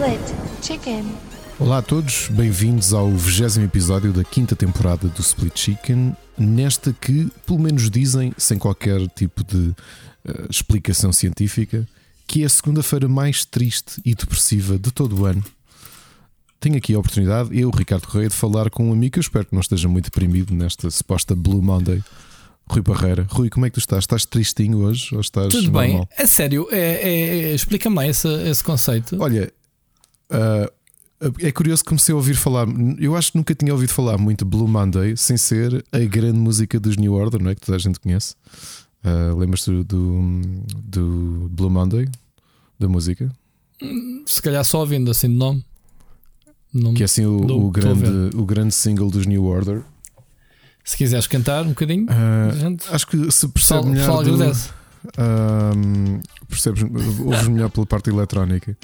Split Chicken. Olá a todos, bem-vindos ao 20 episódio da quinta temporada do Split Chicken. Nesta que, pelo menos dizem, sem qualquer tipo de uh, explicação científica, que é a segunda-feira mais triste e depressiva de todo o ano. Tenho aqui a oportunidade, eu, Ricardo Correia, de falar com um amigo que eu espero que não esteja muito deprimido nesta suposta Blue Monday. Rui Barreira. Rui, como é que tu estás? Estás tristinho hoje ou estás Tudo normal? bem, é sério, é, é- explica-me lá esse, esse conceito. Olha, ah, é curioso que comecei a ouvir falar. Eu acho que nunca tinha ouvido falar muito Blue Monday sem ser a grande música dos New Order, não é? Que toda a gente conhece. Ah, Lembras-te do, do Blue Monday? Da música? Se calhar só ouvindo assim de nome. Não- Que é assim o, Não, o grande, o grande single dos New Order. Se quiseres cantar um bocadinho, gente, acho que se percebe melhor. do- percebes, ouves melhor pela parte eletrónica.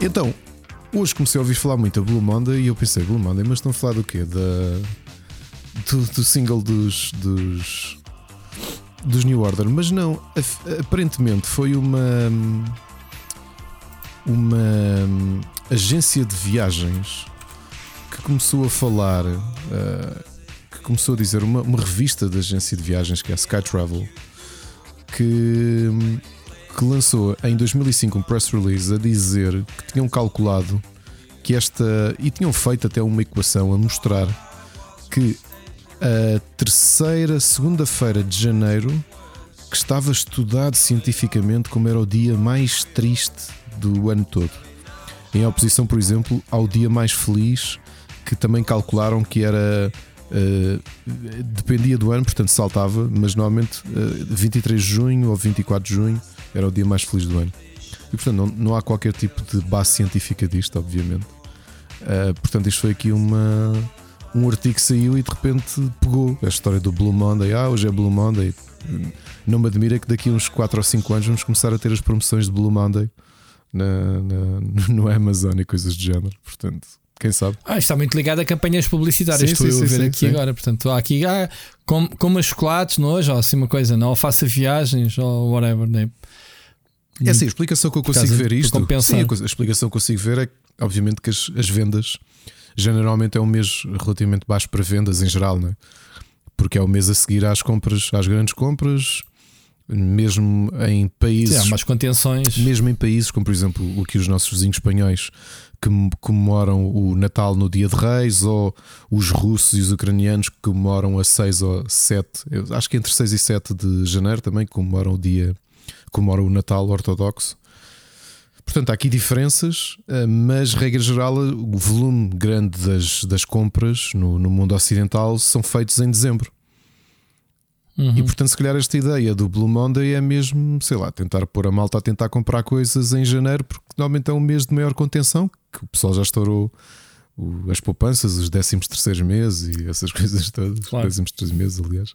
Então, hoje comecei a ouvir falar muito a Blue Monday e eu pensei, Blue Monday, mas estão a falar do quê? Da, do, do single dos, dos, dos New Order, mas não, aparentemente foi uma uma agência de viagens que começou a falar, uh, que começou a dizer, uma, uma revista de agência de viagens que é a Sky Travel, que, que lançou em 2005 um press release a dizer que tinham calculado que esta. e tinham feito até uma equação a mostrar que a terceira segunda-feira de janeiro que estava estudado cientificamente como era o dia mais triste do ano todo. Em oposição, por exemplo, ao dia mais feliz, que também calcularam que era. eh, dependia do ano, portanto saltava, mas normalmente eh, 23 de junho ou 24 de junho era o dia mais feliz do ano. E portanto não, não há qualquer tipo de base científica disto, obviamente. Eh, portanto, isto foi aqui uma, um artigo que saiu e de repente pegou a história do Blue Monday. Ah, hoje é Blue Monday. Não me admira que daqui a uns 4 ou 5 anos vamos começar a ter as promoções de Blue Monday na, na- no Amazon e coisas do género. Portanto, quem sabe? Ah, está muito ligado a campanhas publicitárias. Sim, Estou sim, eu a ver sim, aqui agora. Portanto, há aqui, ah, como, como chocolates nojo, ou assim uma coisa, não, ou faça viagens, ou whatever. Né? É assim, a explicação que eu consigo ver isto. Sim, a explicação que consigo ver é que, obviamente, que as, as vendas generalmente é um mês relativamente baixo para vendas em geral, né? porque é o mês a seguir às compras, às grandes compras, mesmo em Sim, países. há umas contenções. Mesmo em países como, por exemplo, o que os nossos vizinhos espanhóis que comemoram o Natal no dia de Reis, ou os russos e os ucranianos que comemoram a 6 ou 7, eu acho que entre 6 e 7 de janeiro também comemoram o dia, comemoram o Natal ortodoxo. Portanto, há aqui diferenças, eh, mas regra geral, o volume grande das, das compras no, no mundo ocidental são feitos em dezembro. Uhum. E portanto, se calhar esta ideia do Blue Monday é mesmo, sei lá, tentar pôr a malta a tentar comprar coisas em janeiro, porque normalmente é um mês de maior contenção, que o pessoal já estourou as poupanças, os 13 terceiros meses e essas coisas todas, Claro. os 13 três meses, aliás.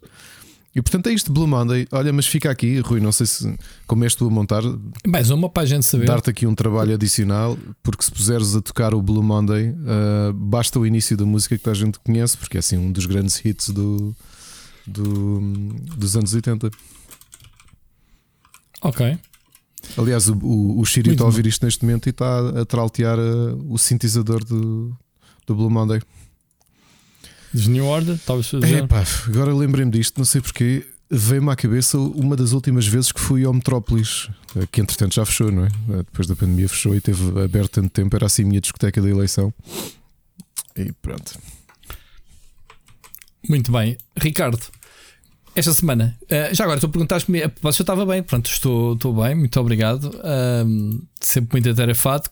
E portanto é isto, Blue Monday. Olha, mas fica aqui, Rui, não sei se como és tu a montar, Mais uma para a gente saber. dar-te aqui um trabalho adicional, porque se puseres a tocar o Blue Monday, ah, basta o início da música que a gente conhece, porque é assim um dos grandes hits do, do- dos anos 80. Ok. Aliás, o, o, o Shiri está a ouvir isto neste momento e está a traltear ah, o sintetizador do, do Blue Monday. Dos New Order, talvez seja. Epá, agora lembrei-me disto, não sei porquê. Veio-me à cabeça uma das últimas vezes que fui ao Metrópolis, eh, que entretanto já fechou, não é? Eh, Depois da pandemia fechou e teve aberto tanto tempo, era assim a minha discoteca da eleição. E pronto. Muito bem. Ricardo, esta semana, eh, já agora tu perguntaste-me, a propósito, eu estava bem, pronto, estou, estou bem, muito obrigado. Sempre muito atarefado,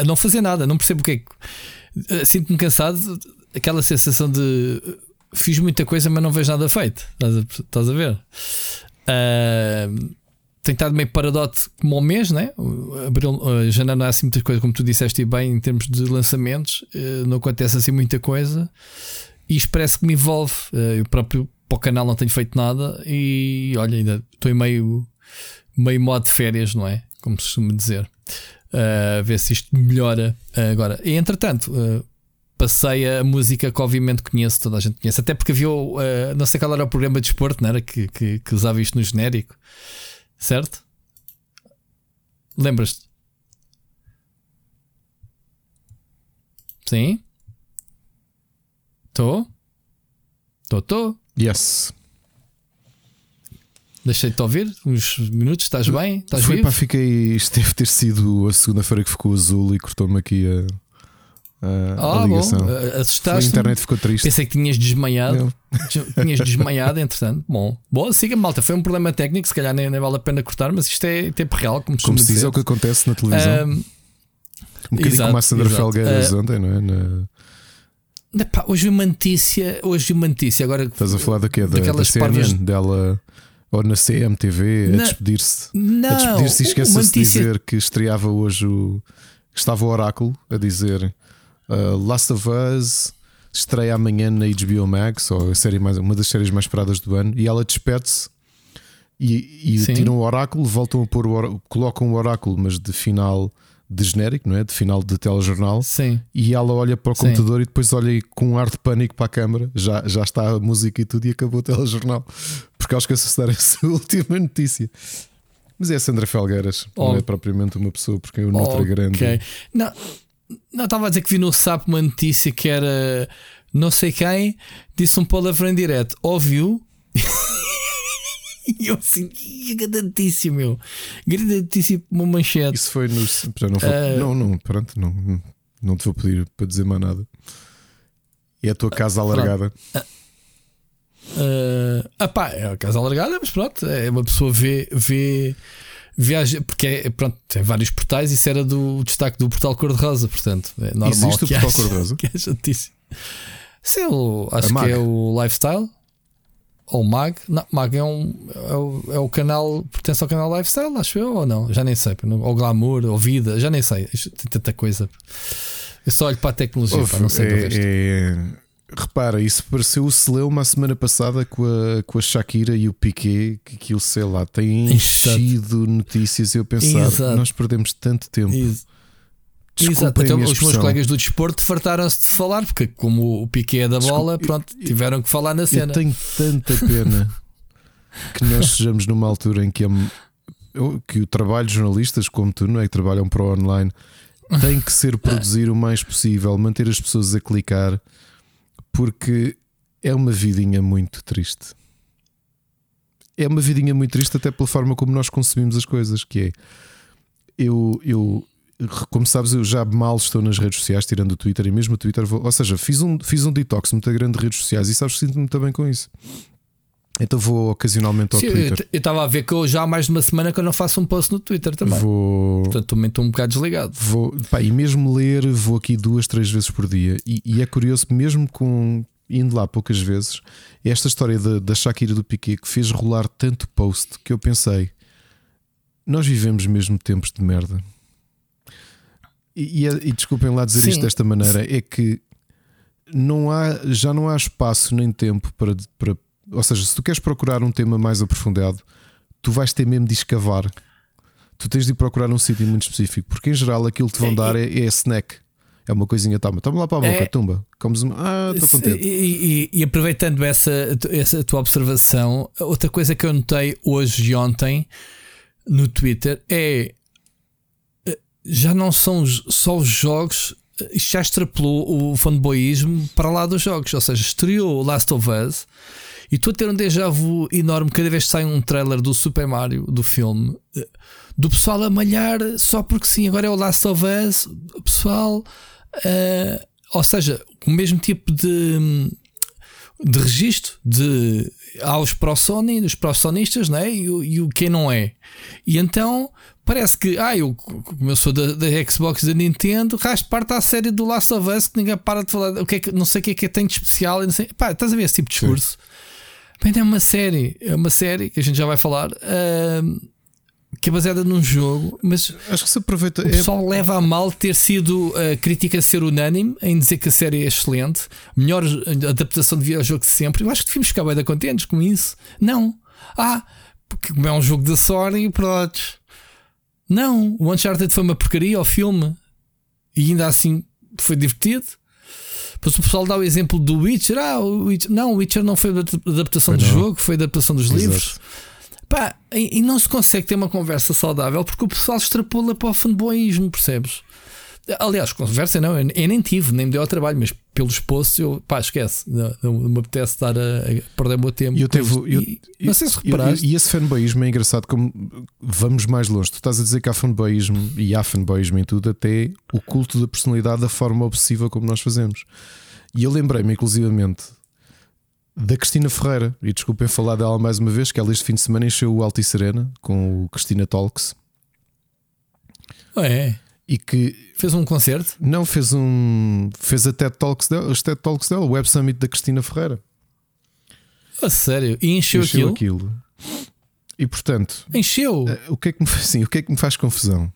a não fazer nada, não percebo o que é que. eh, Sinto-me cansado, aquela sensação de fiz muita coisa, mas não vejo nada feito. Estás a, estás a ver? Ahm, tem estado meio paradote como ao mês, né? O Abril, eh, janeiro não há assim muitas coisas, como tu disseste bem, em termos de lançamentos, eh, não acontece assim muita coisa e isto parece que me envolve. Eh, Eu próprio para o canal não tenho feito nada e olha, ainda estou em meio, meio modo de férias, não é? Como se costuma dizer. Uh, ver se isto melhora uh, agora. E entretanto, uh, passei a música que obviamente conheço, toda a gente conhece, até porque havia, uh, não sei qual era o programa de esporte, não era? Que, que, que usava isto no genérico, certo? Lembras-te? Sim? Estou? Estou, estou. Yes. Deixei-te ouvir uns minutos, estás bem? Estás Foi, vivo? pá, fiquei. Isto deve ter sido a segunda-feira que ficou azul e cortou-me aqui a, a, ah, a ligação. bom, a assustaste. internet ficou triste. Pensei que tinhas desmaiado. Não. tinhas desmaiado, entretanto. Bom, bom, siga, malta. Foi um problema técnico, se calhar nem, nem vale a pena cortar, mas isto é tempo real, como, Como se diz, é o que acontece na televisão. Ahm, um bocadinho exato, como a Sandra. Felgueiras Ah, ontem, não é? Na- epá, hoje uma notícia, hoje uma notícia, agora Estás a falar da quê? Da, da daquelas CNN, parvas- dela ou na CMTV a Na- despedir-se. A Não, despedir-se e esquece-se de notícia. dizer que estreava hoje o. Estava o Oráculo a dizer uh, Last of Us estreia amanhã na HBO Max, ou a série mais, uma das séries mais esperadas do ano, e ela despede-se e, e tiram o Oráculo, voltam a pôr o Orá- colocam o Oráculo, mas de final de genérico, não é? De final de telejornal. Sim, E ela olha para o Sim. computador e depois olha com um ar de pânico para a câmara. Já, já está a música e tudo e acabou o telejornal. Porque ela esqueceu de dar essa última notícia. Mas é a Sandra Felgueiras, não Oh. é propriamente uma pessoa, porque é o Nutra Ok. grande. Não, não estava a dizer que vi no SAP uma notícia que era não sei quem disse um palavrão direto, ouviu? e eu assim, "Ih, grande notícia, meu, grande notícia, uma manchete. Isso foi no. Não, vou, Ah. não, não, pronto, não, não te vou pedir para dizer mais nada. É a tua casa alargada. Uh, ah pá, é a casa alargada, mas pronto, é uma pessoa vê, vê viaja, porque é, pronto, tem vários portais. Isso era do destaque do portal Cor-de-Rosa, portanto, é normal Existe o portal Cor-de-Rosa? que haja notícia. Isso é o, acho que é o Lifestyle ou Mag. Não, Mag é, um, é, o, é o canal, pertence ao canal Lifestyle, acho eu, ou não? Já nem sei, ou Glamour, ou Vida, já nem sei. Tem tanta coisa. Eu só olho para a tecnologia, pá, não sei é, é- repara, isso pareceu o Celeuma a semana passada com a, com a Shakira e o Piquet, que aquilo, sei lá, tem Exato. enchido notícias e eu pensar, Exato. nós perdemos tanto tempo. Exato, então, os meus colegas do desporto fartaram-se de falar, porque como o Piquet é da bola, Desculpe, pronto, tiveram que falar na Eu cena. tenho tanta pena que nós sejamos numa altura em que, é- que o trabalho de jornalistas, como tu, não é? Que trabalham para o online, tem que ser produzir o mais possível, manter as pessoas a clicar, porque é uma vidinha muito triste. É uma vidinha muito triste, até pela forma como nós consumimos as coisas. Que é eu, eu como sabes, eu já mal estou nas redes sociais, tirando o Twitter e mesmo o Twitter, vou, ou seja, fiz um, fiz um detox muito grande de redes sociais e sabes que sinto-me bem com isso. Então vou ocasionalmente ao Sim, Twitter. eu estava a ver que eu já há mais de uma semana que eu não faço um post no Twitter também. Vou, Portanto, também estou um bocado desligado. vou pá, e mesmo ler, vou aqui duas, três vezes por dia. E, e é curioso, mesmo com indo lá poucas vezes, esta história da, da Shakira do Piquet que fez rolar tanto post que eu pensei: nós vivemos mesmo tempos de merda. E, e, é- e desculpem lá dizer Sim. isto desta maneira, é que não há, já não há espaço nem tempo para, para. Ou seja, se tu queres procurar um tema mais aprofundado, tu vais ter mesmo de escavar. Tu tens de ir procurar um sítio muito específico, porque em geral aquilo que te vão É, dar é, é snack. É uma coisinha, toma, toma lá para a boca, É. tumba. Comes uma. Ah, estou contente. E, e- e aproveitando essa, essa tua observação, outra coisa que eu notei hoje e ontem no Twitter é eh, já não são só os jogos, já extrapolou o fanboyismo para lá dos jogos, ou seja, estreou o Last of Us e estou a ter um déjà vu enorme cada vez que sai um trailer do Super Mario, do filme, eh, do pessoal a malhar só porque sim, agora é o Last of Us, o pessoal. eh, ou seja, o mesmo tipo de, de registro de há os pró-Sony, os pró-sonistas, né? e, o- e o quem não é. E então parece que, ah, eu, como eu sou da, da Xbox da Nintendo, parte à série do Last of Us que ninguém para de falar. O que é que, não sei o que é que tem de especial. Não sei, pá, estás a ver esse tipo de discurso? Bem, é uma série, é uma série que a gente já vai falar. ahm, que é baseada num jogo, mas Acho que se aproveita. o é- pessoal leva a mal ter sido a crítica ser unânime em dizer que a série é excelente, melhor adaptação de videojogo de sempre. Eu acho que devíamos ficar bem contentes com isso. Não. Ah, porque como é um jogo da Sony, pronto. Não, o Uncharted foi uma porcaria ao filme e ainda assim foi divertido. Depois o pessoal dá o exemplo do Witcher. Ah, o Witcher. Não, o Witcher não foi adaptação do jogo, foi adaptação dos Exato. livros. Pá, e, e, não se consegue ter uma conversa saudável porque o pessoal extrapola para o fanboyismo, percebes? Aliás, conversa não, eu nem tive, nem me deu ao trabalho, mas pelos poços eu pá, esquece, não, não me apetece estar a, a perder o meu tempo. Eu teve, eu, e, não sei se reparaste. e esse fanboyismo é engraçado como vamos mais longe. Tu estás a dizer que há fanboyismo e há fanboyismo em tudo, até o culto da personalidade da forma obsessiva como nós fazemos. E eu lembrei-me, inclusivamente, da Cristina Ferreira, e desculpem falar dela mais uma vez, que ela este fim de semana encheu o Alto e Serena com o Cristina Talks. É e que fez um concerto? Não, fez um fez a TED Talks dela, os TED Talks dela, o Web Summit da Cristina Ferreira. A sério? E encheu, encheu aquilo? aquilo? E portanto, encheu. Uh, o que é que me sim, o que é que me faz confusão?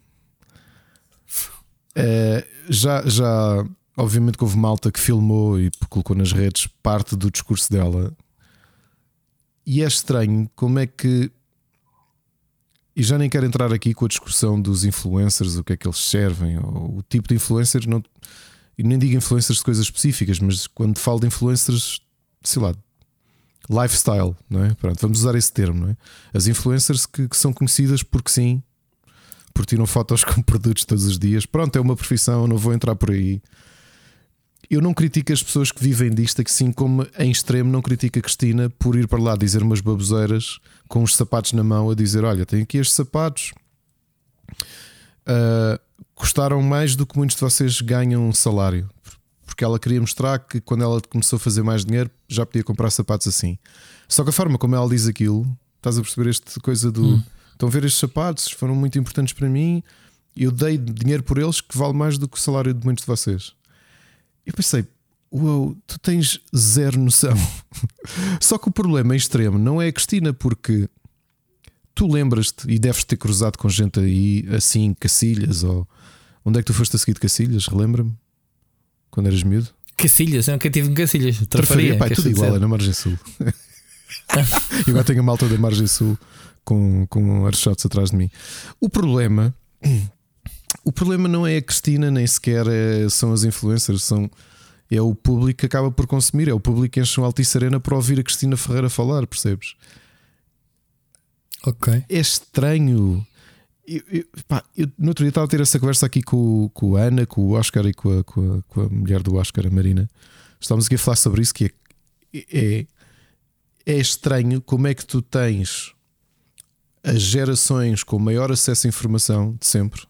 Uh, já já obviamente que houve malta que filmou e colocou nas redes parte do discurso dela. E é estranho como é que e já nem quero entrar aqui com a discussão dos influencers, o que é que eles servem, ou o tipo de influencers, não, e nem digo influencers de coisas específicas, mas quando falo de influencers, sei lá, lifestyle, não é? Pronto, vamos usar esse termo, não é? As influencers que, que são conhecidas porque sim, porque tiram fotos com produtos todos os dias. Pronto, é uma profissão, não vou entrar por aí. Eu não critico as pessoas que vivem disto, assim como em extremo não critico a Cristina por ir para lá dizer umas baboseiras com os sapatos na mão a dizer: Olha, tenho aqui estes sapatos. Uh, custaram mais do que muitos de vocês ganham um salário. Porque ela queria mostrar que quando ela começou a fazer mais dinheiro já podia comprar sapatos assim. Só que a forma como ela diz aquilo, estás a perceber esta coisa do. Hum. Estão a ver estes sapatos, foram muito importantes para mim. Eu dei dinheiro por eles que vale mais do que o salário de muitos de vocês. Eu pensei, uau, tu tens zero noção. Só que o problema extremo não é a Cristina, porque tu lembras-te e deves ter cruzado com gente aí assim, Cacilhas, ou onde é que tu foste a seguir de Cacilhas? Relembra-me? Quando eras miúdo? Cacilhas, eu nunca tive em Cacilhas. Trafaria, Pai, tudo igual, é na Margem Sul. e agora tenho a malta da Margem Sul com, com archotes atrás de mim. O problema o problema não é a Cristina, nem sequer é, são as influencers, são, é o público que acaba por consumir, é o público que enche um Altice Arena para ouvir a Cristina Ferreira falar, percebes? Ok. É estranho. Eu, eu, pá, eu, no outro dia estava a ter essa conversa aqui com, com a Ana, com o Oscar e com a, com a, com a mulher do Oscar, a Marina. Estávamos aqui a falar sobre isso. Que é, é, é estranho como é que tu tens as gerações com maior acesso à informação de sempre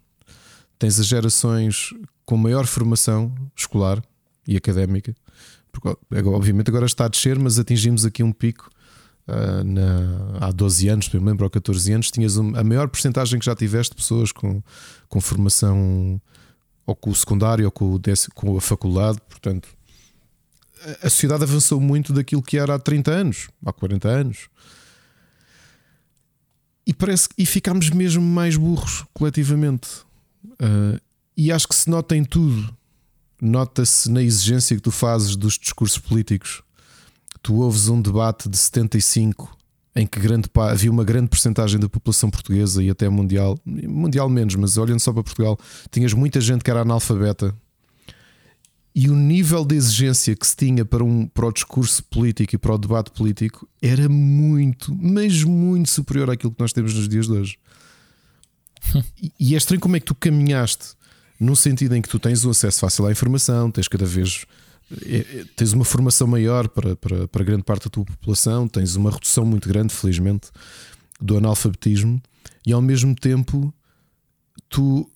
tens as gerações com maior formação escolar e académica, porque obviamente agora está a descer, mas atingimos aqui um pico. Uh, na, há 12 anos, me lembro, ou 14 anos, tinhas um, a maior porcentagem que já tiveste pessoas com, com formação ou com o secundário ou com, o com a faculdade. Portanto, a, a sociedade avançou muito daquilo que era há 30 anos, há 40 anos. E parece e ficámos mesmo mais burros coletivamente. Uh, e acho que se nota em tudo. Nota-se na exigência que tu fazes dos discursos políticos. Tu ouves um debate de 75 em que grande, havia uma grande porcentagem da população portuguesa e até mundial, mundial menos, mas olhando só para Portugal, tinhas muita gente que era analfabeta. E o nível de exigência que se tinha para, um, para o discurso político e para o debate político era muito, mas muito superior àquilo que nós temos nos dias de hoje e é estranho como é que tu caminhaste num sentido em que tu tens o acesso fácil à informação, tens cada vez é, é, tens uma formação maior para, para, para grande parte da tua população, tens uma redução muito grande, felizmente, do analfabetismo, e ao mesmo tempo tu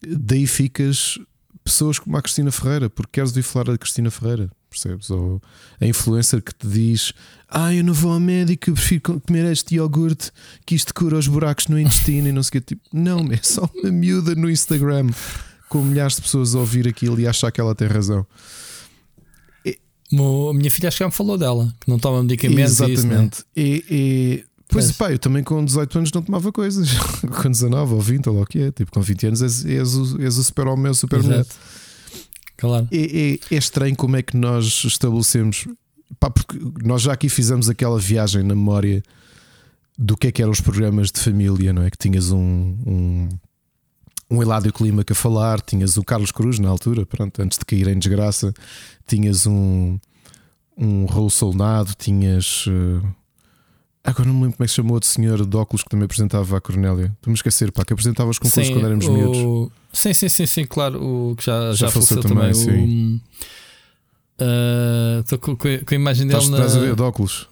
daí ficas pessoas como a Cristina Ferreira, porque queres ouvir falar da Cristina Ferreira, percebes? Ou a influencer que te diz: Ah, eu não vou ao médico, eu prefiro comer este iogurte que isto cura os buracos no intestino e não sei o que. Tipo, não, é só uma miúda no Instagram com milhares de pessoas a ouvir aquilo e achar que ela tem razão. A minha filha acho que já me falou dela, que não toma medicamentos. Exatamente. E, isso, né? e, Pois, pá, eu também com 18 anos não tomava coisas. com 19 ou 20, ou lá o que é. Tipo, com 20 anos és, és, o, és o super-homem, o super. Claro. É, é, é, estranho como é que nós estabelecemos. Pá, porque nós já aqui fizemos aquela viagem na memória do que é que eram os programas de família, não é? Que tinhas um, um, um Eládio Clímaco a falar, tinhas o Carlos Cruz na altura, pronto, antes de cair em desgraça, tinhas um, um Raul Soldado, tinhas. Uh, agora não me lembro como é que se chamou outro senhor de óculos que também apresentava a Cornélia. Estou-me a esquecer, pá, que apresentava os concursos quando éramos o... miúdos. Sim, sim, sim, sim, claro, o que já, Já já, faleceu também. Estou com, com a- com a imagem dele Estás, na. estás a ver de óculos?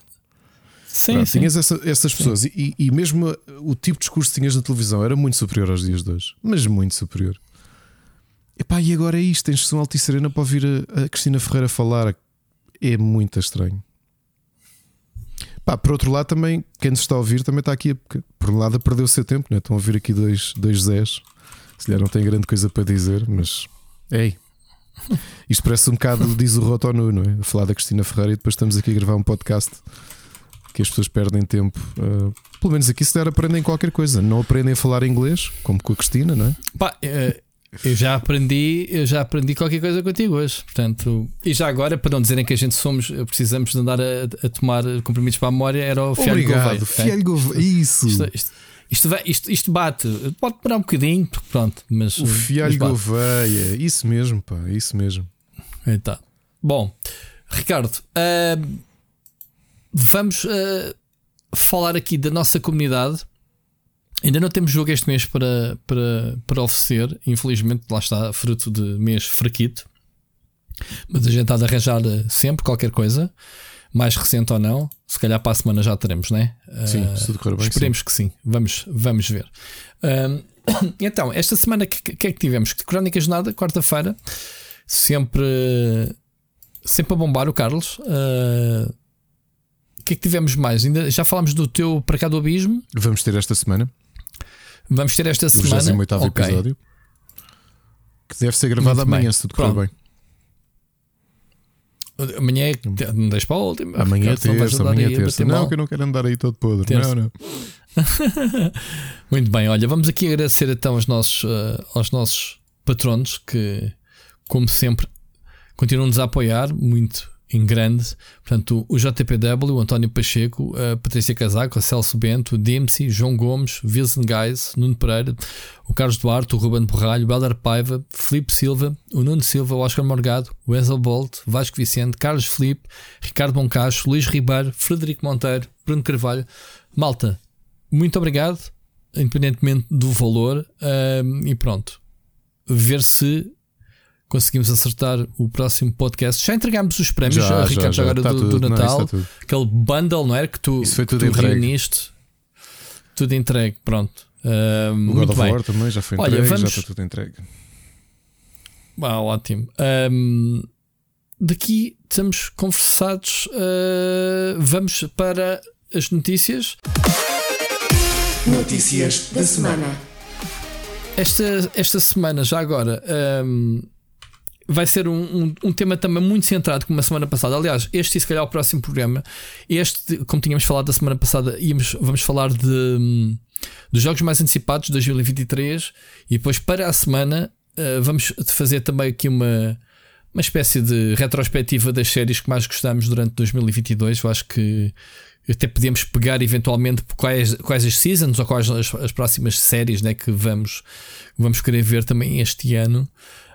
Sim, Pronto, sim. Tinhas essa- essas pessoas e, e- e mesmo o tipo de discurso que tinhas na televisão era muito superior aos dias de hoje, mas muito superior. Epá, e agora é isto: tens som alto e serena para ouvir a, a Cristina Ferreira falar. É muito estranho. Pá, por outro lado, também quem nos está a ouvir também está aqui. a- Por um lado, a perder o seu tempo, né? estão a ouvir aqui dois, dois Zés. Se calhar não tem grande coisa para dizer, mas ei, isto parece um bocado, diz o Rotonu, não é? A falar da Cristina Ferreira e depois estamos aqui a gravar um podcast que as pessoas perdem tempo. Uh, pelo menos aqui se der aprendem qualquer coisa. Não aprendem a falar inglês, como com a Cristina, não é? Pá, eh, eu já aprendi, eu já aprendi qualquer coisa contigo hoje. Portanto, e já agora, para não dizerem que a gente somos, precisamos de andar a, a tomar comprimidos para a memória, era o Fialho Obrigado? Fialho Gouveia. Isso. Isto, isto, isto, vai- isto- isto bate, pode demorar um bocadinho, porque pronto, mas. O Fialho. Gouveia. Isso mesmo, pá, isso mesmo. Então, bom, Ricardo, ah, vamos ah, falar aqui da nossa comunidade. Ainda não temos jogo este mês para, para, para oferecer, infelizmente, lá está, fruto de mês fraquito. Mas a gente há de arranjar ah, sempre qualquer coisa, mais recente ou não. Se calhar para a semana já teremos, né? Ah, Sim, se tudo correr bem. Esperemos que sim. Vamos, vamos ver. Então, esta semana, o que, que é que tivemos? Crónicas de Nada, quarta-feira. Sempre, sempre a bombar o Carlos. O que é que tivemos mais? Ainda, já falámos do teu para cá do abismo. Vamos ter esta semana Vamos ter esta o semana. 28 Ok. episódio. Que deve ser gravado Muito amanhã, bem. se tudo correr Pronto. bem. Amanhã é que- não deixes para a última. Amanhã é terça, amanhã é terça. Não, mal. que eu não quero andar aí todo podre. Terça. Não, não. Muito bem, olha, vamos aqui agradecer então aos nossos, eh, aos nossos patronos que, como sempre, continuam-nos a apoiar muito em grande. Portanto, o JPW, o António Pacheco, a Patrícia Casaco, a Celso Bento, Dempsey, João Gomes, Wilson Guys, Nuno Pereira, o Carlos Duarte, o Ruben Borralho, o Paiva, Filipe Silva, o Nuno Silva, o Oscar Morgado, o Enzo Bolt, Vasco Vicente, Carlos Felipe, Ricardo Boncacho, Luís Ribeiro, Frederico Monteiro, Bruno Carvalho. Malta, muito obrigado, independentemente do valor. ahm, e pronto, ver se conseguimos acertar o próximo podcast. Já entregámos os prémios, Já, a já, Ricardo, já. agora Tá do, tudo. do Não, Natal. está tudo. Aquele bundle, não era? Que tu, Isso foi que tudo tu entregue. reuniste. Tudo entregue, pronto. Ah, O God muito of bem. War também já foi Olha, entregue, vamos- já está tudo entregue. Ah, ótimo. Ahm, daqui estamos conversados. ah, vamos para as notícias. Notícias da semana. Esta, esta semana, já agora, ahm, vai ser um, um, um tema também muito centrado como a semana passada. Aliás, este e se calhar o próximo programa. Este, como tínhamos falado da semana passada, íamos, vamos falar de, hum, dos jogos mais antecipados de 2023 e depois para a semana ah, vamos fazer também aqui uma, uma espécie de retrospectiva das séries que mais gostamos durante 2022. Eu acho que até podemos pegar eventualmente quais, quais as seasons ou quais as, as próximas séries né, que vamos, vamos querer ver também este ano.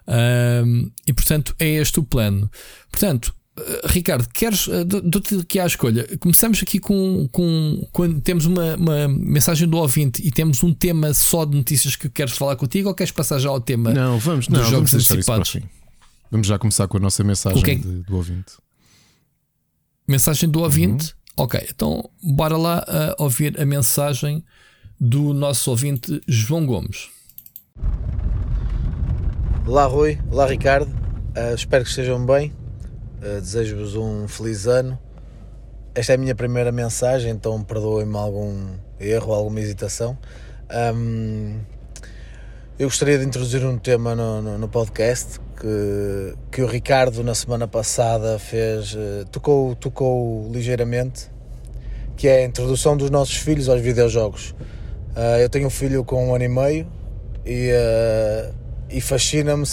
Ahm, e portanto é este o plano. Portanto, eh, Ricardo, queres eh, dou- dou-te aqui à escolha. Começamos aqui com, com quando temos uma, uma mensagem do ouvinte e temos um tema só de notícias que queres falar contigo ou queres passar já ao tema? Não, vamos, dos não, jogos vamos antecipados. Vamos já começar com a nossa mensagem O que que- de- do ouvinte. Mensagem do ouvinte? Ok, então bora lá a ouvir a mensagem do nosso ouvinte João Gomes. Olá Rui, olá Ricardo, Uh, espero que estejam bem, Uh, desejo-vos um feliz ano. Esta é a minha primeira mensagem, então perdoem-me algum erro, alguma hesitação. Um, eu gostaria de introduzir um tema no, no- no podcast que, que o Ricardo na semana passada fez, uh, tocou, tocou ligeiramente, que é a introdução dos nossos filhos aos videojogos. Eu tenho um filho com um ano e meio e, e fascina-me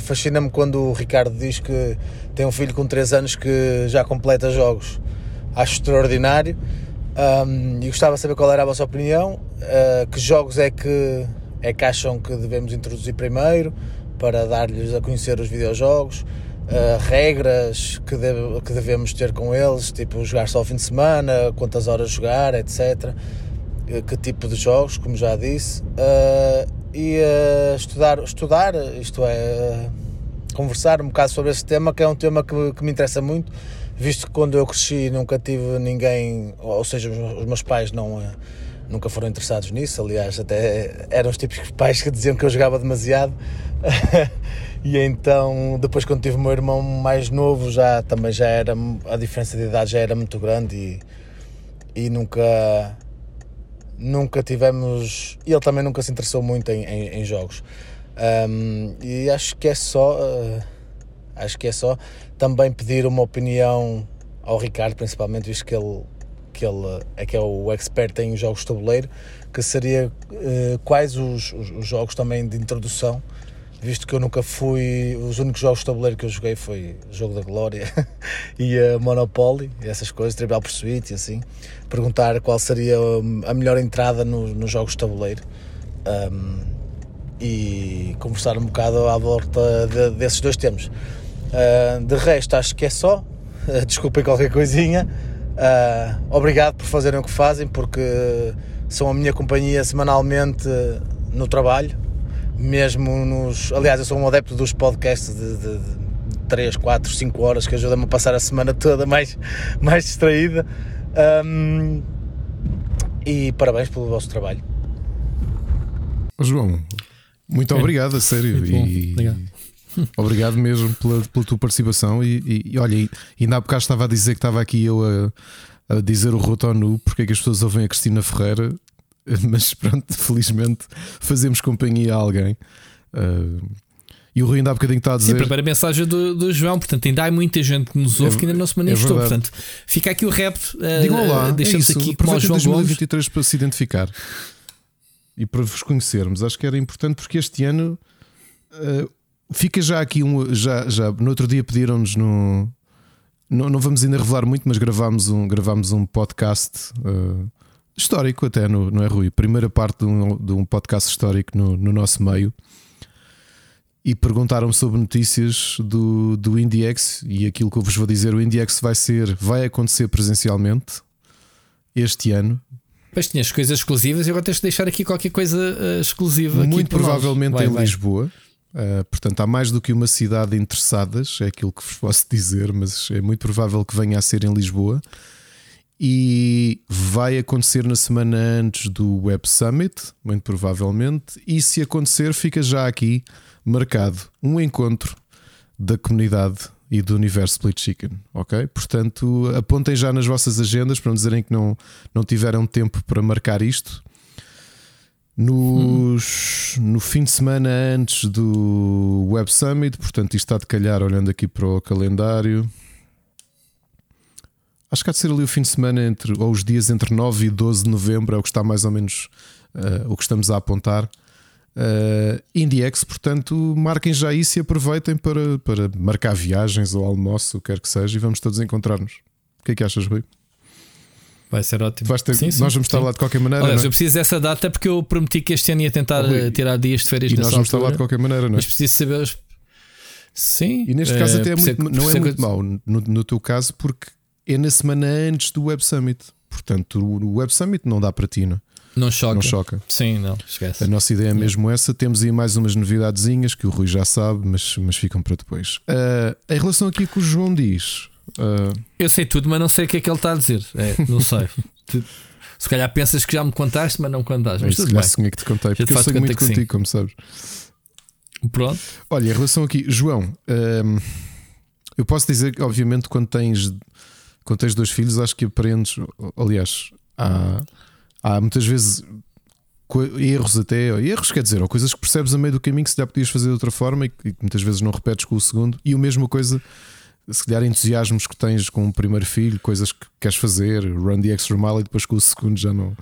fascina-me quando o Ricardo diz que tem um filho com 3 anos que já completa jogos. Acho extraordinário um, e gostava de saber qual era a vossa opinião, uh, que jogos é que é que acham que devemos introduzir primeiro para dar-lhes a conhecer os videojogos, uh, regras que, deve, que devemos ter com eles, tipo jogar só ao fim de semana, quantas horas jogar, etc. Uh, que tipo de jogos, como já disse, uh, e estudar, estudar, isto é, conversar um bocado sobre esse tema, que é um tema que, que me interessa muito, visto que quando eu cresci nunca tive ninguém, ou seja, os meus pais não nunca foram interessados nisso. Aliás, até eram os típicos pais que diziam que eu jogava demasiado. e então, depois, quando tive o meu irmão mais novo, já também já era a diferença de idade já era muito grande e, e nunca nunca tivemos. Ele também nunca se interessou muito em, em, em jogos. Um, e acho que é só. Uh, acho que é só também pedir uma opinião ao Ricardo, principalmente, visto que ele que ele é que é o expert em jogos de tabuleiro, que seria uh, quais os, os, os, jogos também de introdução, visto que eu nunca fui, os únicos jogos de tabuleiro que eu joguei foi Jogo da Glória e a Monopoly, e essas coisas, Trivial Pursuit e assim, perguntar qual seria a melhor entrada no, nos jogos de tabuleiro. Um, e conversar um bocado à volta de, desses dois temas. Uh, de resto, acho que é só. Uh, desculpem qualquer coisinha. Uh, obrigado por fazerem o que fazem, porque são a minha companhia semanalmente no trabalho, mesmo nos. Aliás, eu sou um adepto dos podcasts de, de, de 3, 4, 5 horas que ajudam-me a passar a semana toda mais, mais distraída. Um, e parabéns pelo vosso trabalho. João, muito é. obrigado, a sério. E, obrigado. Obrigado mesmo pela, pela tua participação. E, e, e olha, e, ainda há bocado estava a dizer que estava aqui eu a, a dizer o Rotonu, porque é que as pessoas ouvem a Cristina Ferreira, mas pronto, felizmente fazemos companhia a alguém. Uh, e o Rui ainda há bocadinho está a dizer. Sim, a primeira mensagem do, do João, portanto, ainda há muita gente que nos ouve é, que ainda não se manifestou. É portanto, fica aqui o rap. Uh, Digam olá, deixamos é aqui como o João 2023 Gomes. para se identificar e para vos conhecermos. Acho que era importante porque este ano uh, Fica já aqui um. Já, já, no outro dia pediram-nos no. Não, não vamos ainda revelar muito, mas gravámos um, gravámos um podcast uh, histórico, até, no, não é, Rui? Primeira parte de um, de um podcast histórico no, no nosso meio. E perguntaram-me sobre notícias do, do IndieX e aquilo que eu vos vou dizer: o IndieX vai ser, vai acontecer presencialmente este ano. Mas tinhas coisas exclusivas e agora tens de deixar aqui qualquer coisa uh, exclusiva. Muito provavelmente vai, em vai. Lisboa. Uh, portanto, há mais do que uma cidade interessadas, é aquilo que vos posso dizer, mas é muito provável que venha a ser em Lisboa. E vai acontecer na semana antes do Web Summit, muito provavelmente. E se acontecer, fica já aqui marcado um encontro da comunidade e do universo Split Chicken, ok? Portanto, apontem já nas vossas agendas para não dizerem que não, não tiveram tempo para marcar isto. Nos, hum. No fim de semana antes do Web Summit, portanto, isto está de calhar olhando aqui para o calendário. Acho que há de ser ali o fim de semana entre, ou os dias entre 9 e 12 de novembro, é o que está mais ou menos uh, o que estamos a apontar. Uh, IndieX, portanto, marquem já isso e aproveitem para, para marcar viagens ou almoço, o que quer que seja, e vamos todos encontrar-nos. O que é que achas, Rui? Vai ser ótimo. Ter, sim, sim, nós vamos estar sim. lá de qualquer maneira. Aliás, é? eu preciso dessa data porque eu prometi que este ano ia tentar oh, tirar dias de férias E nós vamos altura, estar lá de qualquer maneira, não é? Mas preciso saber. Sim. E neste caso, até é muito, não é muito mau no, no teu caso, porque é na semana antes do Web Summit. Portanto, o Web Summit não dá para ti, não? Não choca. Não choca. Sim, não, esquece. A nossa ideia é mesmo essa. Temos aí mais umas novidadezinhas que o Rui já sabe, mas, mas ficam para depois. Uh, em relação aqui que o João diz. Uh... Eu sei tudo, mas não sei o que é que ele está a dizer. É, não sei. Se calhar pensas que já me contaste, mas não contaste. Mas tudo bem. sonhei que te contei, porque eu sei muito contigo, sim. como sabes. Pronto. Olha, em relação aqui, João, hum, eu posso dizer que, obviamente, quando tens, quando tens dois filhos, acho que aprendes. Aliás, há, há muitas vezes erros até, erros quer dizer, ou coisas que percebes a meio do caminho que se já podias fazer de outra forma e que muitas vezes não repetes com o segundo, e a mesma coisa se calhar entusiasmos que tens com o primeiro filho, coisas que queres fazer, run the extra mile e depois com o segundo já não,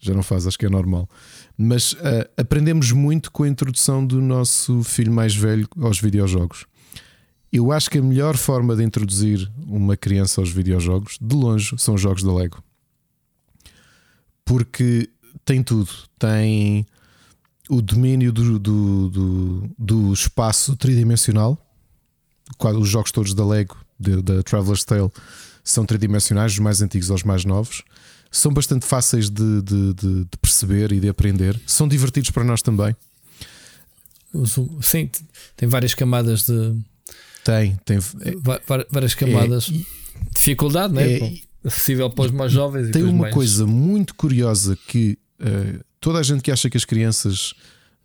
já não faz, acho que é normal. Mas uh, aprendemos muito com a introdução do nosso filho mais velho aos videojogos. Eu acho que a melhor forma de introduzir uma criança aos videojogos, de longe, são os jogos da Lego. Porque tem tudo. Tem o domínio do, do, do, do espaço tridimensional. Os jogos todos da Lego, da Traveler's Tale, são tridimensionais, os mais antigos aos mais novos. São bastante fáceis de, de, de, de perceber e de aprender. São divertidos para nós também. Sim, tem várias camadas de. Tem, tem. várias camadas. É, Dificuldade, né? É, acessível para os mais jovens. Tem uma mais... coisa muito curiosa que uh, toda a gente que acha que as crianças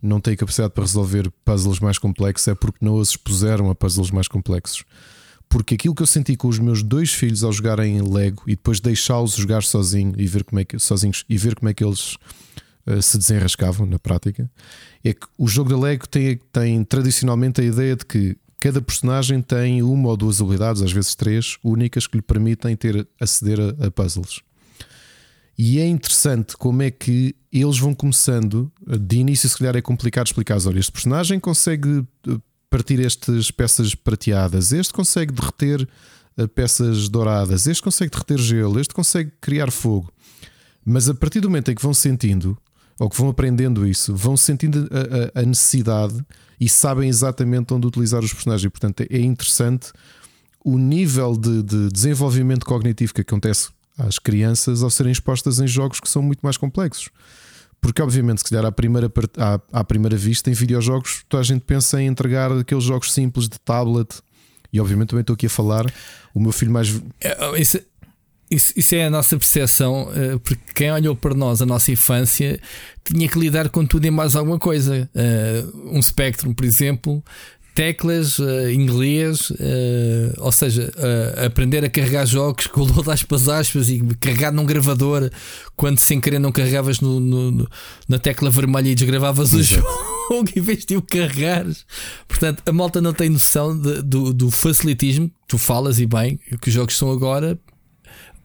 não têm capacidade para resolver puzzles mais complexos é porque não as expuseram a puzzles mais complexos. Porque aquilo que eu senti com os meus dois filhos ao jogarem Lego e depois deixá-los jogar sozinho e ver como é que, sozinhos e ver como é que eles uh, se desenrascavam na prática é que o jogo da Lego tem, tem tradicionalmente a ideia de que cada personagem tem uma ou duas habilidades, às vezes três, únicas que lhe permitem ter aceder a, a puzzles. E é interessante como é que eles vão começando. De início, se calhar é complicado explicar. Olha, este personagem consegue eh, partir estas peças prateadas, este consegue derreter eh, peças douradas, este consegue derreter gelo, este consegue criar fogo. Mas a partir do momento em que vão sentindo, ou que vão aprendendo isso, vão sentindo a, a, a necessidade e sabem exatamente onde utilizar os personagens. E, portanto, é interessante o nível de, de desenvolvimento cognitivo que acontece às crianças ao serem expostas em jogos que são muito mais complexos. Porque, obviamente, se calhar à primeira, à, à primeira vista, em videojogos, toda a gente pensa em entregar aqueles jogos simples de tablet. E, obviamente, também estou aqui a falar. O meu filho mais. É, isso, isso, é a nossa percepção, eh, porque quem olhou para nós, a nossa infância, tinha que lidar com tudo e mais alguma coisa. Eh, um Spectrum, por exemplo, teclas, uh, inglês, ou seja, aprender a carregar jogos com o load aspas aspas e carregar num gravador quando sem querer não carregavas no, no, na tecla vermelha e desgravavas o jogo em vez de o carregares. Portanto, a malta não tem noção de, do, do facilitismo, tu falas e bem, que os jogos são agora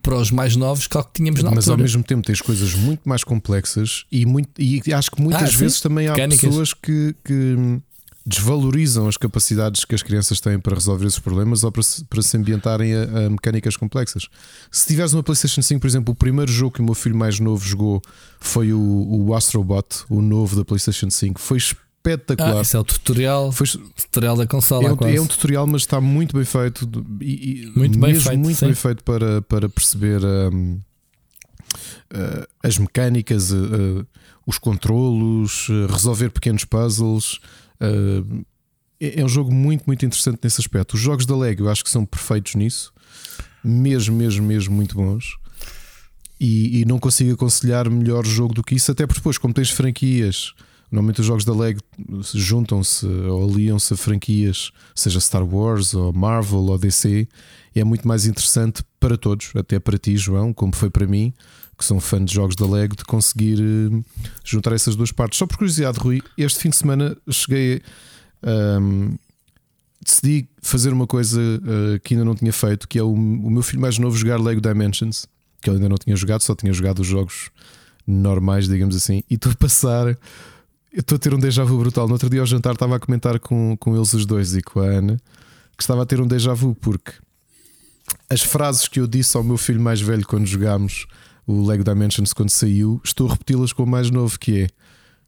para os mais novos que, que tínhamos na Mas altura. ao mesmo tempo tens coisas muito mais complexas e, muito, e acho que muitas ah, vezes também há Mecânicas. pessoas que, que desvalorizam as capacidades que as crianças têm para resolver esses problemas ou para se, para se ambientarem a, a, mecânicas complexas. Se tiveres uma PlayStation 5, por exemplo, o primeiro jogo que o meu filho mais novo jogou foi o, o Astrobot, o novo da PlayStation 5. Foi espetacular. Ah, esse é o tutorial, foi, tutorial da consola. É um, é um, tutorial, mas está muito bem feito e, e muito bem feito, muito sim. bem feito para, para perceber um, uh, eh, as mecânicas, uh, os controlos, uh, resolver pequenos puzzles. Uh, é, um jogo muito, muito interessante nesse aspecto. Os jogos da Lego eu acho que são perfeitos nisso, mesmo, mesmo, mesmo muito bons. E, e não consigo aconselhar melhor jogo do que isso, até porque depois, como tens franquias, normalmente os jogos da Lego juntam-se ou aliam-se a franquias, seja Star Wars ou Marvel ou DC, é muito mais interessante para todos, até para ti, João, como foi para mim, que são fã de jogos da Lego, de conseguir uh, juntar essas duas partes. Só por curiosidade, Rui, este fim de semana cheguei. Um, decidi fazer uma coisa uh, que ainda não tinha feito, que é o, o, meu filho mais novo jogar Lego Dimensions, que ele ainda não tinha jogado, só tinha jogado os jogos normais, digamos assim, e estou a passar. Estou a ter um déjà vu brutal. No outro dia ao jantar estava a comentar com, com eles os dois e com a Ana que estava a ter um déjà vu porque as frases que eu disse ao meu filho mais velho quando jogámos o Lego Dimensions quando saiu, estou a repeti-las com o mais novo que é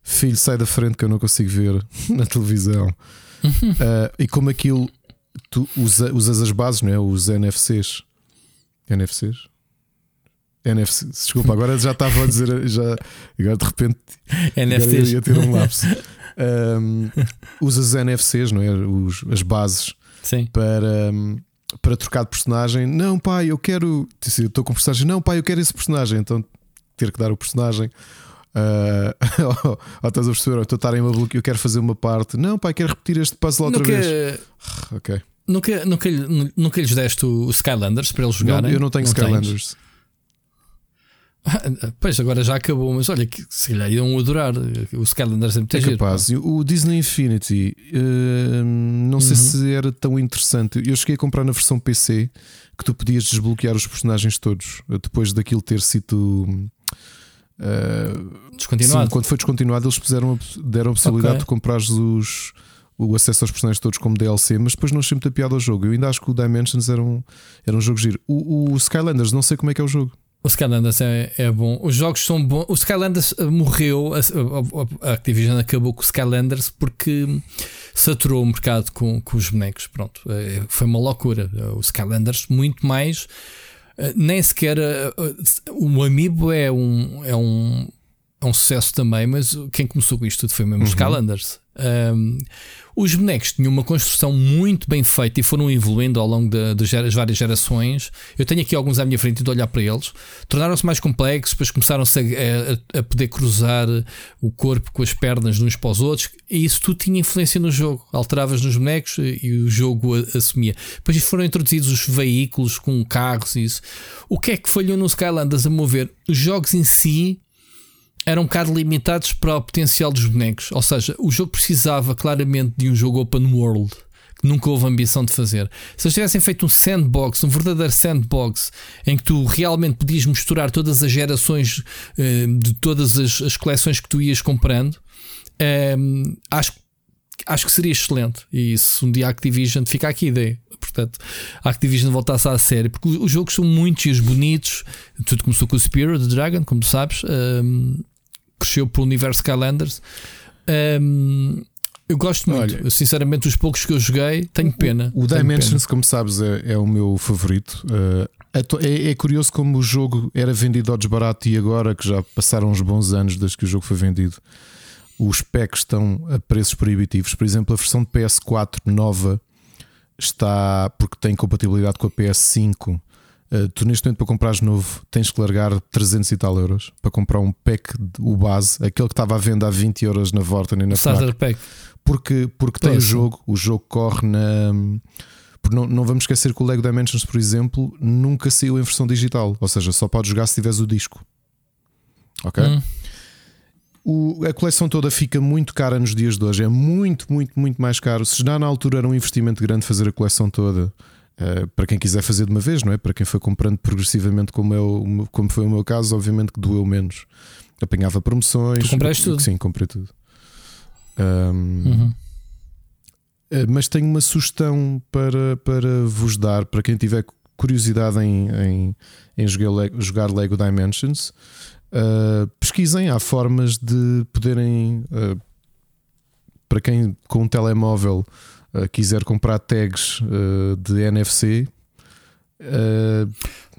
Filho, sai da frente que eu não consigo ver na televisão. uh, e como aquilo tu usa, usas as bases, não é? Os NFCs. NFCs? NFC, desculpa, agora já estava a dizer, já, agora de repente NFCs. ia ter um lapso. Um, usas NFCs, não é? Os, as bases Sim. para. Um, para trocar de personagem. Não, pai, eu quero. Estou com o personagem. Não, pai, eu quero esse personagem. Então ter que dar o personagem. Uh, ou estás a perceber? Estou a estar em uma. Eu quero fazer uma parte. Não, pai, quero repetir este puzzle outra nunca, vez. ok. Nunca, nunca, nunca lhes deste o Skylanders para eles jogarem? Não, eu não tenho não Skylanders. Tens? Pois agora já acabou, mas olha que se calhar iam adorar. O Skylanders sempre é capaz. Giro, o Disney Infinity uh, não uhum. sei se era tão interessante. Eu cheguei a comprar na versão PC que tu podias desbloquear os personagens todos depois daquilo ter sido uh, descontinuado. Sim, quando foi descontinuado, eles puseram, deram a possibilidade okay. de comprares os, o acesso aos personagens todos como DLC, mas depois não achei muita piada ao jogo. Eu ainda acho que o Dimensions era um, era um jogo giro. O, o Skylanders, não sei como é que é o jogo. O Skylanders é, é bom. Os jogos são bons. O Skylanders eh, morreu. A, a, Activision acabou com o Skylanders porque saturou o mercado com, com os bonecos. Pronto. Eh, foi uma loucura. O Skylanders, muito mais. Eh, nem sequer. O Amiibo é um, é um, é um sucesso também, mas quem começou com isto tudo foi mesmo os uhum. Skylanders. Um, os bonecos tinham uma construção muito bem feita e foram evoluindo ao longo das várias gerações. Eu tenho aqui alguns à minha frente de olhar para eles. Tornaram-se mais complexos, depois começaram-se a, a, a, poder cruzar o corpo com as pernas de uns para os outros, e isso tudo tinha influência no jogo. Alteravas nos bonecos e o jogo assumia. Depois foram introduzidos os veículos com carros e isso. O que é que falhou no Skylanders a mover? Os jogos em si eram um bocado limitados para o potencial dos bonecos. Ou seja, o jogo precisava claramente de um jogo open world que nunca houve ambição de fazer. Se eles tivessem feito um sandbox, um verdadeiro sandbox, em que tu realmente podias misturar todas as gerações eh, de todas as, as, coleções que tu ias comprando, eh, acho, acho que seria excelente. E se um dia a Activision fica aqui ideia. Portanto, a Activision voltasse à série, porque os jogos são muitos e bonitos. Tudo começou com o Spirit the Dragon, como tu sabes. Eh, cresceu pelo universo Skylanders. Um, eu gosto muito, Olha, sinceramente, os poucos que eu joguei, tenho pena. O, o Dimensions, pena. como sabes, é, é, o meu favorito. Uh, é, é, curioso como o jogo era vendido ao desbarato e agora que já passaram uns bons anos desde que o jogo foi vendido, os packs estão a preços proibitivos. Por exemplo, a versão de PS4 nova está porque tem compatibilidade com a PS5 Uh, tu neste momento para comprares novo tens que largar 300 e tal euros para comprar um pack, o base, aquele que estava à venda a 20 euros na Vorten e na Starter Pack. Porque, porque tem o jogo, o jogo corre na. Não, não vamos esquecer que o Lego Dimensions, por exemplo, nunca saiu em versão digital, ou seja, só podes jogar se tiveres o disco. Ok? Hum. O, a coleção toda fica muito cara nos dias de hoje, é muito, muito, muito mais caro. Se já na altura era um investimento grande fazer a coleção toda, Uh, para quem quiser fazer de uma vez, não é? Para quem foi comprando progressivamente, como, é o, como foi o meu caso, obviamente que doeu menos. Apanhava promoções. Tu compraste tudo? Sim, comprei tudo. Um, uhum. uh, mas tenho uma sugestão para, para vos dar, para quem tiver curiosidade em, em, em jogar, Lego, jogar Lego Dimensions. Uh, pesquisem, há formas de poderem, para quem com um telemóvel uh, quiser comprar tags uh, de NFC. Uh,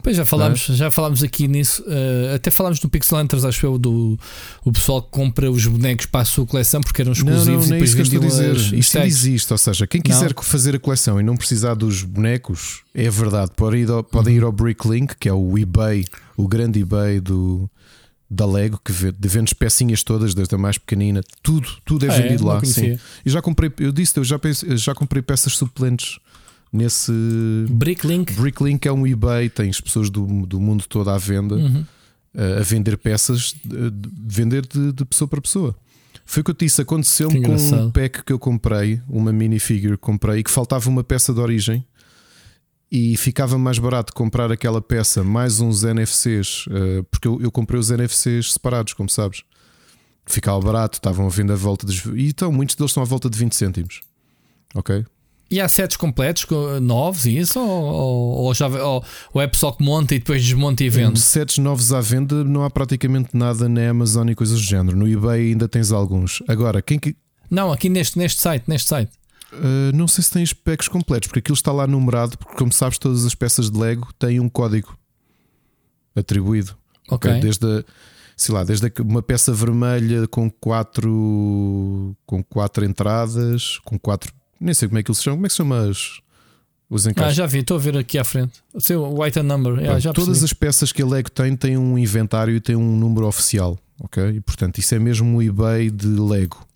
Pois já falámos, é? já falámos aqui nisso. Uh, até falámos do Pixel Hunters, acho eu, do o pessoal que compra os bonecos para a sua coleção porque eram exclusivos não, não, e depois é vendiam dizer. Isto existe, ou seja, quem quiser não. fazer a coleção e não precisar dos bonecos, é verdade, podem ir ao, podem ir ao Bricklink, que é o eBay, o grande eBay do, da Lego, que vende pecinhas todas, desde a mais pequenina, tudo, tudo é ah, é? vendido é? lá. Sim. E já comprei, eu disse, eu já, já comprei peças suplentes nesse Bricklink. Bricklink é um eBay, tens pessoas do, do mundo todo à venda uhum. a, a vender peças, de, vender de, de, pessoa para pessoa. Foi o que eu te disse, aconteceu-me com um pack que eu comprei, uma minifigure que comprei, e que faltava uma peça de origem e ficava mais barato comprar aquela peça mais uns NFCs, uh, porque eu, eu, comprei os NFCs separados, como sabes. Ficava barato, estavam a vender a volta dos. E então, muitos deles estão à volta de 20 cêntimos. Ok? E há sets completos, novos e isso? Ou, ou, ou, já, ou, ou é pessoal que monta e depois desmonta e vende? Sets novos à venda não há praticamente nada na Amazon e coisas do género. No eBay ainda tens alguns. Agora, quem que. Não, aqui neste, neste site, neste site. Uh, não sei se tem specs completos, porque aquilo está lá numerado, porque como sabes, todas as peças de Lego têm um código atribuído. Ok. Desde a, sei lá, desde uma peça vermelha com quatro com quatro entradas, com quatro. Nem sei como é que eles se chamam. Como é que se chama as, os encaixes? Ah, já vi, estou a ver aqui à frente. O seu white number. Já todas as peças que a Lego tem têm um inventário e têm um número oficial. Ok? E portanto, isso é mesmo um eBay de Lego.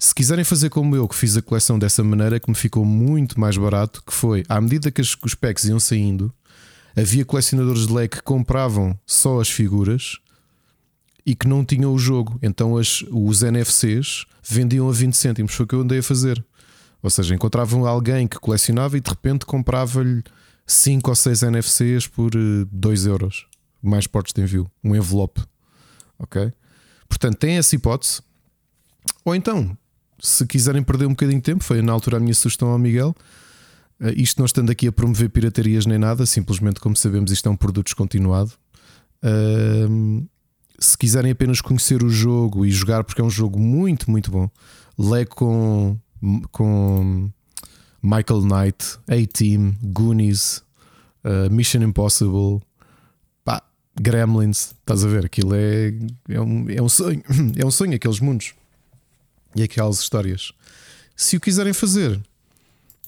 Se quiserem fazer como eu, que fiz a coleção dessa maneira, que me ficou muito mais barato, que foi à medida que os packs iam saindo, havia colecionadores de Lego que compravam só as figuras e que não tinham o jogo. Então as, os NFCs vendiam a 20 cêntimos. Foi o que eu andei a fazer. Ou seja, encontravam alguém que colecionava e de repente comprava-lhe 5 ou 6 NFCs por 2 eh, euros. Mais portos de envio. Um envelope. Ok? Portanto, tem essa hipótese. Ou então, se quiserem perder um bocadinho de tempo, foi na altura a minha sugestão ao Miguel. Uh, isto não estando aqui a promover piratarias nem nada, simplesmente como sabemos, isto é um produto descontinuado. Uh, se quiserem apenas conhecer o jogo e jogar, porque é um jogo muito, muito bom, Lego com, com Michael Knight, A-Team, Goonies, uh, Mission Impossible, pá, Gremlins. Estás a ver? Aquilo é, é, um, é um sonho, é um sonho aqueles mundos e aquelas histórias. Se o quiserem fazer,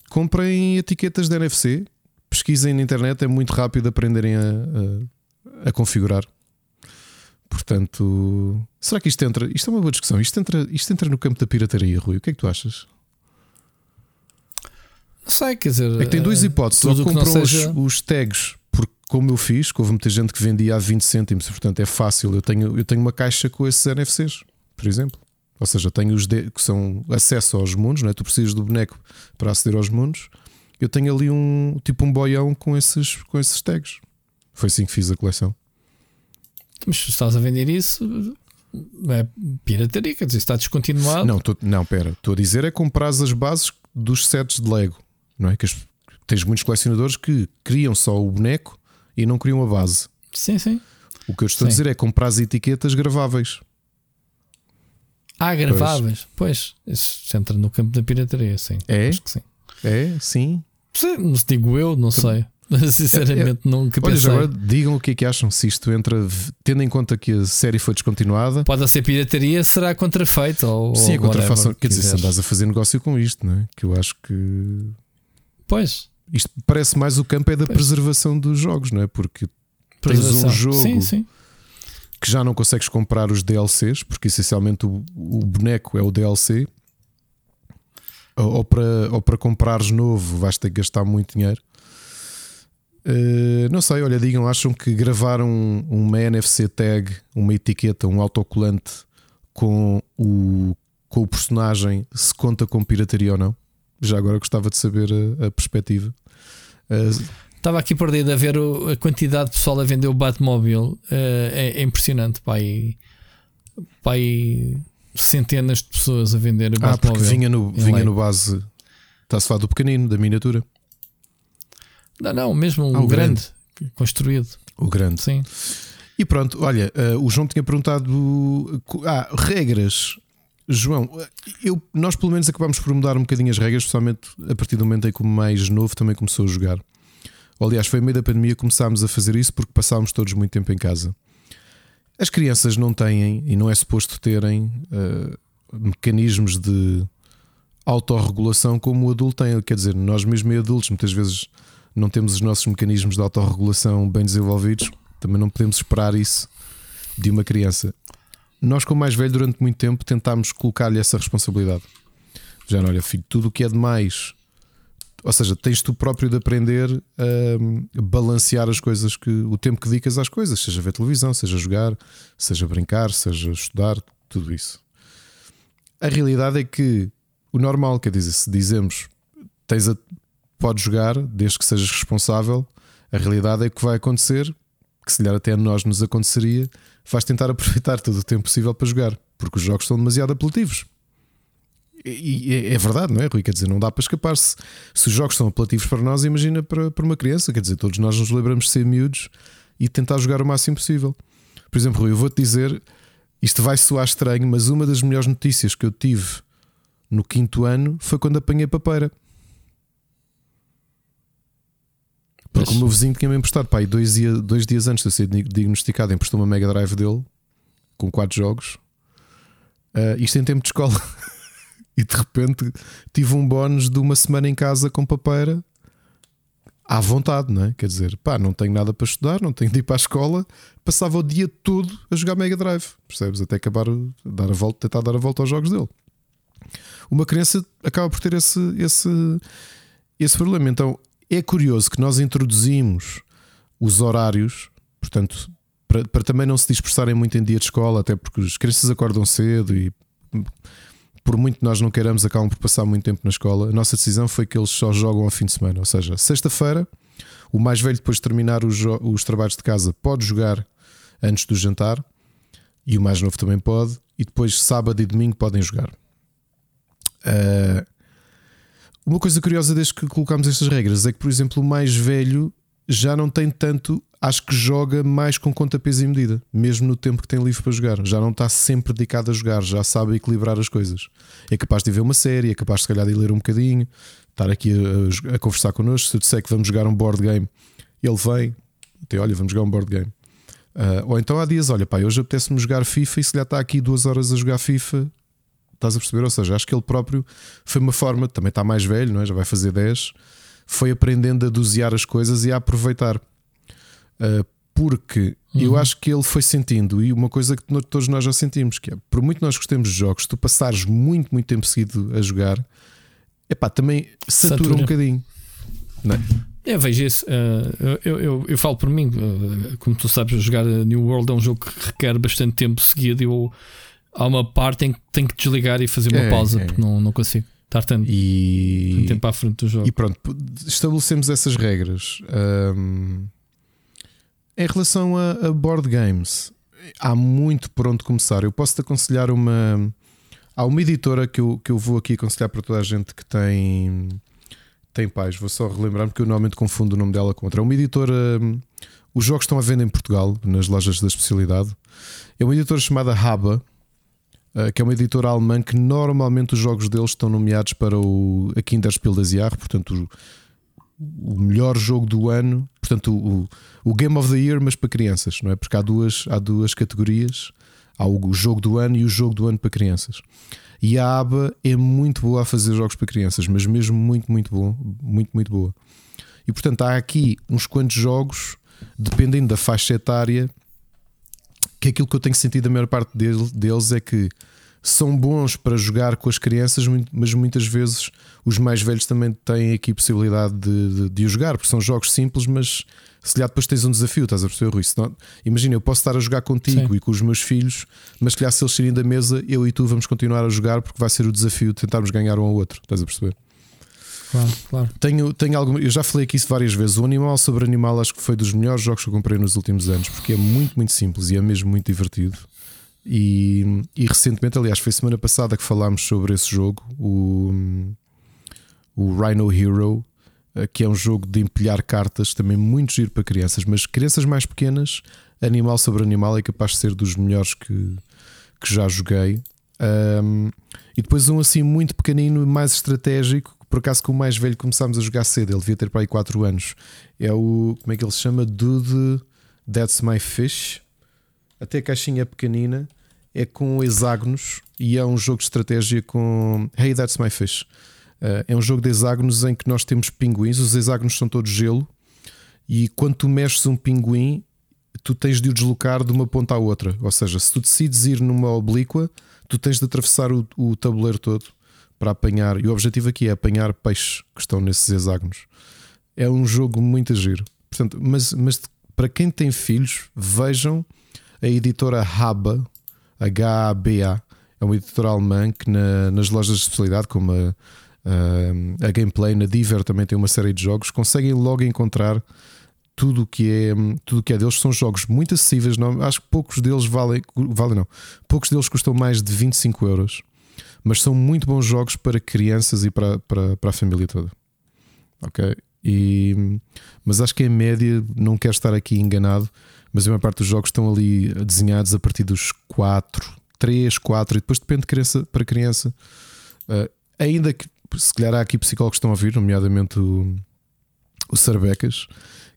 comprem etiquetas de NFC, pesquisem na internet, é muito rápido aprenderem a, a, a configurar. Portanto, será que isto entra? Isto é uma boa discussão. Isto entra, isto entra no campo da pirataria, Rui. O que é que tu achas? Não sei, quer dizer. É que tem duas eh, hipóteses. Ou compram seja... os, os, tags, porque como eu fiz, que houve muita gente que vendia a 20 cêntimos, portanto é fácil. Eu tenho, eu tenho uma caixa com esses NFCs, por exemplo. Ou seja, tenho os de, que são acesso aos mundos, não é? tu precisas do boneco para aceder aos mundos. Eu tenho ali um tipo um boião com esses, com esses tags. Foi assim que fiz a coleção. Mas se estás a vender isso, é pirataria, quer dizer, está descontinuado. Não, tô, não, pera, estou a dizer é comprar as bases dos sets de Lego, não é? Que as, tens muitos colecionadores que criam só o boneco e não criam a base. Sim, sim. O que eu estou sim. a dizer é comprar as etiquetas graváveis. Ah, graváveis. Pois, isso entra no campo da pirataria, sim. É? Acho que sim. É, sim. Sim, digo eu, não sei. Sinceramente, é, é, nunca Olha, agora digam o que é que acham. Se isto entra, tendo em conta que a série foi descontinuada, pode ser pirataria, será contrafeito ou sim, ou a contrafação. Quer dizer, se andas a fazer negócio com isto, não é? Que eu acho que pois isto parece mais o campo é da pois. preservação dos jogos, não é? Porque tens um jogo sim, sim. Que já não consegues comprar os DLCs, porque essencialmente o, o boneco é o DLC. Ou para, ou para comprares novo vais ter que gastar muito dinheiro. Uh, não sei, olha, digam, acham que gravar um, uma NFC tag, uma etiqueta, um autocolante com o, com o personagem se conta com pirataria ou não? Já agora gostava de saber a, a perspectiva. Uh, Estava aqui perdido a ver a quantidade de pessoal a vender o Batmóvel. Uh, é, é, impressionante, pai. Pai, centenas de pessoas a vender o ah, Batmóvel. Porque vinha no, vinha no base. Está-se a falar do pequenino, da miniatura. Não, não, mesmo ah, o grande, grande, construído. O grande. Sim. E pronto, olha, uh, o João tinha perguntado. Ah, regras. João, eu, nós pelo menos acabamos por mudar um bocadinho as regras, especialmente a partir do momento em que o mais novo também começou a jogar. Aliás, foi meio da pandemia que começámos a fazer isso porque passámos todos muito tempo em casa. As crianças não têm, e não é suposto terem, uh, mecanismos de autorregulação como o adulto tem. Quer dizer, nós mesmo adultos, muitas vezes não temos os nossos mecanismos de autorregulação bem desenvolvidos, também não podemos esperar isso de uma criança. Nós, como mais velho, durante muito tempo tentámos colocar-lhe essa responsabilidade. Já não, olha, filho, tudo o que é demais, ou seja, tens tu próprio de aprender a balancear as coisas que o tempo que dedicas às coisas, seja ver televisão, seja jogar, seja brincar, seja estudar, tudo isso. A realidade é que o normal, quer dizer, se dizemos tens a, podes jogar desde que sejas responsável. A realidade é que vai acontecer, que se calhar até a nós nos aconteceria, vais tentar aproveitar todo o tempo possível para jogar, porque os jogos são demasiado apelativos. E, é verdade, não é, Rui? Quer dizer, não dá para escapar-se. Se os jogos são apelativos para nós, imagina para, para uma criança. Quer dizer, todos nós nos lembramos de ser miúdos e tentar jogar o máximo possível. Por exemplo, Rui, eu vou-te dizer, isto vai soar estranho, mas uma das melhores notícias que eu tive no quinto ano foi quando apanhei papeira. Porque o meu vizinho tinha-me emprestado, pá, e dois, dia, dois dias antes de eu ser diagnosticado, emprestou uma Mega Drive dele com quatro jogos. Uh, isto em tempo de escola. e de repente tive um bónus de uma semana em casa com papeira à vontade, não é? Quer dizer, pá, não tenho nada para estudar, não tenho de ir para a escola, passava o dia todo a jogar Mega Drive, percebes? Até acabar dar a volta, tentar dar a volta aos jogos dele. Uma criança acaba por ter esse, esse, esse problema. Então é curioso que nós introduzimos os horários, portanto, para, para, também não se dispersarem muito em dia de escola, até porque as crianças acordam cedo e por muito nós não queiramos, acabam por passar muito tempo na escola. A nossa decisão foi que eles só jogam ao fim de semana, ou seja, sexta-feira, o mais velho, depois de terminar os, os trabalhos de casa, pode jogar antes do jantar e o mais novo também pode, e depois sábado e domingo podem jogar. Uh, uma coisa curiosa desde que colocámos estas regras é que, por exemplo, o mais velho já não tem tanto acho que joga mais com conta, peso e medida, mesmo no tempo que tem livre para jogar. Já não está sempre dedicado a jogar, já sabe equilibrar as coisas. É capaz de ver uma série, é capaz, se calhar, de ler um bocadinho, estar aqui a, a conversar connosco. Se eu disser que vamos jogar um board game, ele vem, até olha, vamos jogar um board game. Uh, ou então há dias, olha, pá, hoje apetece-me jogar FIFA e se lhe está aqui duas horas a jogar FIFA, estás a perceber? Ou seja, acho que ele próprio foi uma forma, também está mais velho, não é? já vai fazer 10, foi aprendendo a dosear as coisas e a aproveitar. Uh, porque uhum. eu acho que ele foi sentindo, e uma coisa que todos nós já sentimos, que é por muito nós gostemos de jogos, tu passares muito, muito tempo seguido a jogar, epá, também satura, satura. um bocadinho. Não é? Eu vejo isso. Uh, eu, eu, eu, falo por mim, uh, como tu sabes, jogar New World é um jogo que requer bastante tempo seguido. Eu, há uma parte em que tenho que desligar e fazer uma é, pausa, é. porque não, não consigo estar tanto, e... tanto, tempo à frente do jogo. E pronto, estabelecemos essas regras. Um, em relação a, a, board games, há muito por onde começar. Eu posso te aconselhar uma. Há uma editora que eu, que eu vou aqui aconselhar para toda a gente que tem tem pais, vou só relembrar porque eu normalmente confundo o nome dela com outra. É uma editora. Os jogos estão à venda em Portugal, nas lojas da especialidade. É uma editora chamada Haba, eh, que é uma editora alemã que normalmente os jogos deles estão nomeados para o a Kinderspiel des Jahres, portanto, o, o, melhor jogo do ano, portanto, o, o Game of the Year, mas para crianças, não é? Porque há duas, há duas categorias: há o jogo do ano e o jogo do ano para crianças. E a aba é muito boa a fazer jogos para crianças, mas mesmo muito, muito bom, muito, muito boa. E portanto há aqui uns quantos jogos, dependendo da faixa etária, que aquilo que eu tenho sentido a maior parte deles é que são bons para jogar com as crianças, mas muitas vezes os mais velhos também têm aqui possibilidade de, de, de jogar, porque são jogos simples, mas se calhar depois tens um desafio, estás a perceber, Rui? Imagina, eu posso estar a jogar contigo Sim. e com os meus filhos, mas se calhar se eles saírem da mesa, eu e tu vamos continuar a jogar porque vai ser o desafio de tentarmos ganhar um ao outro, estás a perceber? Claro, claro. Tenho, tenho alguma, eu já falei aqui isso várias vezes. O Animal sobre Animal acho que foi dos melhores jogos que eu comprei nos últimos anos porque é muito, muito simples e é mesmo muito divertido. E, e recentemente, aliás, foi semana passada que falámos sobre esse jogo, o, o Rhino Hero, eh, que é um jogo de empilhar cartas, também muito giro para crianças, mas crianças mais pequenas, animal sobre animal, é capaz de ser dos melhores que, que já joguei. Um, e depois um assim muito pequenino, mais estratégico, por acaso com o mais velho começámos a jogar cedo, ele devia ter para aí 4 anos. É o. Como é que ele se chama? Dude That's My Fish. Até a caixinha é pequenina, é com hexágonos e é um jogo de estratégia com Hey That's My Fish. Uh, é um jogo de hexágonos em que nós temos pinguins, os hexágonos são todos gelo, e quando tu mexes um pinguim, tu tens de o deslocar de uma ponta à outra. Ou seja, se tu decides ir numa oblíqua, tu tens de atravessar o, o tabuleiro todo para apanhar. E o objetivo aqui é apanhar peixes que estão nesses hexágonos. É um jogo muito giro. Portanto, mas, mas para quem tem filhos, vejam a editora Haba, H-A-B-A. É uma editora alemã que na, nas lojas de especialidade, como a Uh, a gameplay na Diver também tem uma série de jogos, conseguem logo encontrar tudo que é tudo que é deles. São jogos muito acessíveis, não, acho que poucos deles valem, valem não, poucos deles custam mais de 25 euros, mas são muito bons jogos para crianças e para, para, para a família toda. Ok? E, mas acho que em média, não quero estar aqui enganado, mas a maior parte dos jogos estão ali desenhados a partir dos 4, 3, 4, e depois depende de criança para criança. Uh, ainda que se calhar há aqui psicólogos que estão a ouvir, nomeadamente o, o Sarbecas,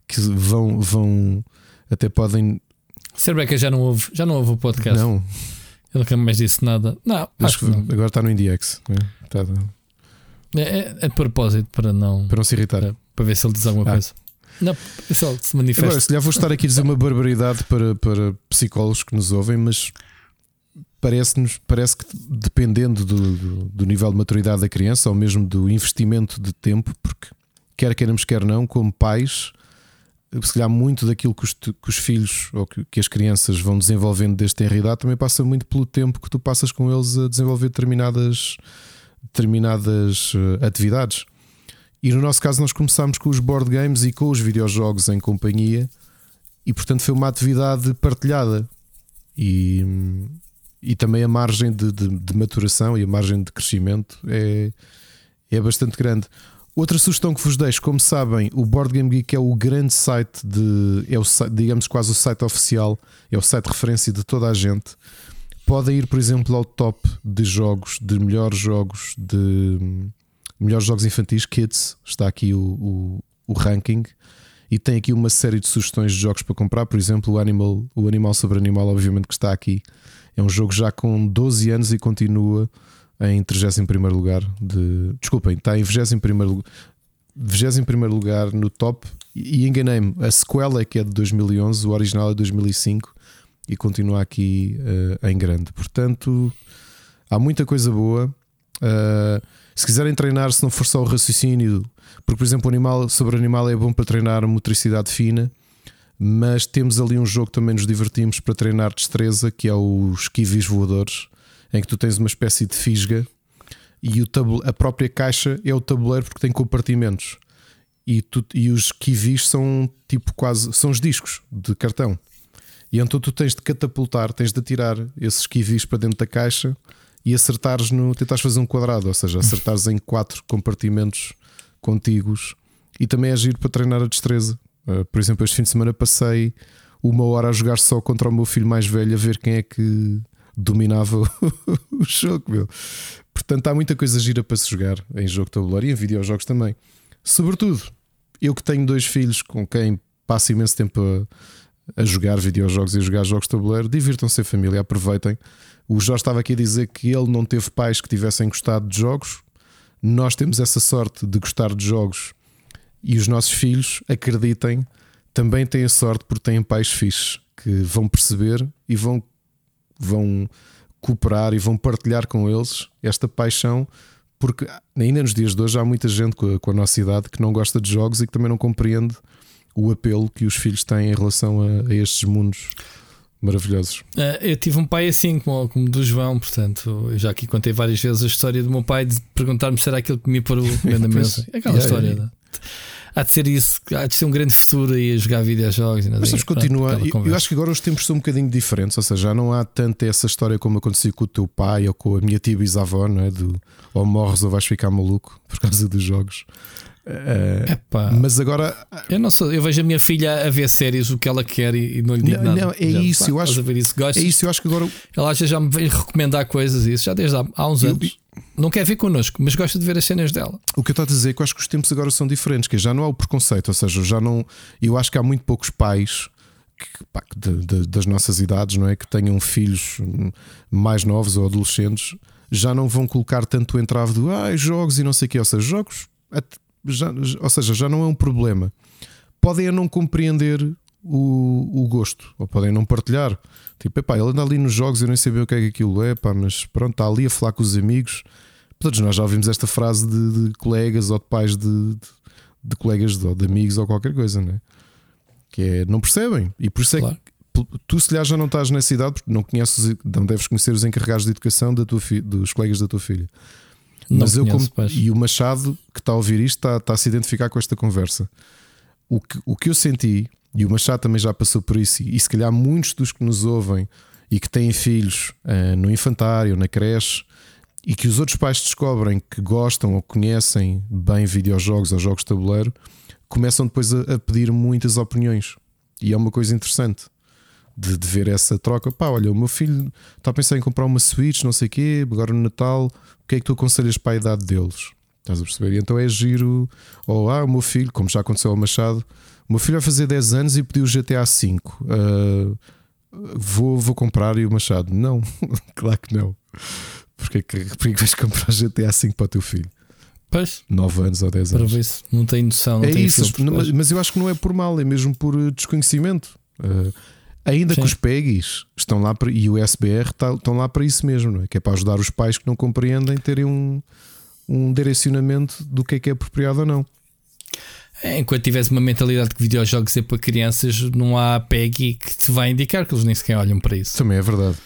que vão, vão até podem. Sarbecas já não ouve, já não ouve o podcast. Não. Ele nunca mais disse nada. Não, acho que não. agora está no IndieX. Né? Está... É, é, é, de propósito para não. Para não se irritar. Para, para ver se ele diz alguma ah. coisa. Não, só se manifesta. Agora, se calhar vou estar aqui a dizer uma barbaridade para, para psicólogos que nos ouvem, mas parece-nos, parece que dependendo do, do, do, nível de maturidade da criança ou mesmo do investimento de tempo, porque quer queiramos, quer não, como pais, se calhar muito daquilo que os, que os filhos ou que, que, as crianças vão desenvolvendo desde ter idade também passa muito pelo tempo que tu passas com eles a desenvolver determinadas, determinadas uh, atividades. E no nosso caso, nós começámos com os board games e com os videojogos em companhia, e portanto foi uma atividade partilhada. E, e também a margem de, de, de, maturação e a margem de crescimento é, é bastante grande. Outra sugestão que vos deixo, como sabem, o Board Game Geek é o grande site de. É o, digamos quase o site oficial, é o site de referência de toda a gente. Podem ir, por exemplo, ao top de jogos, de melhores jogos, de melhores jogos infantis, Kids, está aqui o, o, o ranking. E tem aqui uma série de sugestões de jogos para comprar, por exemplo, o Animal, o Animal sobre Animal, obviamente que está aqui. É um jogo já com 12 anos e continua em 31 lugar de. Desculpem, está em 21 21 lugar no top. E enganei-me, a sequela é que é de 2011, o original é de 2005 e continua aqui uh, em grande. Portanto, há muita coisa boa. Uh, se quiserem treinar, se não for só o raciocínio, porque, por exemplo, o animal, sobre animal é bom para treinar motricidade fina, mas temos ali um jogo que também nos divertimos para treinar destreza, que é os kiwis voadores, em que tu tens uma espécie de fisga e o a própria caixa é o tabuleiro porque tem compartimentos. E, tu, e os kiwis são tipo quase são os discos de cartão. E então tu tens de catapultar, tens de atirar esses kiwis para dentro da caixa e acertares no. tentares fazer um quadrado, ou seja, acertares em quatro compartimentos contíguos e também agir é para treinar a destreza. Uh, por exemplo, este fim de semana passei uma hora a jogar só contra o meu filho mais velho a ver quem é que dominava o jogo, meu. Portanto, há muita coisa gira para se jogar em jogo de tabuleiro e em videojogos também. Sobretudo, eu que tenho dois filhos com quem passo imenso tempo a a jogar videojogos e a jogar jogos de tabuleiro, divirtam-se família, aproveitem. O Jorge estava aqui a dizer que ele não teve pais que tivessem gostado de jogos. Nós temos essa sorte de gostar de jogos e os nossos filhos, acreditem, também têm a sorte porque têm pais fixes que vão perceber e vão, vão cooperar e vão partilhar com eles esta paixão. Porque ainda nos dias de hoje há muita gente com a, com a nossa idade que não gosta de jogos e que também não compreende o apelo que os filhos têm em relação a, a estes mundos maravilhosos. Uh, eu tive um pai assim, como, como do João, portanto, eu já aqui contei várias vezes a história do meu pai de perguntar-me se era aquilo que me para o na mesa. É aquela yeah, história. Yeah. Há de ser isso, há de ser um grande futuro aí a jogar videojogos. Mas sabes, continua. Eu, eu, acho que agora os tempos são um bocadinho diferentes, ou seja, já não há tanta essa história como acontecia com o teu pai ou com a minha tia bisavó, não é? Do ou morres ou vais ficar maluco por causa dos jogos. Uh, mas agora eu não sou, eu vejo a minha filha a ver séries o que ela quer e, e não lhe digo não, nada. Não, é já, isso, eu acho. Isso, é isso, eu acho que agora ela já me vem recomendar coisas isso já desde há, há uns eu, anos. Não quer ver connosco, mas gosta de ver as cenas dela. O que eu estou a dizer é que eu acho que os tempos agora são diferentes, que já não há o preconceito, ou seja, já não. Eu acho que há muito poucos pais que, pá, de, de, das nossas idades, não é? Que tenham filhos mais novos ou adolescentes, já não vão colocar tanto o entrave do ah, jogos e não sei o que, ou seja, jogos já, ou seja, já não é um problema. Podem não compreender o, o gosto, ou podem não partilhar. Tipo, epá, ele anda ali nos jogos e eu nem sei o que é que aquilo é, pá, mas pronto, está ali a falar com os amigos. Todos nós já ouvimos esta frase de, de colegas ou de pais de, de, de colegas ou de amigos ou qualquer coisa, né? que é não percebem. E por isso é claro. que tu, se calhar, já não estás nessa idade, porque não conheces, não deves conhecer os encarregados de educação da tua dos colegas da tua filha. Mas eu, como, e o Machado que está a ouvir isto está, está a se identificar com esta conversa. O que, o que eu senti, e o Machado também já passou por isso, e se calhar muitos dos que nos ouvem e que têm filhos uh, no infantário, na creche, e que os outros pais descobrem que gostam ou conhecem bem videojogos ou jogos de tabuleiro, começam depois a, a pedir muitas opiniões. E é uma coisa interessante de, de, ver essa troca. Pá, olha, o meu filho está a pensar em comprar uma Switch, não sei o quê, agora no Natal, o que é que tu aconselhas para a idade deles? Estás a perceber? E então é giro. Ou ah, o meu filho, como já aconteceu ao Machado, o meu filho vai fazer 10 anos e pediu o GTA V. Uh, vou, vou comprar e o Machado, não, claro que não. Porquê que, porquê que vais comprar o GTA V para o teu filho? Pois. 9 anos ou 10 anos. Para ver se não tem noção. Não é tem isso, mas, mas, eu acho que não é por mal, é mesmo por desconhecimento. Uh, Ainda Sim. que os PEGs estão lá para, e o SBR tá, estão lá para isso mesmo, não é? Que é para ajudar os pais que não compreendem terem um, um direcionamento do que é que é apropriado ou não. Enquanto tivesse uma mentalidade que videojogos é para crianças, não há PEG que te vai indicar que eles nem sequer olham para isso. Também é verdade.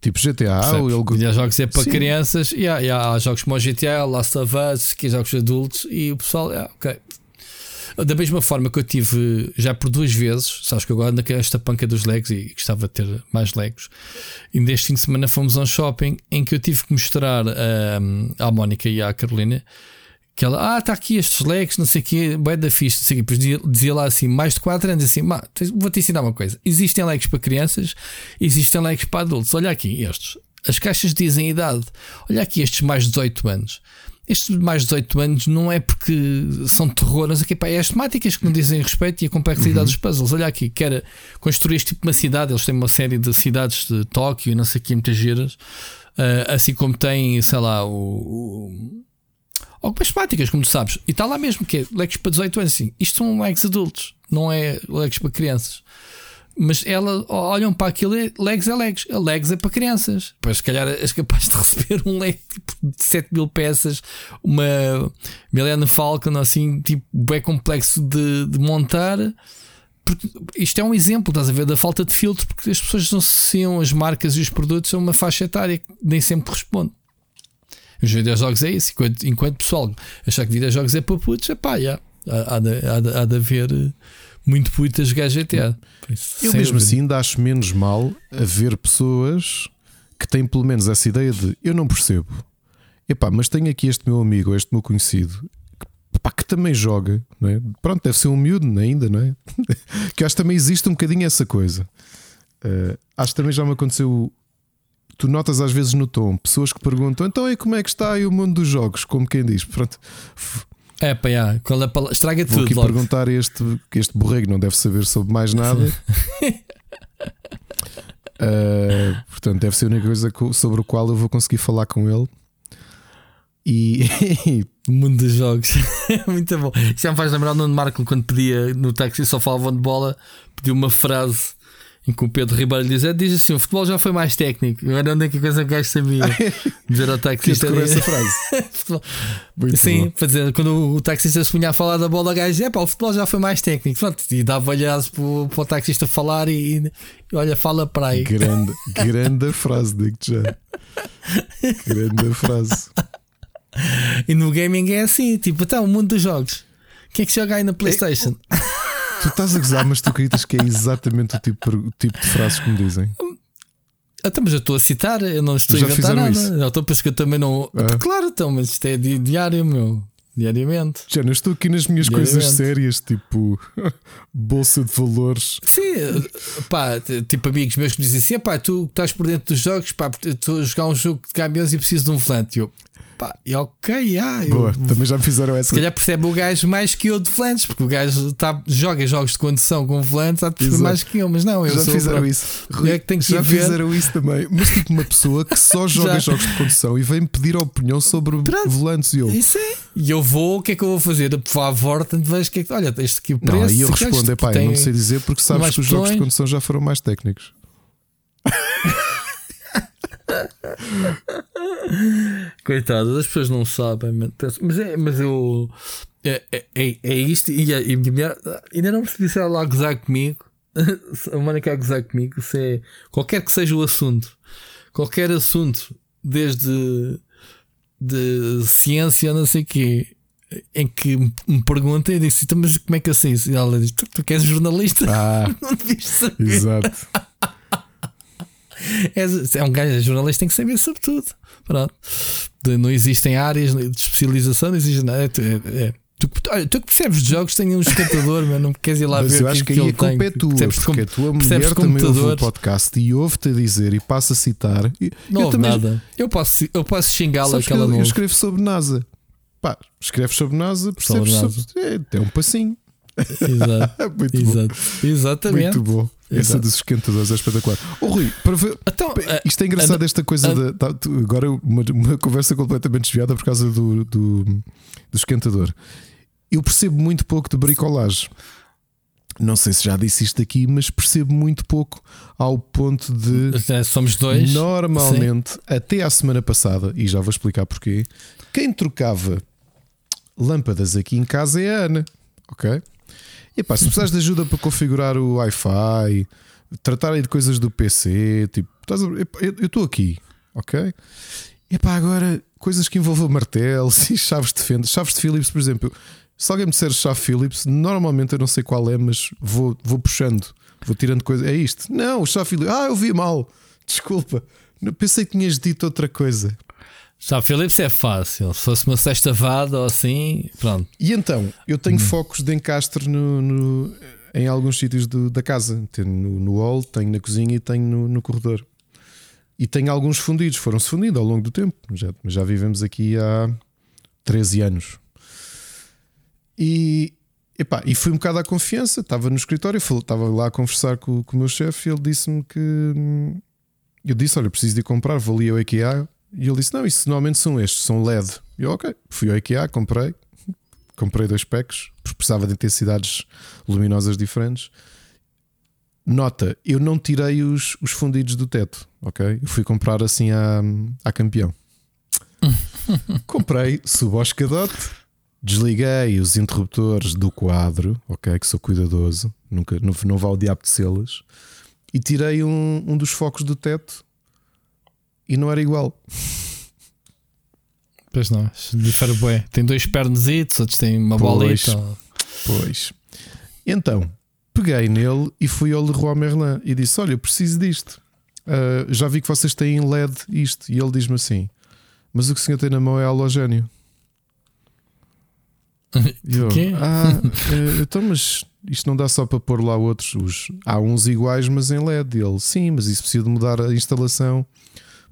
Tipo GTA, ou ele... videojogos é para Sim. crianças e há, e há, jogos como o GTA, Last of Us, que é jogos adultos, e o pessoal, é, ok, da mesma forma que eu tive já por duas vezes, sabes que agora ando esta panca dos Legos e gostava de ter mais Legos. E neste fim de semana fomos a um shopping em que eu tive que mostrar um, à Mónica e à Carolina Que ela, ah, está aqui estes leques, não sei o quê, bem da fixe, não sei o quê. Depois dizia, dizia lá assim, mais de 4 anos, assim, vou-te ensinar uma coisa. Existem leques para crianças, existem leques para adultos. Olha aqui, estes. As caixas dizem idade. Olha aqui estes mais de 18 anos. Estes mais de 18 anos não é porque são terror, mas aqui, pá, é as temáticas que não dizem respeito e a complexidade uhum. dos puzzles. Olha aqui, quer construir este tipo de uma cidade. Eles têm uma série de cidades de Tóquio e não sei o que, muitas giras. Uh, assim como tem, sei lá, o, o algumas temáticas, como tu sabes, e está lá mesmo que é leques para 18 anos. Assim, isto são leques adultos, não é leques para crianças. Mas elas olham para aquilo e legs é legs, a legs é para crianças. Pois se calhar és capaz de receber um leg tipo, de 7 mil peças, uma Milena Falcon, assim, tipo, bem complexo de, de montar. Porque isto é um exemplo, estás a ver, da falta de filtro, porque as pessoas não associam as marcas e os produtos a uma faixa etária que nem sempre corresponde. Os videojogos é isso. Enquanto, enquanto pessoal achar que videojogos é para putos, é pá, yeah. há, há, de, há, de, há de haver eh, muito puto a jogar GTA. Eu mesmo assim ainda acho menos mal a ver pessoas que têm pelo menos essa ideia de eu não percebo. Epá, mas tenho aqui este meu amigo, este meu conhecido, que, pá, que também joga, não é? Pronto, deve ser um miúdo ainda, não é? que acho que também existe um bocadinho essa coisa. Uh, acho que também já me aconteceu tu notas às vezes no tom pessoas que perguntam então e como é que está aí o mundo dos jogos? Como quem diz, pronto. É pá, yeah. Qual é a estraga Vou tudo. aqui logo. perguntar a este, este borrego não deve saber sobre mais nada. uh, portanto, deve ser a única coisa sobre o qual eu vou conseguir falar com ele. E o mundo dos jogos, muito bom. Isso já me faz lembrar o Nuno Marco quando pedia no táxi só falavam de bola, pediu uma frase em que o Pedro Ribeiro diz, é, diz assim: o futebol já foi mais técnico. Agora onde é que a coisa que o gajo sabia? Dizer ao taxista. Que essa frase. Sim, dizer, quando o taxista se punha a falar da bola, o gajo é pá, o futebol já foi mais técnico. Pronto, e dava olhadas para, para o taxista falar e, e, olha, fala para aí. Grande, grande frase, digo-te já. Grande frase. E no gaming é assim, tipo, até então, o mundo dos jogos. Quem é que joga aí na PlayStation? Tu estás a gozar, mas tu acreditas que é exatamente o tipo, o tipo de frases que me dizem. Então, mas eu estou a citar, eu não estou Já a inventar nada. Isso? Eu estou a pensar que eu também não. É. Claro, então, mas isto é diário, meu. Diariamente. Já não estou aqui nas minhas coisas sérias, tipo bolsa de valores. Sim, pá, tipo amigos meus que me dizem assim: pá, tu estás por dentro dos jogos, pá, estou a jogar um jogo de caminhões e preciso de um volante. Eu, Pá, e ok, ah, Boa, também já me fizeram essa. Se calhar percebe o gajo mais que eu de volantes, porque o gajo tá, joga jogos de condução com volantes, há de perceber mais que eu, mas não, eu já sou fizeram isso. é que tenho que já ver. fizeram isso também. Mas tipo uma pessoa que só joga jogos de condução e vem pedir opinião sobre Pronto, volantes e eu. Isso é. E eu vou, o que é que eu vou fazer? Vou à volta, vejo que é que. Olha, este aqui o preço. Não, e eu respondo, é pá, não sei dizer porque sabes que os jogos de condução já foram mais técnicos. Coitado, as pessoas não sabem, mas é, mas eu. É, é, é, é isto, e, a, e minha, ainda não percebi se ela a gozar comigo. A Mónica a gozar comigo, se é qualquer que seja o assunto, qualquer assunto, desde de ciência, não sei o quê, em que me pergunta, eu disse: então, Mas como é que eu sei isso? E ela diz: Tu, tu queres jornalista? Ah, não devias saber. Exato. É, é um gajo, jornalista tem que saber sobre tudo. Pronto. Não existem áreas de especialização, não existe nada. É, é. Tu, olha, tu que percebes de jogos, tem um escutador, mas não queres ir lá mas ver eu acho que, que aí a culpa é tua, percebes porque a tua mulher também ouve o podcast e ouve-te a dizer e passa a citar. Não eu também, nada. Eu posso, eu posso xingá-la que ela não. Eu escrevo sobre NASA. Pá, escreves sobre NASA, percebes sobre. sobre é, tem um passinho. Exato. Muito Exato. Bom. Exatamente. Muito bom. Essa dos esquentadores é espetacular. Oh, Rui, para ver, então, isto é engraçado, esta coisa. da, tá, agora, uma, uma, conversa completamente desviada por causa do, do, do esquentador. Eu percebo muito pouco de bricolagem. Não sei se já disse isto aqui, mas percebo muito pouco ao ponto de. Somos dois. Normalmente, Sim. até à semana passada, e já vou explicar porquê, quem trocava lâmpadas aqui em casa é a Ana. Ok? E pá, se precisares de ajuda para configurar o Wi-Fi, tratar aí de coisas do PC, tipo, estás a... eu estou aqui, ok? E pá, agora coisas que envolvam martelos e chaves de fenda, chaves de Philips, por exemplo. Se alguém me disser chave Philips, normalmente eu não sei qual é, mas vou, vou puxando, vou tirando coisa. É isto? Não, chave Philips. Ah, eu vi mal. Desculpa. Pensei que tinhas dito outra coisa. Já Philips é fácil. Se fosse uma sexta vada ou assim, pronto. E então, eu tenho hum. focos de encastre no, no em alguns sítios do, da casa. Tenho no, no hall, tenho na cozinha e tenho no, no corredor. E tenho alguns fundidos, foram-se fundindo ao longo do tempo. Já, já vivemos aqui há 13 anos. E, epá, e fui um bocado à confiança. Estava no escritório, estava lá a conversar com, com o meu chefe e ele disse-me que. Eu disse: Olha, preciso de comprar, vou ali ao IKEA e ele disse: Não, isso normalmente são estes, são LED. E eu, ok, fui ao IKEA, comprei, comprei dois packs, porque precisava de intensidades luminosas diferentes. Nota, eu não tirei os, os fundidos do teto, ok? Eu fui comprar assim à, à campeão. comprei, subo ao escadote, desliguei os interruptores do quadro, ok? Que sou cuidadoso, nunca, não, não vá ao diabo de selas, e tirei um, um dos focos do teto e não era igual. Pois não, difere bem. Tem dois pernezitos, outros têm uma pois, bolita. Pois. Então, peguei nele e fui ao Leroy Merlin e disse: Olha, eu preciso disto. Uh, já vi que vocês têm LED isto. E ele diz-me assim: Mas o que o senhor tem na mão é halogénio. eu, ah, uh, então, mas isto não dá só para pôr lá outros. Os, há uns iguais, mas em LED. E ele, sim, mas isso precisa de mudar a instalação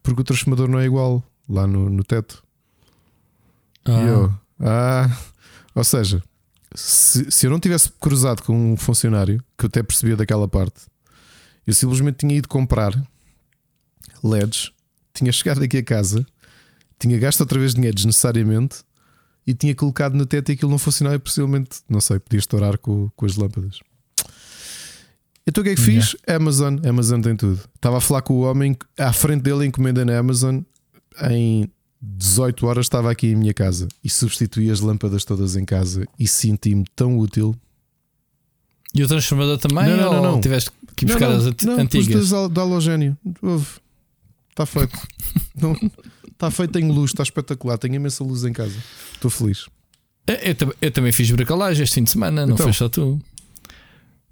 porque o transformador não é igual lá no, no teto. Ah. E eu, ah, ou seja, se, se eu não tivesse cruzado com um funcionário que eu até percebia daquela parte, eu simplesmente tinha ido comprar LEDs, tinha chegado aqui a casa, tinha gasto outra vez dinheiro desnecessariamente e tinha colocado no teto e aquilo não funcionava e possivelmente, não sei, podia estourar com, com as lâmpadas. Então o que é que fiz? Yeah. Amazon. Amazon tem tudo. Estava a falar com o homem à frente dele, encomenda na Amazon. Em 18 horas estava aqui em minha casa e substituí as lâmpadas todas em casa e senti-me tão útil. E o transformador também? Não, não, não. não. Tiveste que buscar não, não, as não, antigas? Não, da halogénio. Está feito. não, está feito, tenho luz, está espetacular. Tenho imensa luz em casa. Estou feliz. Eu, eu, eu, também fiz bricolagem este fim de semana, não então, foi só tu.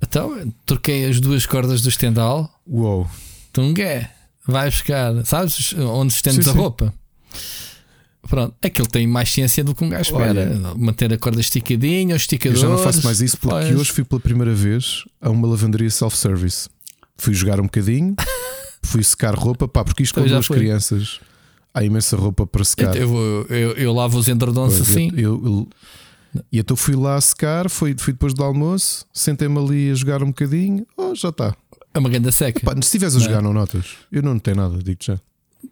Então, troquei as duas cordas do estendal. Uou. Tungué. Vai buscar, sabes onde estendes a sim. roupa? Pronto, aquilo tem mais ciência do que um gajo espera. Manter a corda esticadinha, o esticador. Eu já não faço mais isso porque pois. hoje fui pela primeira vez a uma lavanderia self-service. Fui jogar um bocadinho, fui secar roupa, pá, porque isto com duas foi. crianças há imensa roupa para secar. Eu, eu, eu, eu lavo os endredons assim. eu, e então fui lá a secar, fui, fui depois do almoço, sentei-me ali a jogar um bocadinho, oh, já está. É uma grande seca. Epá, se estiveres a jogar, não. não notas. Eu não tenho nada, digo já.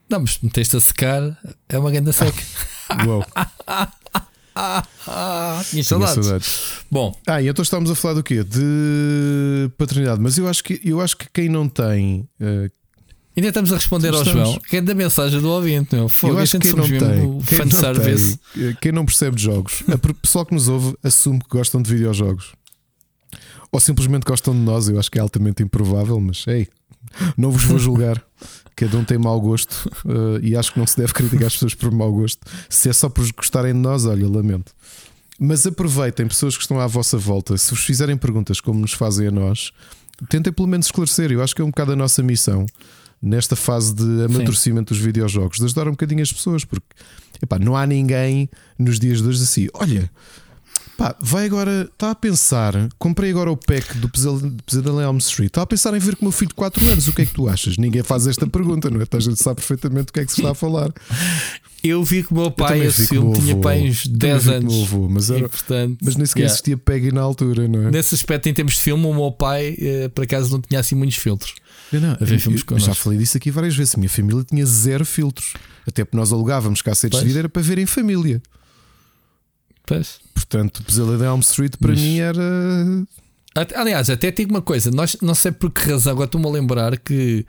Não, mas meteste a secar, é uma grande seca. Uau. Tinha saudades. saudades. Bom, ah, e então estamos a falar do quê? De paternidade. Mas eu acho que, eu acho que quem não tem, uh, Ainda estamos a responder estamos. ao João, que é da mensagem do ouvinte. Meu. Fogo, Eu acho que quem não, tem, quem, não tem, quem não percebe de jogos, o pessoal que nos ouve assume que gostam de videojogos. Ou simplesmente gostam de nós. Eu acho que é altamente improvável, mas ei, não vos vou julgar. Cada um tem mau gosto uh, e acho que não se deve criticar as pessoas por mau gosto. Se é só por gostarem de nós, olha, lamento. Mas aproveitem, pessoas que estão à vossa volta, se vos fizerem perguntas como nos fazem a nós, tentem pelo menos esclarecer. Eu acho que é um bocado a nossa missão nesta fase de amadurecimento Sim. dos videojogos, de ajudar um bocadinho as pessoas, porque epá, não há ninguém nos dias de hoje assim, olha. Pá, vai agora, está a pensar, comprei agora o pack do Pesadelo em Elm Street, está a pensar em ver com o meu filho de 4 anos, o que é que tu achas? Ninguém faz esta pergunta, não é? A gente sabe perfeitamente o que é que se está a falar. Eu vi que o meu pai esse filme tinha pai uns 10 anos. Avô, mas, era, e, portanto, mas nem sequer yeah. existia PEG na altura, não é? Nesse aspecto, em termos de filme, o meu pai, eh, por acaso, não tinha assim muitos filtros. Não, não, a ver filmes eu, já falei disso aqui várias vezes. A minha família tinha zero filtros. Até porque nós alugávamos cassetes de vida era para ver em família. Pois. Portanto, o Pesadelo de Elm Street para Mas... mim era. Aliás, até digo uma coisa, nós, não sei por que razão, agora estou-me a lembrar que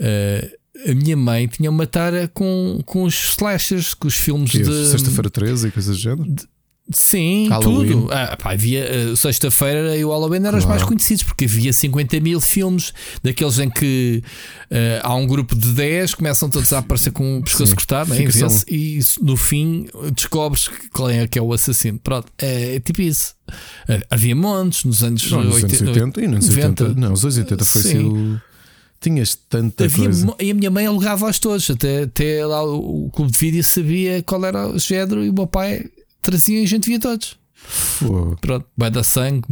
uh, a minha mãe tinha uma tara com, com os slashers, com os filmes que de. Sexta-feira 13 e coisas do género? De, Sim, Halloween. tudo. Ah, pá, havia uh, sexta-feira e o Halloween eram claro. os mais conhecidos porque havia 50 mil filmes daqueles em que uh, há um grupo de 10, começam todos a aparecer com o pescoço cortado né, e no fim descobres qual é que é o assassino. Pronto, é, é tipo isso. Uh, havia montes nos anos, não, nos 80, anos 80 e nos 90. 80. Não, os anos 80 foi assim o Tinhas tanta Havia, coisa. e a minha mãe alugava-os todos, até, até lá o, o clube de vídeo sabia qual era o género e o meu pai trazia e a gente via todos. Pô, Pronto, vai dar sangue,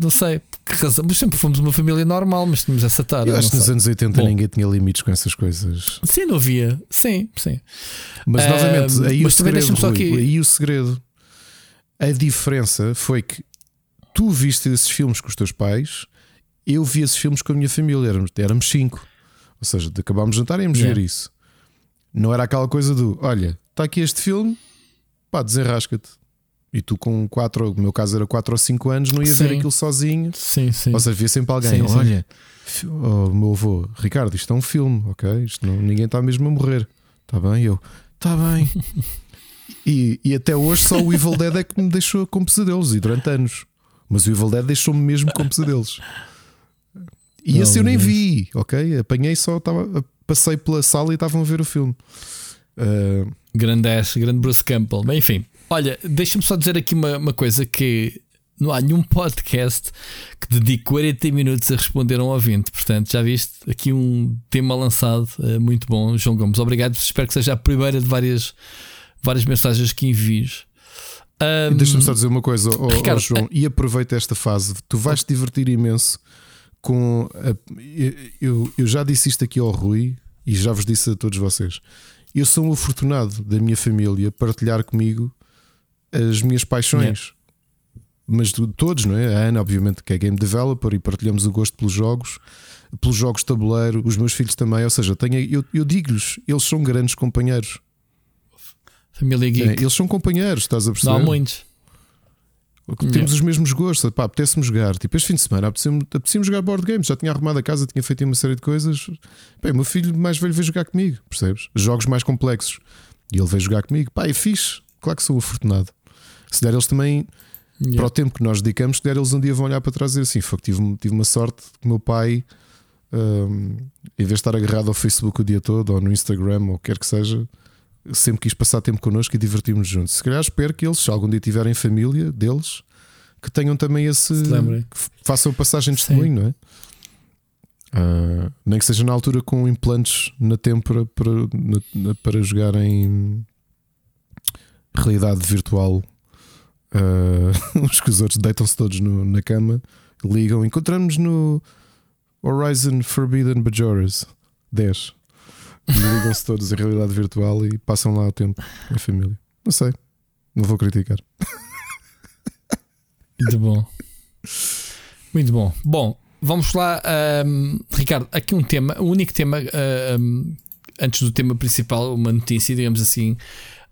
não sei que razão, mas sempre fomos uma família normal, mas tínhamos essa tara. eu acho que nos anos 80 Bom. ninguém tinha limites com essas coisas. Sim, não havia, sim, sim. Mas Ah, novamente, aí mas o também segredo, só Rui, aqui- aí o segredo. A diferença foi que tu viste esses filmes com os teus pais, eu vi esses filmes com a minha família, éramos, éramos cinco. Ou seja, acabámos de jantar e íamos Yeah. ver isso. Não era aquela coisa do olha, está aqui este filme, pá, desenrasca-te. E tu com quatro, no meu caso era 4 ou 5 anos, não ia ver Sim. aquilo sozinho. Sim, sim. Ou seja, via sempre alguém. Sim, sim. Olha, fi- oh, meu avô, Ricardo, isto é um filme, ok? Isto não, ninguém está mesmo a morrer. Está bem? Eu, está bem. e, e até hoje só o Evil Dead é que me deixou com pesadelos e durante anos. Mas o Evil Dead deixou-me mesmo com pesadelos. E Não, esse eu nem vi, ok? Apanhei só, tava, passei pela sala e estavam a ver o filme. Ah, Grande Ash, grande Bruce Campbell. Bem, enfim, olha, deixa-me só dizer aqui uma, uma coisa que não há nenhum podcast que dedique 40 minutos a responder a um ouvinte. Portanto, já viste aqui um tema lançado eh, muito bom, João Gomes. Obrigado. Espero que seja a primeira de várias, várias mensagens que envies. Ahm, Deixa-me só dizer uma coisa, ó Ricardo, João, e aproveita esta fase. Tu vais te divertir imenso com. a- eu, eu já disse isto aqui ao Rui e já vos disse a todos vocês. Eu sou um afortunado da minha família partilhar comigo as minhas paixões. Mas de todos, não é? A Ana, obviamente, que é game developer e partilhamos o gosto pelos jogos, pelos jogos de tabuleiro, os meus filhos também. Ou seja, tenho, eu, eu digo-lhes, eles são grandes companheiros. família É, Geek. eles são companheiros, estás a perceber? não há muitos. Temos os mesmos gostos, pá, apetece-me jogar. Tipo, este fim de semana apetece-me apetece jogar board games. Já tinha arrumado a casa, tinha feito uma série de coisas. Bem, o meu filho mais velho veio jogar comigo, percebes? Jogos mais complexos. E ele veio jogar comigo. Pá, é fixe. Claro que sou afortunado. Se der eles também, Yeah. para o tempo que nós dedicamos, se der eles um dia vão olhar para trás e dizer assim: foi que tive, tive uma sorte que o meu pai, hum, em vez de estar agarrado ao Facebook o dia todo ou no Instagram ou o que quer que seja, sempre quis passar tempo connosco e divertirmos juntos. Se calhar espero que eles, se algum dia tiverem família deles, que tenham também esse. Façam passagem de testemunho, não é? Ah, nem que seja na altura com implantes na têmpora para, na- na- para jogar em realidade virtual. Uns que os outros deitam-se todos no- na cama, ligam. Encontramos no Horizon Forbidden Majoras 10. Ligam-se todos em realidade virtual e passam lá o tempo em família. Não sei, não vou criticar. Muito bom. Muito bom. Bom, vamos lá, ahm, Ricardo. Aqui um tema, o único tema, ahm, antes do tema principal, uma notícia, digamos assim.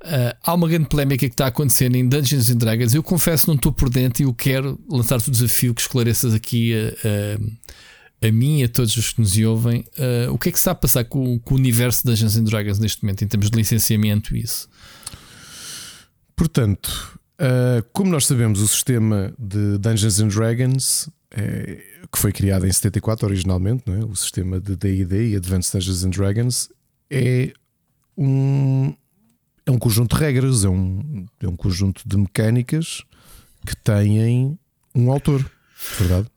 Ah, há uma grande polémica que está acontecendo em Dungeons and Dragons. Eu confesso não estou por dentro e eu quero lançar-te o desafio que esclareças aqui a, a, mim e a todos os que nos ouvem. Ah, o que é que se está a passar com, com o universo de Dungeons Dragons neste momento, em termos de licenciamento e isso? Portanto, ah, como nós sabemos, o sistema de Dungeons and Dragons, eh, que foi criado em 74 originalmente, é? o sistema de DD e Advanced Dungeons and Dragons, é um, é um conjunto de regras, é um, é um conjunto de mecânicas que têm um autor, verdade?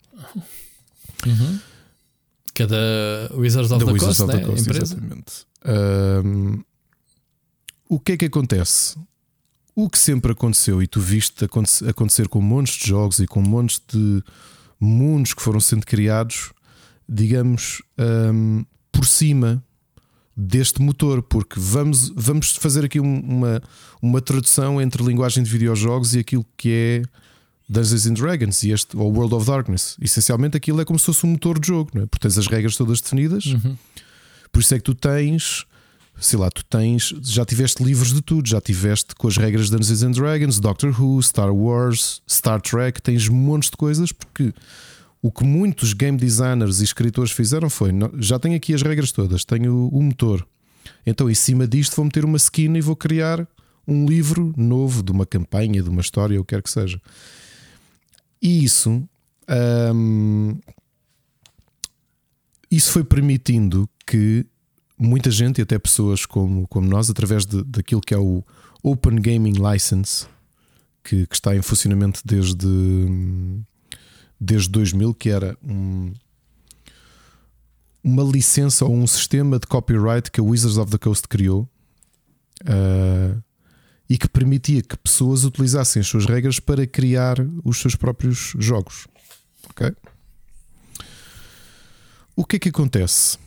Cada Wizards of Da the Wizards Coast, of the né? Coast, exatamente. Ahm, o que é que acontece? O que sempre aconteceu, e tu viste aconte- acontecer com montes de jogos e com montes de mundos que foram sendo criados, digamos, ahm, por cima deste motor, porque vamos, vamos fazer aqui um- uma, uma tradução entre linguagem de videojogos e aquilo que é Dungeons and Dragons e este, ou World of Darkness. Essencialmente aquilo é como se fosse um motor de jogo, não é? porque tens as regras todas definidas, Uhum. por isso é que tu tens, sei lá, tu tens, já tiveste livros de tudo, já tiveste com as regras de Dungeons and Dragons, Doctor Who, Star Wars, Star Trek, tens montes de coisas, porque o que muitos game designers e escritores fizeram foi: já tenho aqui as regras todas, tenho o motor, então em cima disto vou meter uma skin e vou criar um livro novo de uma campanha, de uma história, o que quer que seja. E isso. hum, isso foi permitindo que muita gente, e até pessoas como, como nós, através de, daquilo que é o Open Gaming License, que, que está em funcionamento desde, desde 2000, que era um, uma licença ou um sistema de copyright que a Wizards of the Coast criou uh, e que permitia que pessoas utilizassem as suas regras para criar os seus próprios jogos. Ok? O que é que acontece?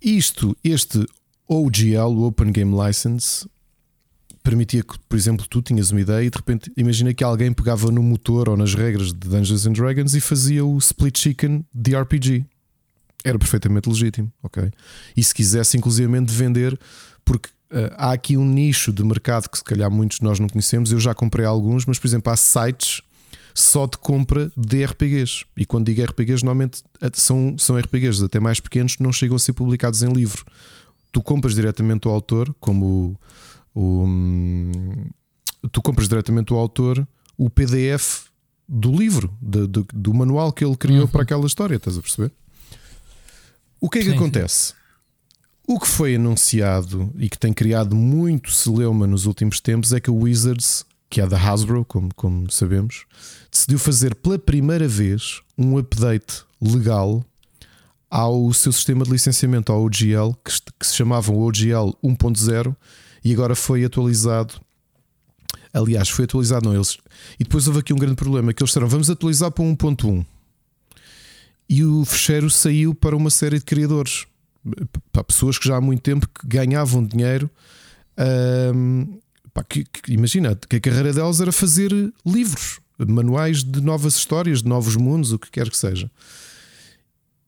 Isto, este OGL, o Open Game License, permitia que, por exemplo, tu tinhas uma ideia e de repente imagina que alguém pegava no motor ou nas regras de Dungeons and Dragons e fazia o split chicken de RPG. Era perfeitamente legítimo, ok? E se quisesse, inclusivamente, vender, porque uh, há aqui um nicho de mercado que se calhar muitos de nós não conhecemos. Eu já comprei alguns, mas por exemplo, há sites só de compra de RPGs. E quando digo RPGs, normalmente eh, são, são RPGs até mais pequenos que não chegam a ser publicados em livro. Tu compras diretamente o autor, como o, hum, tu compras diretamente o autor o PDF do livro, de, de, do manual que ele criou uhum. para aquela história, estás a perceber? O que é que sim, acontece? O que foi anunciado e que tem criado muito celeuma nos últimos tempos é que o Wizards, que é da Hasbro, como, como sabemos, decidiu fazer pela primeira vez um update legal ao seu sistema de licenciamento, ao OGL, que, que se chamava OGL 1.0 e agora foi atualizado. Aliás, foi atualizado, não eles. E depois houve aqui um grande problema: que eles disseram vamos atualizar para 1.1 e o fecheiro saiu para uma série de criadores, para pessoas que já há muito tempo que ganhavam dinheiro. pá, que, que, imagina que a carreira delas era fazer livros, manuais de novas histórias, de novos mundos, o que quer que seja.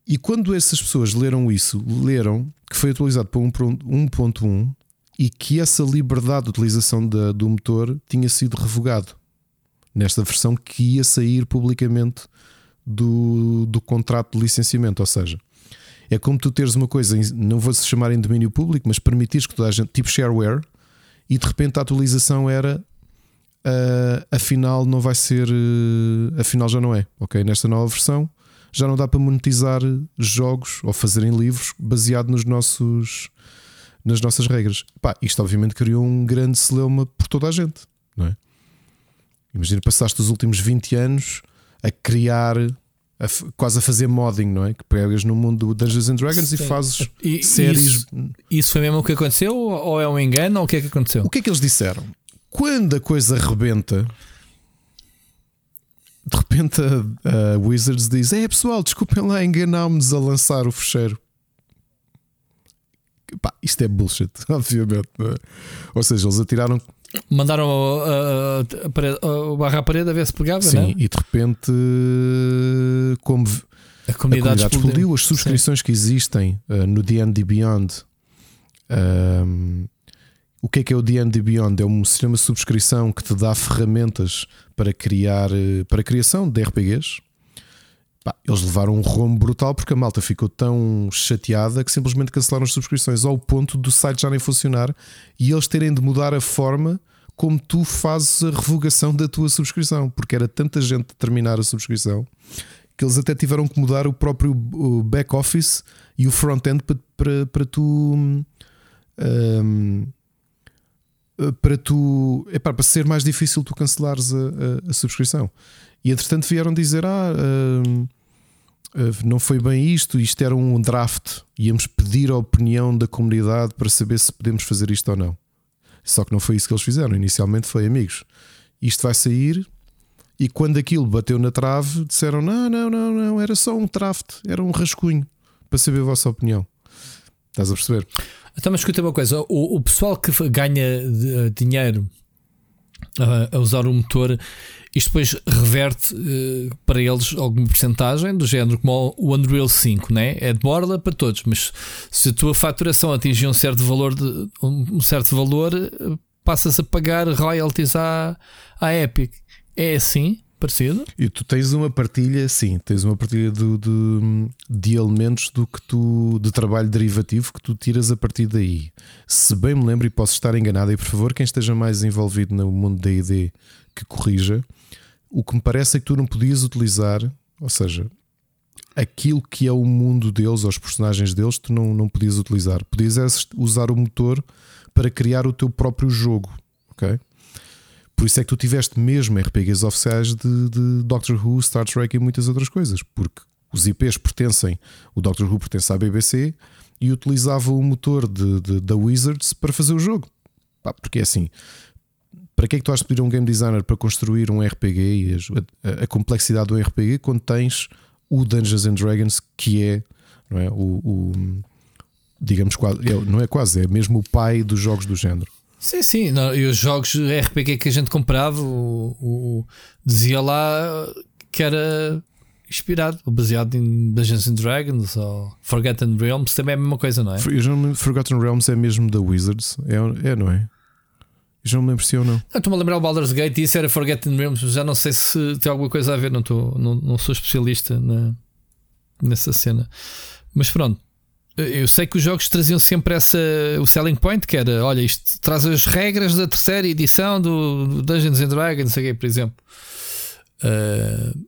E quando essas pessoas leram isso, leram que foi atualizado para 1.1 e que essa liberdade de utilização da, do motor tinha sido revogado nesta versão que ia sair publicamente do, do contrato de licenciamento. Ou seja, é como tu teres uma coisa, não vou se chamar em domínio público, mas permitires que toda a gente, tipo shareware, e de repente a atualização era uh, afinal não vai ser, uh, afinal já não é, ok? Nesta nova versão já não dá para monetizar jogos ou fazerem livros baseado nos nossos nas nossas regras. Pá, isto obviamente criou um grande celeuma por toda a gente, não é? Imagina, passaste os últimos 20 anos a criar, a, quase a fazer modding, não é? Que pegas no mundo do Dungeons and Dragons Sim. e fazes e, séries. Isso, isso, foi mesmo o que aconteceu? Ou é um engano? Ou o que é que aconteceu? O que é que eles disseram? Quando a coisa rebenta, de repente a, a Wizards diz: É pessoal, desculpem lá, enganámos a lançar o fecheiro. Pá, isto é bullshit, obviamente. É? Ou seja, eles atiraram. Mandaram a, parede, a barra à parede a ver se pegava, Sim, não? e de repente, como a comunidade, a comunidade explodiu. explodiu, as subscrições Sim. que existem uh, no DD Beyond. Um, o que é que é o DD Beyond? É um sistema de subscrição que te dá ferramentas para criar eh, para a criação de RPGs Pá, eles levaram um rombo brutal porque a malta ficou tão chateada que simplesmente cancelaram as subscrições ao ponto do site já nem funcionar e eles terem de mudar a forma como tu fazes a revogação da tua subscrição, porque era tanta gente a terminar a subscrição que eles até tiveram que mudar o próprio back-office e o front-end para, para, para tu. Um, para tu para ser mais difícil tu cancelares a, a, a subscrição. E entretanto vieram dizer: Ah, uh, não foi bem isto, isto era um draft. Íamos pedir a opinião da comunidade para saber se podemos fazer isto ou não. Só que não foi isso que eles fizeram. Inicialmente foi amigos. Isto vai sair. E quando aquilo bateu na trave, disseram: Não, não, não, não, era só um draft, era um rascunho para saber a vossa opinião. Estás a perceber? Então, mas escuta uma coisa: o, o pessoal que ganha dinheiro a, a usar o motor isto depois reverte uh, para eles alguma porcentagem do género como o Unreal 5, né? é de borda para todos, mas se a tua faturação atingir um certo valor, de, um certo valor uh, passas a pagar royalties à, à Epic. É assim? Parecido? E tu tens uma partilha, sim, tens uma partilha de, de, de, elementos do que tu de trabalho derivativo que tu tiras a partir daí. Se bem me lembro e posso estar enganado, e por favor, quem esteja mais envolvido no mundo da ID que corrija, o que me parece é que tu não podias utilizar, ou seja, aquilo que é o mundo deles, os personagens deles, tu não, não podias utilizar. Podias usar o motor para criar o teu próprio jogo, ok? Por isso é que tu tiveste mesmo RPGs oficiais de, de Doctor Who, Star Trek e muitas outras coisas, porque os IPs pertencem, o Doctor Who pertence à BBC e utilizava o motor de, de, da Wizards para fazer o jogo. Pá, porque é assim, para que é que tu has de pedir a um game designer para construir um RPG e a, a, a, complexidade do RPG quando tens o Dungeons and Dragons que é, não é o, o digamos quase, é, não é quase, é mesmo o pai dos jogos do género. Sim, sim, não, e os jogos RPG que a gente comprava, o, o, dizia lá que era inspirado baseado em Dungeons and Dragons ou Forgotten Realms, também é a mesma coisa, não é? Forgotten Realms é mesmo da Wizards, é, é não é? Já não me lembro se ou não. Estou-me a lembrar o Baldur's Gate e isso era Forgotten Realms, já não sei se tem alguma coisa a ver, não, estou, não, não sou especialista na, nessa cena. Mas pronto, eu sei que os jogos traziam sempre essa, o selling point, que era: olha, isto traz as regras da terceira edição do, Dungeons and Dragons, sei quê, por exemplo. Uh,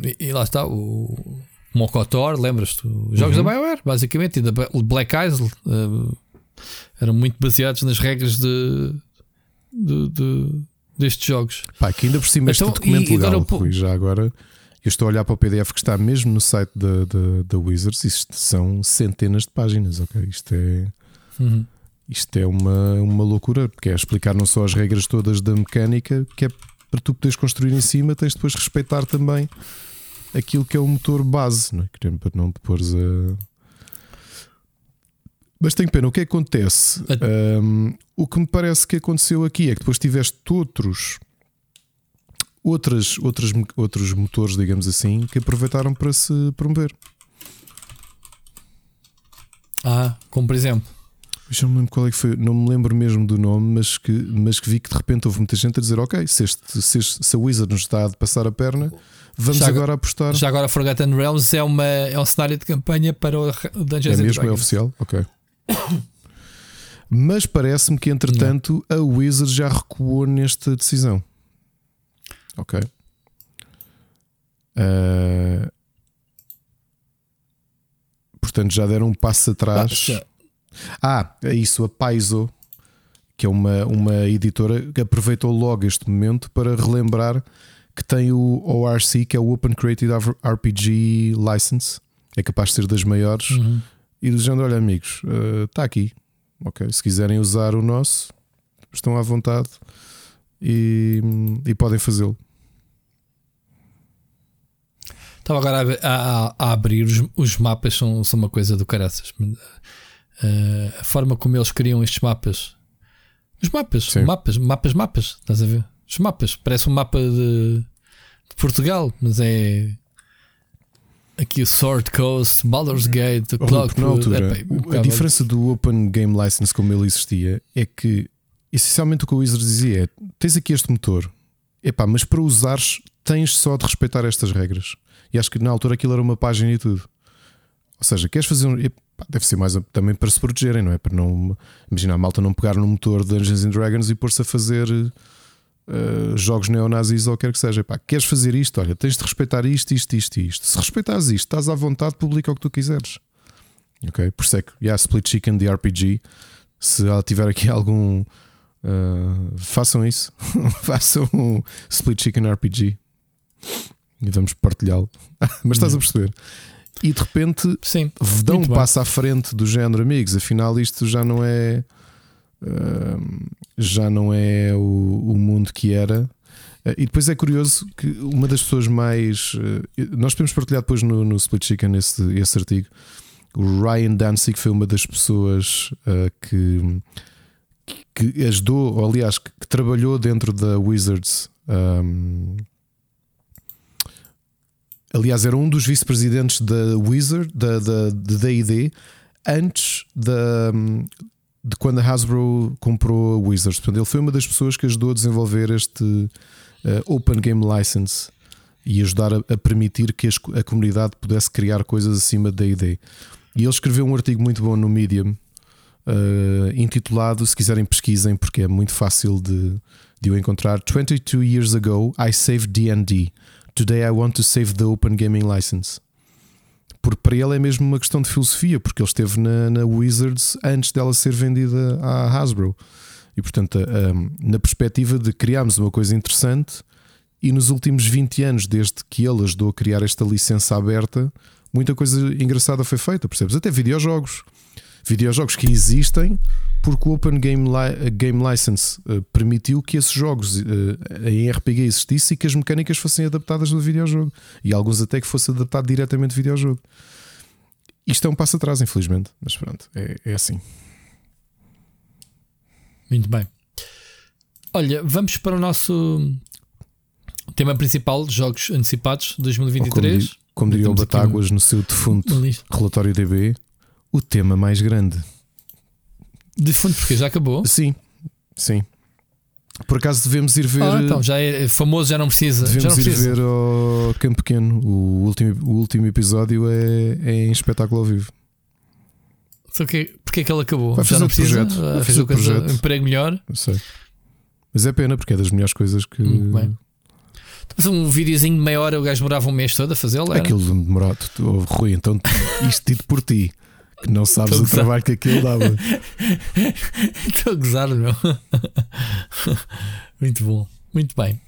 e, e, lá está o Mokotor, lembras-te? Os jogos uhum. da BioWare, basicamente, e da Black Isle. Uh, eram muito baseados nas regras de, de, de destes jogos. Pá, que ainda por cima este então, documento e, legal, agora, Rui, já agora eu estou a olhar para o PDF que está mesmo no site da, da, da Wizards, isto são centenas de páginas, ok? Isto é. Uhum. Isto é uma, uma loucura, porque é explicar não só as regras todas da mecânica, que é para tu poderes construir em cima, tens depois respeitar também aquilo que é o motor base, não é? Para não te pôres a mas tenho pena, o que acontece? Um, o que me parece que aconteceu aqui é que depois tiveste outros outras, outras, outros motores, digamos assim, que aproveitaram para se promover. Ah, como por exemplo. Já não me lembro qual é que foi, não me lembro mesmo do nome, mas que, mas que vi que de repente houve muita gente a dizer: Ok, se, este, se, este, se a Wizard nos está a passar a perna, vamos já agora apostar. Já agora, Forgotten Realms é, uma, é um cenário de campanha para o Dungeons É mesmo, é oficial? Ok. Mas parece-me que, entretanto, não. a Wizard já recuou nesta decisão. Ok. Uh... Portanto, já deram um passo atrás. Ah, é isso, a Paizo, que é uma, uma editora que aproveitou logo este momento para relembrar que tem o ORC, que é o Open Creative RPG License, é capaz de ser das maiores. Uhum e dizendo: Olha, amigos, está uh, aqui. Ok, se quiserem usar o nosso, estão à vontade e, e podem fazê-lo. Estava agora a, a, a abrir os, os, mapas, são, são uma coisa do caraças. Uh, a forma como eles criam estes mapas, os mapas, Sim. mapas, mapas, mapas, estás a ver? Os mapas, parece um mapa de, de Portugal, mas é aqui o Sword Coast, Baldur's Gate, o Clock. Na altura, é, a diferença do Open Game License como ele existia é que essencialmente o que o Wizards dizia é: tens aqui este motor, epá, mas para usares tens só de respeitar estas regras. E acho que na altura aquilo era uma página e tudo. Ou seja, queres fazer um. Epá, deve ser mais também para se protegerem, não é? Para não. Imagina a malta não pegar no motor de Dungeons and Dragons e pôr-se a fazer uh, jogos neonazis ou quer que seja. Pá, queres fazer isto? Olha, tens de respeitar isto, isto, isto, isto. Se respeitares isto, estás à vontade, publica o que tu quiseres. Ok? Por isso é que, yeah, Split Chicken de RPG. Se tiver aqui algum. Uh, façam isso. façam um Split Chicken RPG e vamos partilhá-lo. Mas estás a perceber? E de repente Sim, dão um passo à frente do género, amigos. Afinal, isto já não é já não é o, o mundo que era. Uh, e depois é curioso que uma das pessoas mais. Uh, nós podemos partilhar depois no, no Split Chicken esse, esse artigo. O Ryan Danzig foi uma das pessoas uh, que, que ajudou, ou aliás, que, que trabalhou dentro da Wizards. Um, aliás, era um dos vice-presidentes da Wizard, da DD, antes da, de quando a Hasbro comprou a Wizards. Portanto, ele foi uma das pessoas que ajudou a desenvolver este uh, Open Game License e ajudar a, a permitir que a, a, comunidade pudesse criar coisas acima da ideia. E ele escreveu um artigo muito bom no Medium uh, intitulado, se quiserem pesquisem, porque é muito fácil de, de o encontrar. 22 years ago, I saved D&D. Today I want to save the Open Gaming License porque para ele é mesmo uma questão de filosofia, porque ele esteve na, na Wizards antes dela ser vendida à Hasbro. E portanto, um, na perspectiva de criarmos uma coisa interessante E nos últimos 20 anos, desde que ele ajudou a criar esta licença aberta, muita coisa engraçada foi feita, percebes? Até videojogos. Videojogos que existem porque o Open Game, Li Game License uh, permitiu que esses jogos uh, em RPG existissem e que as mecânicas fossem adaptadas do videojogo. E alguns até que fosse adaptado diretamente do videojogo. Isto é um passo atrás, infelizmente, mas pronto, é, é assim. Muito bem. Olha, vamos para o nosso tema principal: jogos antecipados 2023. Como, como diria o Batáguas no seu defunto relatório DB, o tema mais grande. Defunto porque já acabou? Sim, sim. Por acaso devemos ir ver. Ah, então já é famoso, já não precisa. Devemos não ir precisa. ver ao Campo Pequeno. O último, o último episódio é, é em espetáculo ao vivo. Só que, porque é que ele acabou? Vai já não precisa? projeto. Vai Uh, fazer o projeto. um emprego melhor. Eu sei. Mas é pena porque é das melhores coisas que. Muito bem. Mas um videozinho de meia hora o gajo demorava um mês todo a fazê-lo. Aquilo de demorado. Oh, Rui, então isto dito por ti. Que não sabes o trabalho que aquilo dava. Estou a gozar, meu. Muito bom. Muito bem.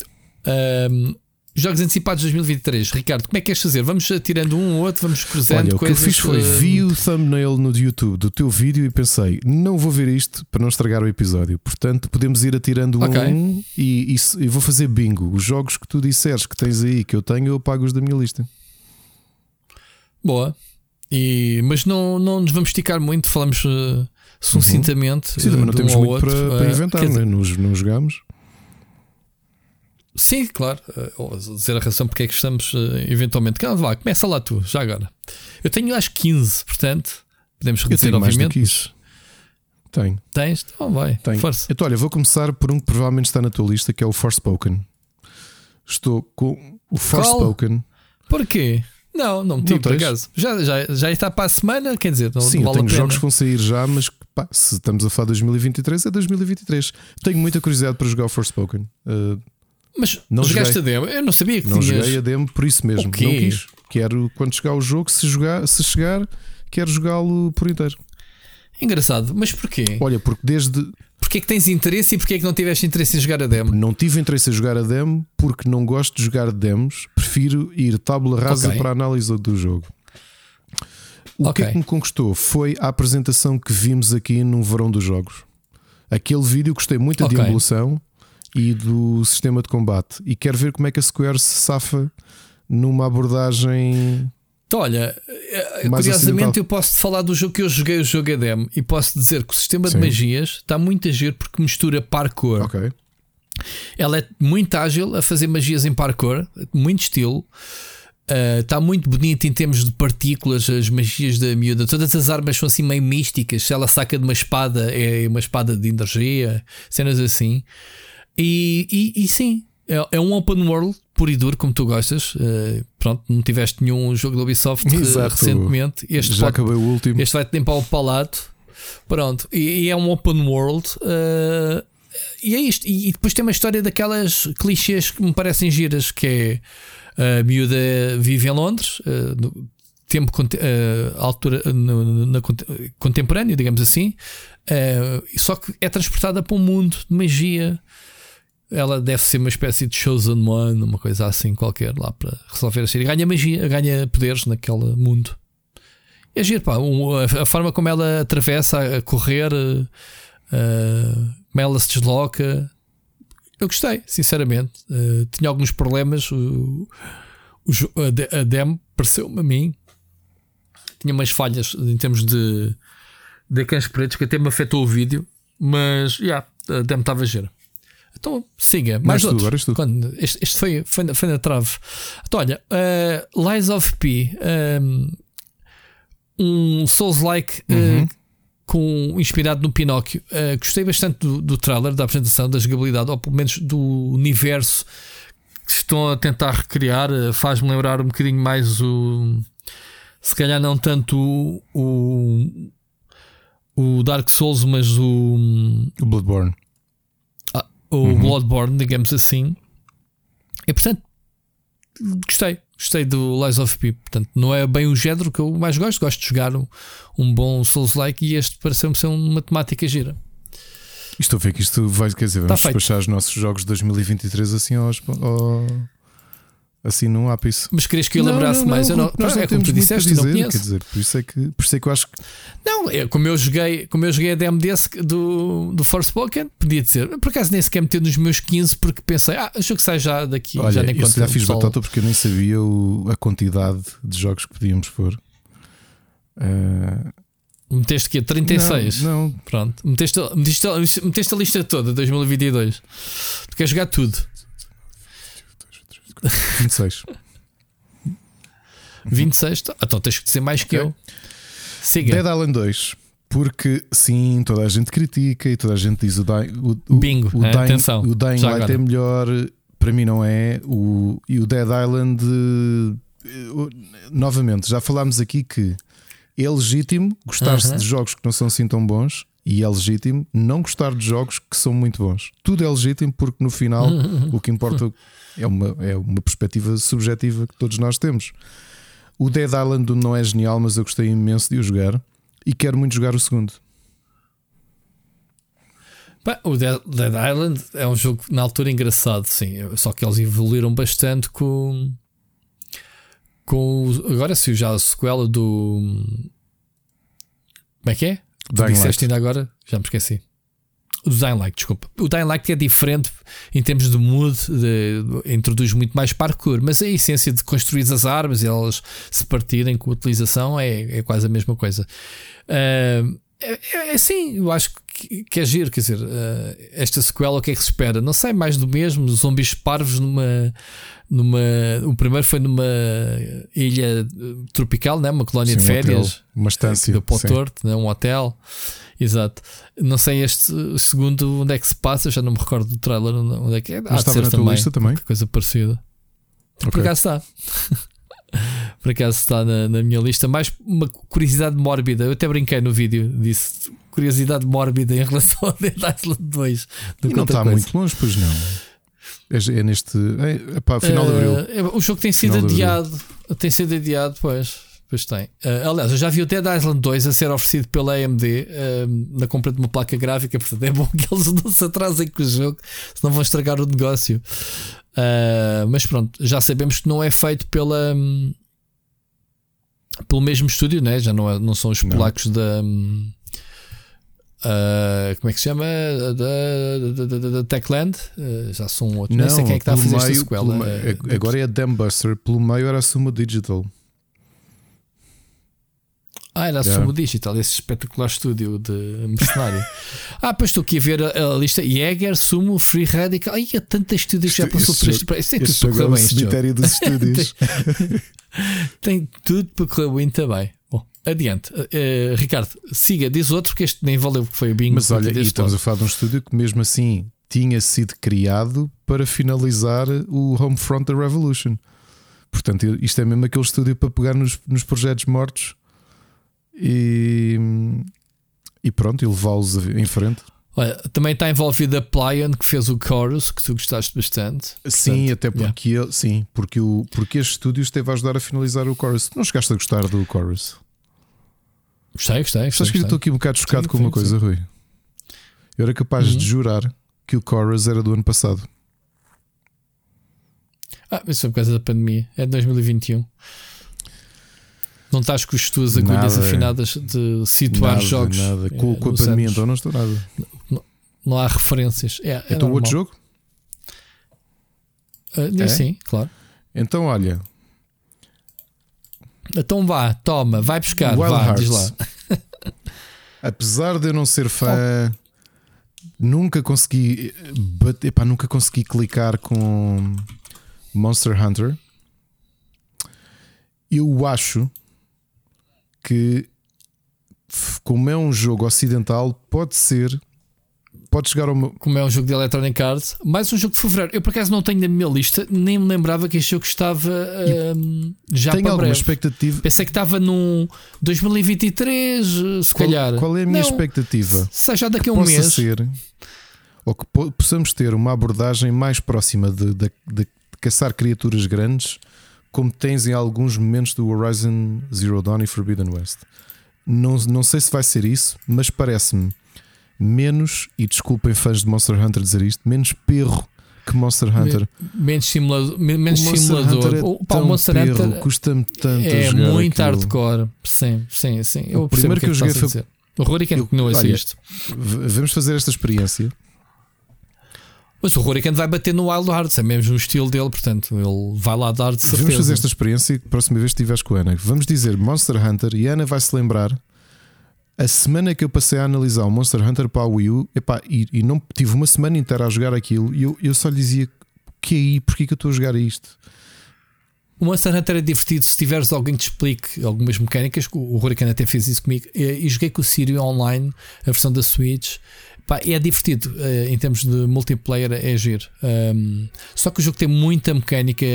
Ahm, jogos antecipados 2023. Ricardo, como é que queres fazer? Vamos tirando um ou outro, vamos cruzando Olha, o que eu coisas. fiz foi ah, vi o thumbnail no YouTube do teu vídeo e pensei, não vou ver isto para não estragar o episódio. Portanto, podemos ir atirando um Ok. a um e, e e vou fazer bingo. Os jogos que tu disseres que tens aí, que eu tenho, eu pago os da minha lista. Boa. E, mas não, não nos vamos esticar muito, falamos uh, sucintamente. Sim, também uh, não de temos um muito outro. para, para Uh, inventar, é? dizer, não, não jogamos. Sim, claro. Uh, dizer a razão porque é que estamos uh, eventualmente. Calma, vá, começa lá tu, já agora. Eu tenho acho 15, portanto, podemos reduzir, obviamente. isso. Tenho, Tens? Então vai, tenho. força. Então, olha, vou começar por um que provavelmente está na tua lista, que é o Forspoken. Estou com o Forspoken. Porquê? Não, não meti Não por acaso. Já, já, já está para a semana, quer dizer, não, Sim, não eu vale tenho jogos que vão sair já, mas pá, se estamos a falar de 2023, é 2023. Tenho muita curiosidade para jogar o Forspoken. Uh, Mas Não jogaste a demo? Eu não sabia que não tinhas. joguei a demo por isso mesmo. O quê? Não quis. Quero, quando chegar o jogo, se, jogar, se chegar, quero jogá-lo por inteiro. Engraçado, mas porquê? Olha, porque desde. Porquê é que tens interesse e porquê é que não tiveste interesse em jogar a demo? Não tive interesse em jogar a demo porque não gosto de jogar demos. Prefiro ir tábula rasa Ok. para a análise do jogo. O que Ok. é que me conquistou foi a apresentação que vimos aqui no Verão dos Jogos. Aquele vídeo gostei muito Ok. da evolução e do sistema de combate. E quero ver como é que a Square se safa numa abordagem. Então, olha, eh, Mais curiosamente eu posso te falar do jogo que eu joguei, o jogo a demo, e posso dizer que o sistema Sim. de magias está muito a giro porque mistura parkour. Ela é muito ágil a fazer magias em parkour, muito estilo. Uh, está muito bonito em termos de partículas, as magias da miúda. Todas as armas são assim meio místicas. Se ela saca de uma espada, é uma espada de energia, cenas assim. E, e, e sim, é, é um open world puro e duro, como tu gostas. Uh, pronto, não tiveste nenhum jogo da Ubisoft uh, Exato. recentemente. Este Já pode- acabei o último. este vai-te limpar o palato. Pronto. E, e é um open world. uh, e é isto. E, e depois tem uma história daquelas clichês que me parecem giras, que é a miúda vive em Londres, uh, tempo uh, altura no- na conte- contemporâneo, digamos assim. só que é transportada para um mundo de magia. Ela deve ser uma espécie de chosen one, uma coisa assim qualquer, lá para resolver a série. Ganha magia, ganha poderes naquele mundo. É giro, pá. a, forma como ela atravessa a, correr, eh, eh, como ela se desloca. Eu gostei, sinceramente. Eh, tinha alguns problemas. O, o a, de- a demo pareceu-me a mim. Tinha umas falhas em termos de, de ecrãs pretos que até me afetou o vídeo. Mas, já, a demo estava gira. Então, siga. Mais tu, és tu. Quando- este, este foi, foi, na, foi na trave. Então, olha, eh, Lies of P. ehm, um Souls-like eh, Uhum. com, inspirado no Pinóquio. Eh, gostei bastante do, do trailer, da apresentação, da jogabilidade, ou pelo menos do universo que estão a tentar recriar. Eh, Faz-me lembrar um bocadinho mais o. Se calhar não tanto o, o, o Dark Souls, mas o, O Bloodborne. O Uhum. Bloodborne, digamos assim. E portanto, gostei. Gostei do Lies of P. Portanto, não é bem o género que eu mais gosto. Gosto de jogar um, um bom Souls-like e este pareceu-me ser uma temática gira. Estou a ver que isto vai, quer dizer, vamos Tá despachar os nossos jogos de 2023 assim aos, ao- assim num ápice. Mas querias que eu lembrasse Não, não, mais? não, eu não, nós não é como tu disseste, não dizer, conheço. Quer dizer, por isso é que, por isso é que eu acho que Não, é como eu joguei, como eu joguei a demo desse do, do Forspoken, podia dizer. Por acaso nem sequer meti nos meus 15 porque pensei, ah, o jogo sai já daqui, Olha, já nem eu já fiz pessoal. batota porque eu nem sabia o- a quantidade de jogos que podíamos pôr. Ah, Meteste aqui 36. Não, não, Pronto, meteste, meteste, meteste a lista toda 2022. Tu queres jogar tudo. 26. 26, tá, então tens que dizer mais que Ok. eu. Siga. Dead Island 2. Porque sim, toda a gente critica e toda a gente diz o, Dying- o, o, Bingo, o é, Dying, atenção, o Dying Light agora. é melhor. Para mim não é. O, e o Dead Island, eh, novamente, já falámos aqui que é legítimo gostar-se Uhum. de jogos que não são assim tão bons e é legítimo não gostar de jogos que são muito bons. Tudo é legítimo porque no final o que importa é uma, é uma perspectiva subjetiva que todos nós temos. O Dead Island não é genial, mas eu gostei imenso de o jogar e quero muito jogar o segundo. Bem, o Dead, Dead Island é um jogo na altura engraçado, sim. Só que eles evoluíram bastante com. com agora sim, já a sequela do. Como é que é? Dying disseste Light. ainda agora? Já me esqueci. O Dying Light, desculpa. O Dying Light é diferente em termos de mood, de- introduz muito mais parkour, mas a essência de construir as armas e elas se partirem com a utilização é, é quase a mesma coisa. Ah, é, é, é sim, eu acho que, que é giro. Quer dizer, ah, esta sequela, o que é que se espera? Não sei, mais do mesmo. Zombies parvos numa. Numa o primeiro foi numa ilha eh, tropical, né? uma colónia Sim, de um férias. hotel, uma estância. Torto, né? um hotel. Exato. Não sei este segundo onde é que se passa, já não me recordo do trailer onde é que é. Há de estava na tua também, lista também? coisa parecida. Por Ok. acaso está. Por acaso está na, na minha lista. Mais uma curiosidade mórbida. Eu até brinquei no vídeo. Disse curiosidade mórbida em relação ao Dead Island 2. do E que não está coisa. muito longe, pois não. É, é neste. É, epá, final de abril. Eh, é, o jogo tem sido adiado. Tem sido adiado, pois. Pois tem. Eh, aliás, eu já vi o Dead Island 2 a ser oferecido pela AMD eh, na compra de uma placa gráfica. Portanto, é bom que eles não se atrasem com o jogo, senão vão estragar o negócio. Eh, mas pronto, já sabemos que não é feito pela. hum, pelo mesmo estúdio, né? já não, é- não são os Não. polacos da. hum, ah, como é que se chama? Da, Techland, Eh, já são outros. Nem sei quem é que está a fazer esta meio- sequela. pelo meio- Eh, agora é a Dambuster, pelo meio era a Sumo Digital. Ah, era a Yeah. Sumo Digital, esse espetacular estúdio de mercenário. ah, pois estou aqui a ver a, a lista: Jäger, Sumo, Free Radical. Ai, há tantas estúdios que já passou por este. Isto tem tudo para é correr o bem. Cemitério dos estúdios. Tem tudo para correr bem também. Bom, adiante. Eh, Ricardo, siga, diz outro, porque este nem valeu, porque foi o bingo. Mas olha, e estamos a falar de um estúdio que mesmo assim tinha sido criado para finalizar o Homefront da Revolution. Portanto, isto é mesmo aquele estúdio para pegar nos, nos projetos mortos e, e pronto, e levá-los em frente. Olha, também está envolvido a Plion, que fez o Chorus, que tu gostaste bastante. Sim, Portanto, até porque ele, sim, porque, o, porque este estúdio esteve a ajudar a finalizar o chorus. Não chegaste a gostar do chorus? Gostei, gostei. Sabes que eu estou aqui um bocado chocado Sim, com uma sim, coisa, Rui. Eu era capaz Uhum. de jurar que o chorus era do ano passado. Ah, isso foi por causa da pandemia. É de 2021. Não estás com as tuas agulhas Nada. afinadas de situar nada, jogos. nada. Com, eh, com a pandemia, anos. então não estou nada. Não há referências. É, é então, outro jogo? Ah, É? Sim, claro. Então, olha, Então vá, toma, vai buscar. Wild vá, diz lá. apesar de eu não ser fã, nunca consegui bater, pá, nunca consegui clicar com Monster Hunter. Eu acho que, como é um jogo ocidental, pode ser, pode chegar ao meu. Como é um jogo de Electronic Arts, mais um jogo de fevereiro. Eu por acaso não tenho na minha lista, nem me lembrava que este jogo estava ahm, já Tenho para alguma breve. expectativa. Pensei que estava num 2023, eh, se Qual, calhar. qual é a minha Não, expectativa? Seja daqui a um mês. ser ou que po- possamos ter uma abordagem mais próxima de, de- de caçar criaturas grandes, como tens em alguns momentos do Horizon Zero Dawn e Forbidden West. Não, não sei se vai ser isso, mas parece-me menos, e desculpem fãs de Monster Hunter dizer isto, menos perro que Monster Hunter. Menos simulador. Menos o Monster simulador. Hunter é o, pá, o Monster perro, Hunter custa-me tanto. é muito aquilo. hardcore. Sim, sim, sim. Eu O primeiro que, que eu é joguei estás a foi-. O Eu- não olha, isto. Vamos fazer esta experiência. Mas o Rory vai bater no Wild Hearts, é mesmo o estilo dele, portanto, ele vai lá dar de certeza. Vamos fazer esta experiência e próxima vez que estiveres com a Ana. Vamos dizer Monster Hunter e a Ana vai se lembrar. A semana que eu passei a analisar o Monster Hunter para a Wii U epá, e, e não tive uma semana inteira a jogar aquilo e eu, eu só lhe dizia que é aí, porque é que eu estou a jogar isto? O Monster Hunter é divertido se tiveres alguém que te explique algumas mecânicas. O Hurricane até fez isso comigo. E joguei com o Sirio online, a versão da Switch. Pá, é divertido eh, em termos de multiplayer, é giro. Um, só que o jogo tem muita mecânica,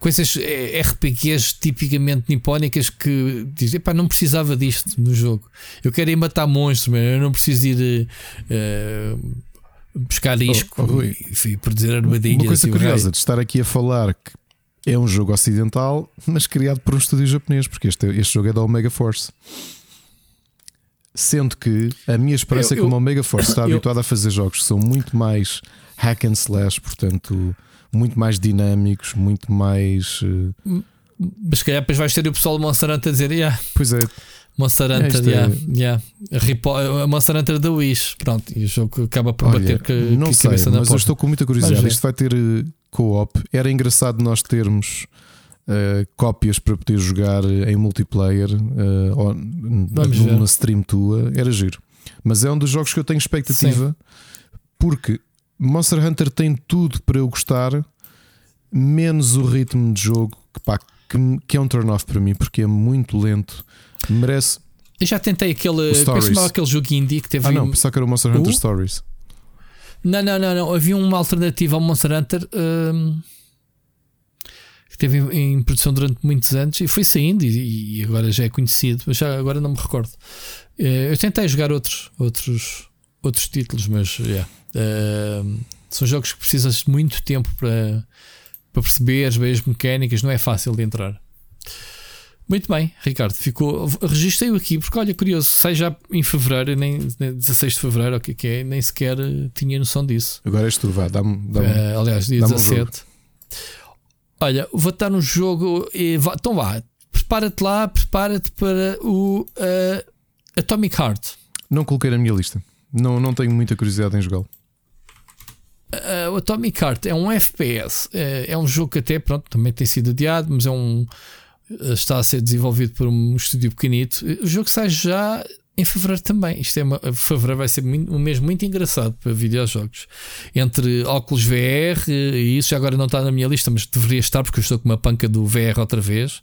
coisas eh, RPGs tipicamente nipónicas que dizem, pá, não precisava disto no jogo. Eu quero ir matar monstros, mas eu não preciso ir eh, buscar isco oh, Rui, e, e produzir armadilhas. Uma coisa curiosa de estar aqui a falar que é um jogo ocidental, mas criado por um estúdio japonês, porque este, este jogo é da Omega Force. Sendo que a minha esperança Eu- é como eu- a Omega Force está eu- habituada a fazer jogos que são muito mais hack and slash, portanto, muito mais dinâmicos, muito mais. eh, Mas se calhar depois vais ter o pessoal do Monster Hunter a dizer, yeah, Pois é, Monster É, Hunter, é- yeah, yeah. A, ripo- a Monster Hunter da Wish. Pronto, e o jogo acaba por olha, bater que, não que sei, cabeça na mas eu porta. estou com muita curiosidade. Isto vai ter eh, co-op. Era engraçado nós termos eh, cópias para poder jogar em multiplayer eh, ou n- Vamos ver. numa stream tua. Era giro. Mas é um dos jogos que eu tenho expectativa porque Monster Hunter tem tudo para eu gostar, menos o ritmo de jogo que, pá, que, que é um turn-off para mim, porque é muito lento. Merece. Eu já tentei aquele. Aquele jogo indie que teve. Ah, não, um- pensava que era o Monster Hunter Uh? Stories. não, não, não, não. Havia uma alternativa ao Monster Hunter hum, que teve em, em produção durante muitos anos e foi saindo e, e agora já é conhecido, mas já agora não me recordo. Eh, Eu tentei jogar outros, outros, outros títulos, mas yeah. Hum, são jogos que precisas de muito tempo para, para perceber as mecânicas, não é fácil de entrar. Muito bem, Ricardo, ficou. Registrei-o aqui porque, olha, curioso, sai já em fevereiro, nem, nem 16 de fevereiro, o que é que é, nem sequer tinha noção disso. Agora és tu, vá, dá-me. dá-me- Eh, aliás, dia um 17. Olha, vou estar no jogo. E vá, então vá, prepara-te lá, prepara-te para o eh, Atomic Heart. Não coloquei na minha lista. Não, não tenho muita curiosidade em jogá-lo. Uh, o Atomic Heart é um FPS, uh, é um jogo que até pronto, também tem sido adiado, mas é um uh, está a ser desenvolvido por um estúdio pequenito. O jogo sai já em fevereiro também. Isto é uma, fevereiro vai ser um mês muito engraçado para videojogos. Entre óculos VR e isso já agora não está na minha lista, mas deveria estar porque eu estou com uma panca do VR outra vez.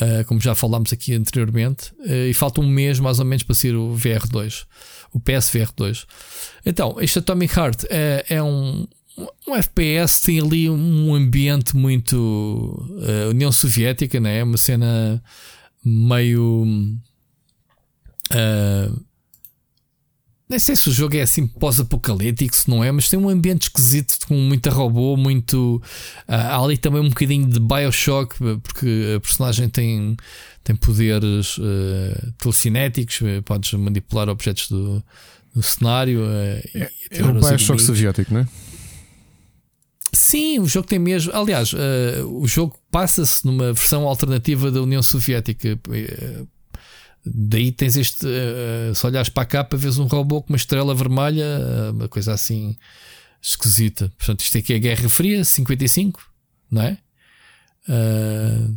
Uh, como já falámos aqui anteriormente, uh, e falta um mês mais ou menos para ser o VR2, o PSVR 2. Então, este Atomic Heart é, é um, um FPS, tem ali um ambiente muito uh, União Soviética, né? uma cena meio. Uh, nem sei se o jogo é assim pós-apocalíptico, se não é, mas tem um ambiente esquisito com muita robô, muito. ah, há ali também um bocadinho de Bioshock, porque a personagem tem, tem poderes ah, telecinéticos, eh, podes manipular objetos do, do cenário. ah, e É atirar o Bioshock soviético, não é? Sim, o jogo tem mesmo. Aliás, eh, o jogo passa-se numa versão alternativa da União Soviética. Daí tens este. eh, se olhares para cá para veres um robô com uma estrela vermelha, eh, uma coisa assim esquisita. Portanto, isto aqui é Guerra Fria, 55, não é? Eh,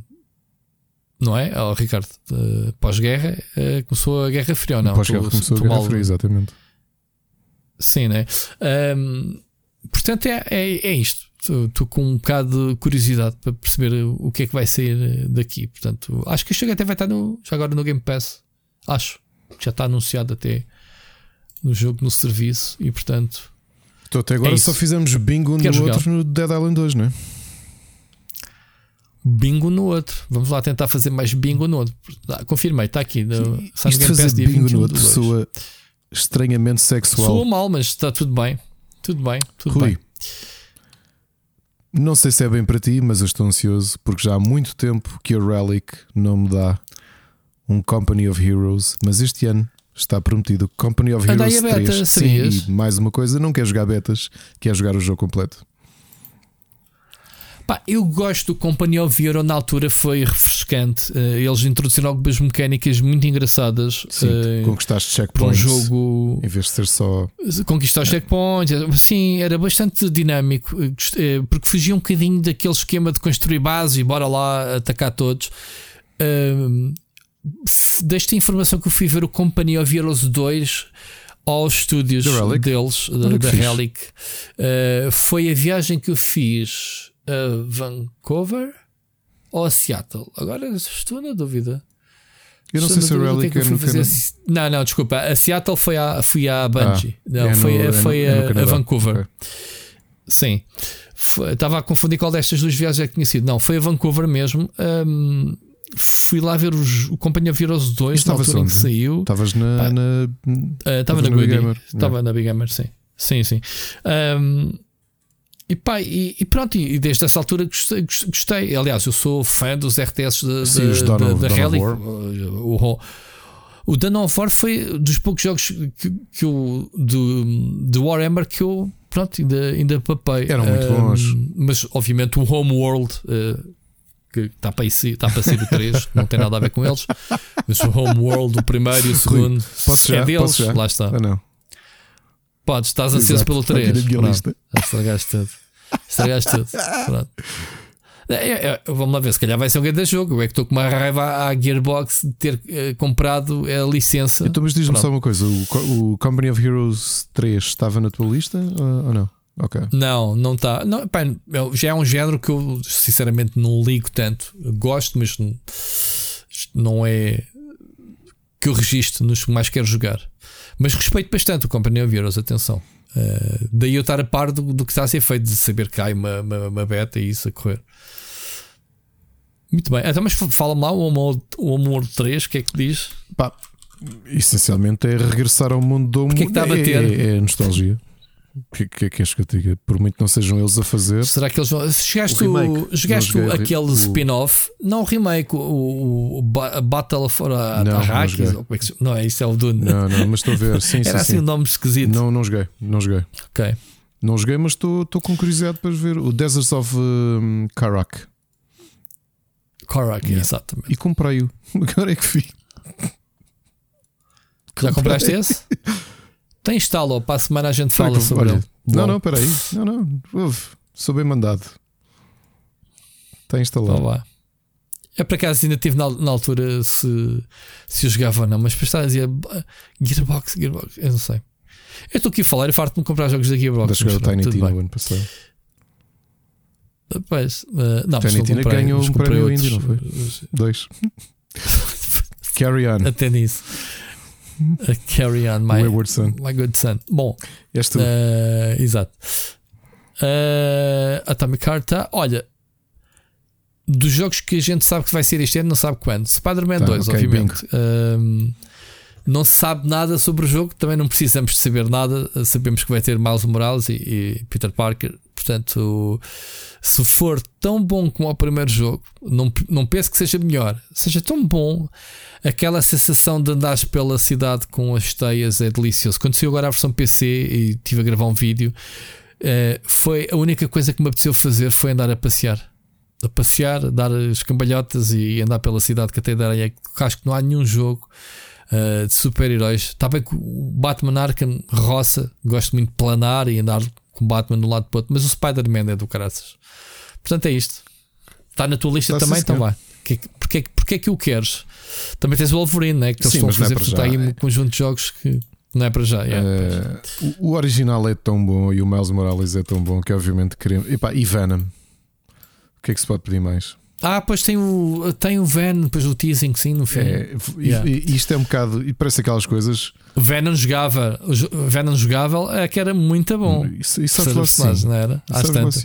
não é? Oh, Ricardo, eh, pós-guerra eh, começou a Guerra Fria ou não? Pós-guerra Tu- começou a tu Guerra mal- Fria, exatamente. Sim, né? Ahm, portanto, é, é, é isto. Estou com um bocado de curiosidade para perceber o que é que vai sair eh, daqui. Portanto, acho que jogo até vai estar no, já agora no Game Pass. Acho. Já está anunciado até no jogo, no serviço. E portanto, Então, até agora É só fizemos bingo Quero no jogar. outro no Dead Island 2, não é? bingo no outro. Vamos lá tentar fazer mais bingo no outro. Confirmei, está aqui. No, no Isto de Game fazer Pass bingo 21 no outro 2. soa estranhamente sexual. Soa mal, mas está tudo bem. Tudo bem, tudo Rui, bem. Não sei se é bem para ti, mas eu estou ansioso porque já há muito tempo que a Relic não me dá um Company of Heroes, mas este ano está prometido. Company of Heroes a beta, 3. Sim, e mais uma coisa, não quer jogar betas, quer jogar o jogo completo. Pá, eu gosto do Company of Hero na altura, foi refrescante. Eh, eles introduziram algumas mecânicas muito engraçadas Sim, eh, conquistaste para um checkpoints jogo. em vez de ser só. Conquistar os checkpoints, sim, era bastante dinâmico, eh, eh, porque fugia um bocadinho daquele esquema de construir bases e bora lá atacar todos. F- Desta informação que eu fui ver o Company of Heroes 2 aos estúdios deles, da, da. Relic, eh, foi a viagem que eu fiz a Vancouver ou a Seattle. Agora estou na dúvida. Eu não Estou sei se a na Relic que é que fazer. Não, não, desculpa. A Seattle foi à, fui à Bungie. não, é foi, no- é foi é no a- a. Vancouver. Ok. Sim. Foi- Estava a confundir qual destas duas viagens é que tinha sido. Não, foi a Vancouver mesmo. Hum, fui lá ver os, o Companhia Heroes 2 Isto na estava altura em que onde? saiu. Estavas na. Pá. na- Ah, Estava na no Goody. Big Gamer, Estava na Big Gamer, sim. Sim, sim. Hum, e pá, e, e pronto, e, desde essa altura gostei, gost- gostei. Aliás, eu sou fã dos RTS da, Sim, da, os Dawn da, Dawn Relic. O, o, Dawn of War foi dos poucos jogos que, que eu, do, do Warhammer que eu pronto, ainda, ainda papei. Eram muito bons. Mas obviamente o Homeworld. Uh, que está para, está para sair o 3, não tem nada a ver com eles. Mas o Homeworld, o primeiro e o segundo, é deles. Lá está. Ah, não. Podes, estás Exato. pelo Está aqui 3. na minha Pronto, lista. já estragaste tudo. Estragaste tudo. Pronto. É, é, é, vamos lá ver, se calhar vai ser um grande jogo. Eu é que estou com uma raiva à Gearbox de ter eh, comprado a licença. Então, mas diz-me só uma coisa: o, o Company of Heroes 3 estava na tua lista ou ou não? Ok. Não, não está. Não, pá, já é um género que eu sinceramente não ligo tanto. Gosto, mas não, não é que eu registro nos que mais quero jogar. Mas respeito bastante o Company of Heroes, atenção. Eh, daí eu estar a par do, do que está a ser feito, de saber que há uma, uma, uma beta e isso a correr. Muito bem. Então, mas fala-me lá o Homeworld, o Homeworld 3, o que é que diz? Pá, essencialmente é regressar ao mundo do Porquê é que está a bater? É, é nostalgia. O que, que é que és que eu diga? Por muito que não sejam eles a fazer. Será que eles vão. Se chegaste, O o, remake. chegaste o re- aquele o- spin-off, não o remake, o, o, Battle for a Não, não Arrakis, é que não é isso, é o Dune. Não, não, mas estou a ver. Sim, Era sim, assim sim. um nome esquisito. Não, não joguei. Não joguei. Ok. Não joguei, mas estou com curiosidade para ver o Deserts of um, Karak. Korak, Yeah. exatamente. E comprei-o. Agora é que vi. Já compraste esse? Tem instalo, para a semana a gente fala sobre olha, ele. Não, Bom, não, peraí. Não, não. Ouve, sou bem mandado. Está então instalado. vá. Eu por acaso ainda tive na, na altura se, se eu jogava ou não, mas depois a dizer "Ah, Gearbox, Gearbox, eu não sei. Eu estou aqui a falar e farto-me comprar jogos da Gearbox. Mas pronto, Tiny Tina no ano passado. Pois, eh, não, Tiny Tina ganhou um prémio outros. indie, não Dois. Carry on. Até nisso. A carry on, my, Wayward Son. my good son. Bom, És tu. eh, exato. Eh, Atomic Heart tá. Olha, dos jogos que a gente sabe que vai ser este ano, não sabe quando. Spider-Man Tá, 2, ok, obviamente. Ehm, não se sabe nada sobre o jogo, também não precisamos de saber nada. Sabemos que vai ter Miles Morales e, e Peter Parker. Portanto, se for tão bom como o primeiro jogo, não, não penso que seja melhor, seja tão bom, aquela sensação de andares pela cidade com as teias é delicioso. Quando saiu agora a versão PC e estive a gravar um vídeo, eh, foi a única coisa que me apeteceu fazer foi andar a passear. A passear, dar as cambalhotas e andar pela cidade que até da areia. Acho que não há nenhum jogo eh, de super-heróis. Está bem que o Batman Arkham roça, gosto muito de planar e andar com o Batman um lado para o outro, mas o Spider-Man é do caraças. Portanto, é isto. Está na tua lista Está, também, então senhor. vai. Porquê, que- porquê, que- porquê que o queres? Também tens o Wolverine, né? que eles Sim, estão a é fazer. Portanto, há aí um conjunto de jogos que não é para já. yeah. Eh, o, o original é tão bom e o Miles Morales é tão bom que obviamente queremos. Epá, e Venom. O que é que se pode pedir mais? Ah, pois tem o, tem o Venom, depois o teasing, sim, no fim. É, e- Yeah. e, isto é um bocado. E parece aquelas coisas. O Venom jogava, Venom jogável é que era muito bom. Isso, isso Ser sabes lá assim. não era? Às tantas.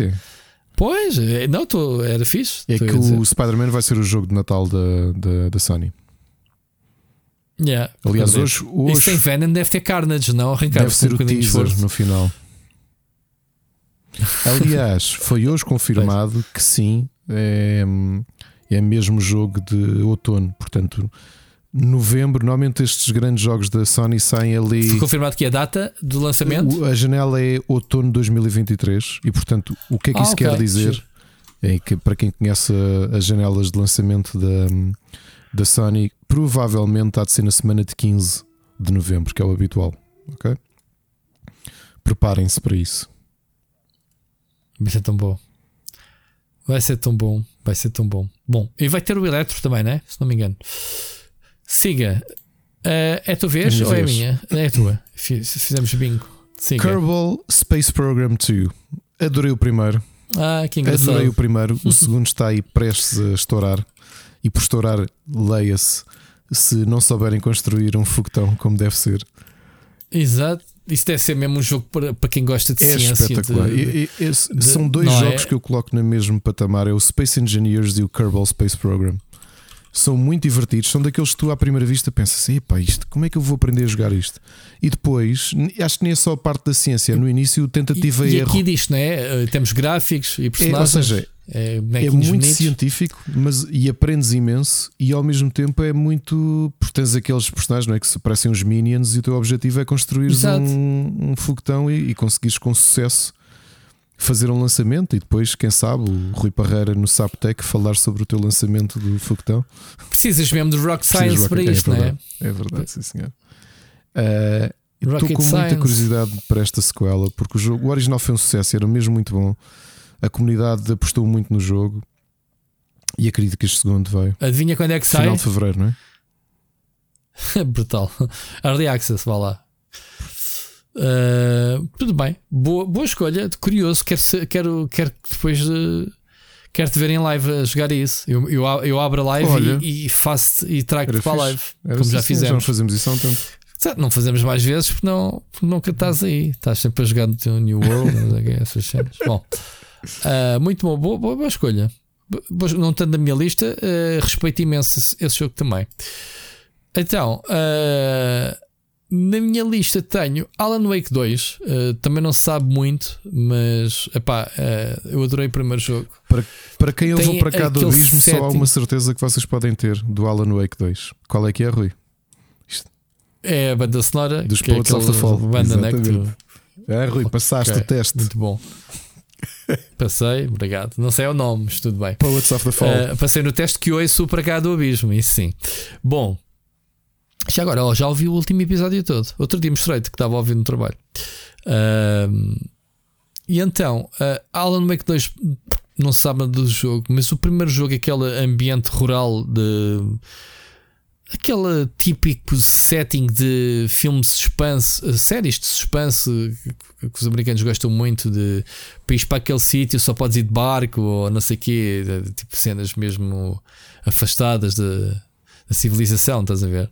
Pois, é, não, tô, era fixe. É que o Spider-Man vai ser o jogo de Natal da, da, da Sony. Yeah, Aliás, hoje, hoje Isso sem Venom deve ter Carnage, não, Ricardo? deve ser um o teaser no final. Aliás, foi hoje confirmado que sim, é, é mesmo jogo de outono. Portanto, novembro. Normalmente estes grandes jogos da Sony saem ali. Foi confirmado que a data do lançamento? A janela é outono de 2023 e, portanto, o que é que Ah, isso ok. quer dizer? É que, para quem conhece as janelas de lançamento da, da Sony, provavelmente há de ser na semana de 15 de novembro, que é o habitual. Ok? Preparem-se para isso. Vai ser tão bom. Vai ser tão bom. Vai ser tão bom. Bom, e vai ter o Eletro também, né? Se não me engano. Siga. Eh, é a tua vez ou é a vez. minha? É a tua. Fiz- Fizemos bingo. Siga. Kerbal Space Program 2. Adorei o primeiro. Ah, que engraçado. Adorei o primeiro. O segundo está aí prestes a estourar. E por estourar, leia-se. Se não souberem construir um foguetão como deve ser, Exato. Isso deve ser mesmo um jogo para, para quem gosta de é ciência. espetacular. de- E- e- de- são dois é? jogos que eu coloco no mesmo patamar: é o Space Engineers e o Kerbal Space Program. São muito divertidos, são daqueles que tu à primeira vista pensas: epá, isto, como é que eu vou aprender a jogar isto? E depois, acho que nem é só a parte da ciência, no início, tentativa e, e erro. aqui disto, não é? Eh, Temos gráficos e É, ou personagens. seja, é, é bonequinhos muito bonitos. científico, mas e aprendes imenso, e ao mesmo tempo é muito. Porque tens aqueles personagens não é, que se parecem uns minions, e o teu objetivo é construir um, um foguetão e, e conseguires com sucesso fazer um lançamento. E depois, quem sabe, o Rui Parreira no Saptec falar sobre o teu lançamento do foguetão. Precisas mesmo de rock science para isto, não é? É verdade, sim, senhor. Eh, Estou com muita Science. curiosidade para esta sequela, porque o, jogo, o original foi um sucesso, era mesmo muito bom. A comunidade apostou muito no jogo e acredito que este segundo veio. Adivinha quando é que sai? Final de fevereiro, não é? Brutal. Early Access, vá lá. Uh, tudo bem, boa, boa escolha. Curioso, quero, ser- quero, quero que depois de. Quero te ver em live a jogar isso. Eu, eu, eu abro a live Olha. e, e faço e trago-te para a live, Era como já sim, Já não fizemos. fazemos isso há um tempo. Certo, Não fazemos mais vezes porque, não, porque nunca estás aí. Estás sempre a jogar no teu New World, essas cenas. Bom, ah, muito bom, boa, boa, boa escolha. Boa- não estando na minha lista, ah, respeito imenso esse, esse jogo também. Então, ah, na minha lista tenho Alan Wake 2. ah, também não se sabe muito, mas epá, ah, eu adorei o primeiro jogo. Para, para quem eu Tem vou para cá do abismo, só há setting. uma certeza que vocês podem ter do Alan Wake 2. Qual é que é, Rui? É a banda sonora Dos que é of the Fall. banda né, tu-. É, Rui, passaste Ok. o teste. Muito bom. Passei, obrigado. Não sei o nome, mas tudo bem. Poets of the Fall. Uh, passei no teste que ouço para cá do abismo, isso sim. Bom, já agora, ó, já ouvi o último episódio todo. Outro dia mostrei-te que estava a ouvir no trabalho. E então, uh, Alan Wake 2 não se sabe do jogo, mas o primeiro jogo, aquele ambiente rural de. Aquele típico setting de filme de suspense, séries de suspense que, os americanos gostam muito de ir para aquele sítio só podes ir de barco ou não sei o quê, tipo cenas mesmo afastadas da, da civilização, estás a ver?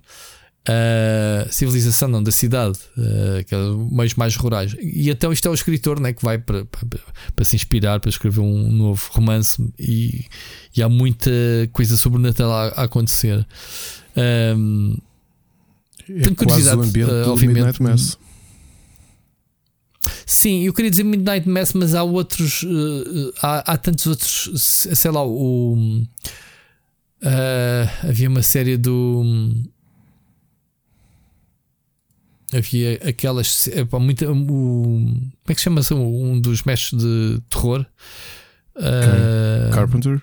Ah, civilização não, da cidade, aqueles meios mais rurais. E então isto é o escritor né, que vai para, para, para se inspirar para escrever um novo romance e, e há muita coisa sobrenatural a, a acontecer. Ahm, é tenho quase curiosidade, o ambiente uh, obviamente. Midnight Mass. Sim, eu queria dizer Midnight Mass, mas há outros. eh, há, há tantos outros. Sei lá, o. eh, havia uma série do. Havia aquelas. epá, muita, o, como é que chama-se um dos mestres de terror? Eh, Carpenter.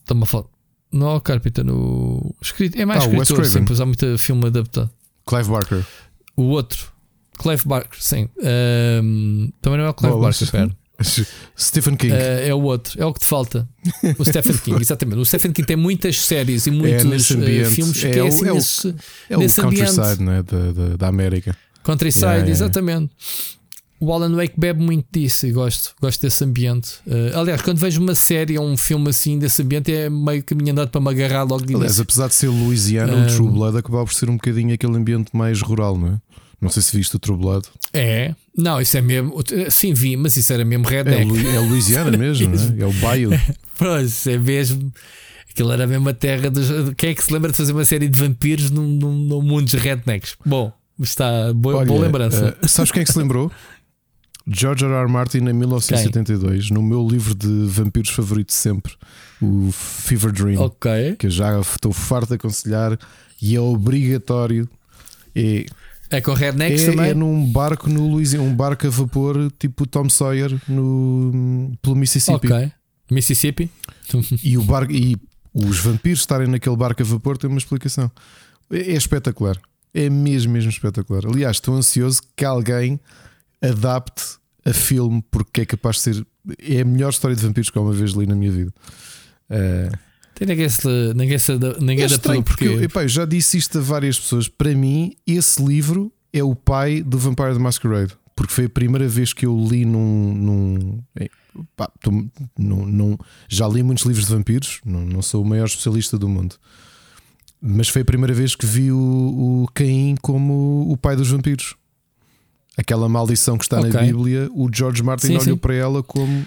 Está-me a falar. Não é o Carpenter, o escrito. É mais Ah, escritor, sim, pois há muito filme adaptado. Clive Barker. O outro, Clive Barker, sim. Também não é o Clive Bolas. Barker. Stephen King. Eh, é o outro, é o que te falta. O Stephen King, exatamente. O Stephen King tem muitas séries e muitos nesse eh, ambiente. filmes É que é, o- assim é o- nesse é o nesse countryside né, da, da, da América. countryside, Yeah, yeah. exatamente. O Alan Wake bebe muito disso e gosto, gosto desse ambiente. Eh, aliás, quando vejo uma série ou um filme assim desse ambiente, é meio que a minha andado para me agarrar logo de Aliás, apesar de ser Louisiana, Um, o True Blood acabava por ser um bocadinho aquele ambiente mais rural, não é? Não sei se viste o True Blood. É, não, isso é mesmo. Sim, vi, mas isso era mesmo É, redneck. Lu- é Louisiana mesmo, não é? É o Bayou. Pois, isso é mesmo. Aquilo era mesmo a terra dos. Quem é que se lembra de fazer uma série de vampiros num, num, num mundo de rednecks? Bom, está boa, Olha, boa lembrança. eh, sabes quem é que se lembrou? George R. R. Martin em 1972, no meu livro de vampiros favorito sempre, o Fever Dream, Ok. que eu já estou farto de aconselhar e é obrigatório. É, É com Rednecks é, também? é num barco no Louisiana, um barco a vapor tipo Tom Sawyer no, pelo Mississippi. Ok. Mississippi? E o barco e os vampiros estarem naquele barco a vapor tem uma explicação. É, é espetacular. É mesmo, mesmo espetacular. Aliás, estou ansioso que alguém adapte a filme porque é capaz de ser. É a melhor história de vampiros que alguma vez li na minha vida. Eh, Tem ninguém se, ninguém se, ninguém é adaptou porque eu, epá, eu já disse isto a várias pessoas. Para mim, esse livro é o pai do Vampire the Masquerade. Porque foi a primeira vez que eu li num. num é, tô- num- num- já li muitos livros de vampiros, não, não sou o maior especialista do mundo. Mas foi a primeira vez que vi o, o Caim como o pai dos vampiros. Aquela maldição que está na Ok. Bíblia, o George Martin Sim, olhou sim. para ela como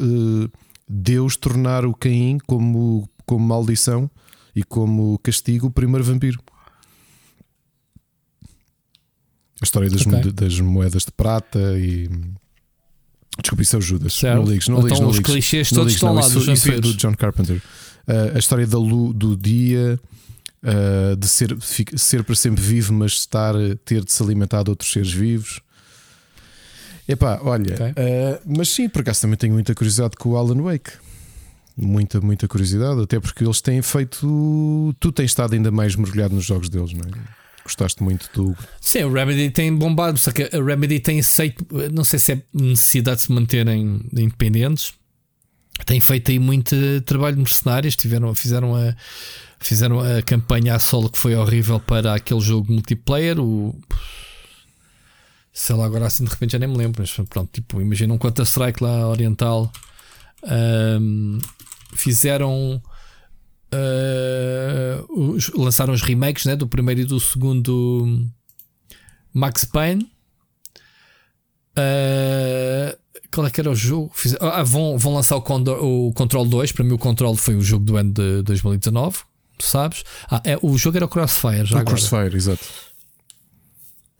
eh, Deus tornar o Caim como, como maldição e como castigo o primeiro vampiro. A história das, Ok. mo- das moedas de prata e. Desculpa, isso é o Judas. Certo. Não ligues, não Então ligues, não os ligues. clichês Não todos ligues, estão não, lá isso, isso é do. John Carpenter. Uh, a história da lu- do dia, uh, de ser, ser para sempre vivo, mas estar, ter de se alimentar de outros seres vivos. Epá, olha, Ok. uh, mas sim, por acaso também tenho muita curiosidade com o Alan Wake. Muita, muita curiosidade, até porque eles têm feito. Tu tens estado ainda mais mergulhado nos jogos deles, não é? Gostaste muito do. Sim, o Remedy tem bombado, só que a Remedy tem aceito, não sei se é necessidade de se manterem independentes, tem feito aí muito trabalho de mercenários, tiveram, fizeram, a, fizeram a campanha a solo que foi horrível para aquele jogo multiplayer, o sei lá, agora assim de repente já nem me lembro, mas pronto, tipo, imagina um Counter-Strike lá oriental. Ahm, fizeram ah, os- lançaram os remakes né, do primeiro e do segundo Max Payne. Ah, qual é que era o jogo? Fiz- ah, vão, vão lançar o, Condor, o Control 2. Para mim, o Control foi o jogo do ano de 2019. Tu sabes? Ah, é, o jogo era o Crossfire. Já o agora. Crossfire, exato.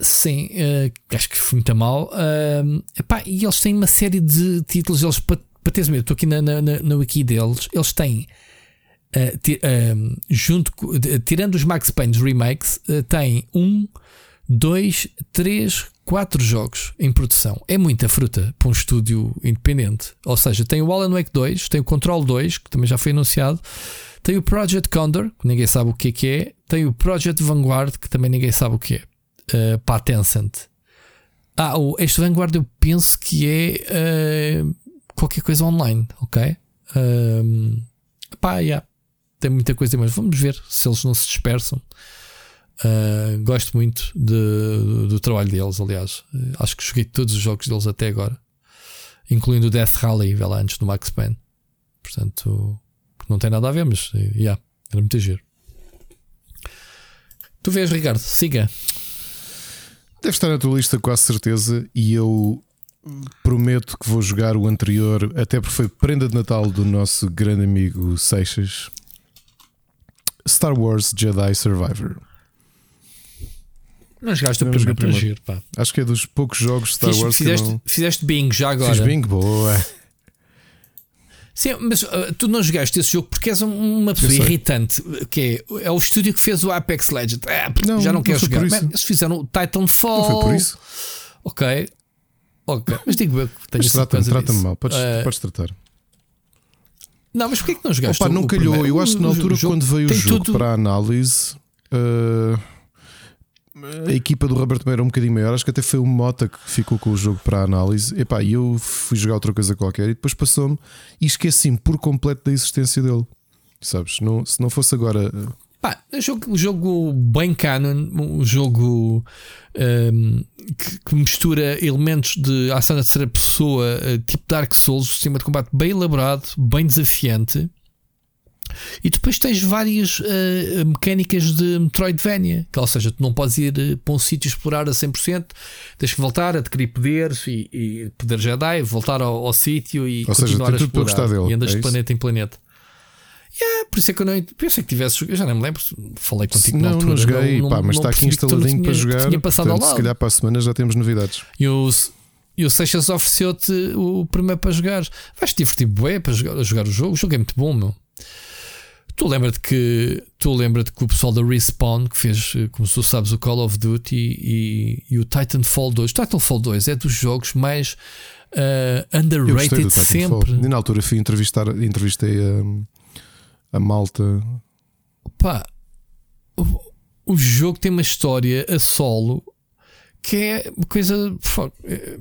Sim, eh, acho que foi muito mal. Ahm, epá, e eles têm uma série de títulos. Eles, para, para teres medo, estou aqui na, na, na, na wiki deles. Eles têm, ahm, junto, de- tirando os Max Payne remakes, eh, têm um, dois, três, quatro jogos em produção. É muita fruta para um estúdio independente. Ou seja, tem o Alan Wake 2, tem o Control 2, que também já foi anunciado. Tem o Project Condor, que ninguém sabe o que é é. Tem o Project Vanguard, que também ninguém sabe o que é. Uh, para a Tencent. Ah, este Vanguard eu penso que é uh, qualquer coisa online, ok? Um, pá, yeah. tem muita coisa, mas vamos ver se eles não se dispersam. Uh, gosto muito de- do, trabalho deles, aliás. Acho que joguei todos os jogos deles até agora, incluindo o Death Rally, lá, antes do Max Payne. Portanto, não tem nada a ver, mas yeah, era muito giro. Tu vês, Ricardo, siga. Deve estar na tua lista, quase certeza, e eu prometo que vou jogar o anterior, até porque foi prenda de Natal do nosso grande amigo Seixas. Star Wars Jedi Survivor. Não jogaste o primeiro para giro, pá. Acho que é dos poucos jogos de Star Fiz- Wars fizeste, que não. fizeste bingo já agora. Fiz bingo, boa. Sim, mas uh, tu não jogaste esse jogo porque és um- uma pessoa irritante. Que é, é o estúdio que fez o Apex Legends. Ah, Não, já não, não quero jogar. Man, eles fizeram o Titanfall. Não foi por isso. Ok. Ok. Mas digo eu que tenho por trata-me trata mal. Podes, Eh, podes tratar. Não, mas porquê que não jogaste? Opa, não calhou. primeiro? Eu acho que na altura, jogo quando veio o jogo tudo- para a análise, uh, a equipa do Robert também era um bocadinho maior. Acho que até foi o Mota que ficou com o jogo para a análise. Epá, e eu fui jogar outra coisa qualquer e depois passou-me e esqueci-me por completo da existência dele. Sabes? Não, se não fosse agora. uh, Pá, é um jogo, um jogo bem canon, um jogo ehm, que, que mistura elementos de ação da terceira pessoa, eh, tipo Dark Souls, sistema de combate bem elaborado, bem desafiante. E depois tens várias eh, mecânicas de Metroidvania, que, ou seja, tu não podes ir eh, para um sítio explorar a 100%, tens que voltar a adquirir poderes e, e poder Jedi, voltar ao, ao sítio e Ou seja, continuar tem a explorar. e andas é de isso? planeta em planeta. Yeah, por isso é que eu não pensei que tivesse. Eu já nem me lembro. Falei contigo na não, altura. não joguei, pá, mas está aqui não instaladinho para jogar. Tinha passado portanto, ao se lado. calhar para a semana já temos novidades. E o, e o Seixas ofereceu-te o primeiro para jogar. Vais-te divertir bué para jogar, jogar o jogo. O jogo é muito bom, meu. Tu lembra-te que tu lembra-te que o pessoal da Respawn que fez, como tu sabes, o Call of Duty e, e o Titanfall 2. O Titanfall 2 é dos jogos mais uh, underrated sempre. E na altura fui entrevistar, entrevistei a, a malta. Pá, o, jogo tem uma história a solo que é uma coisa. Eh,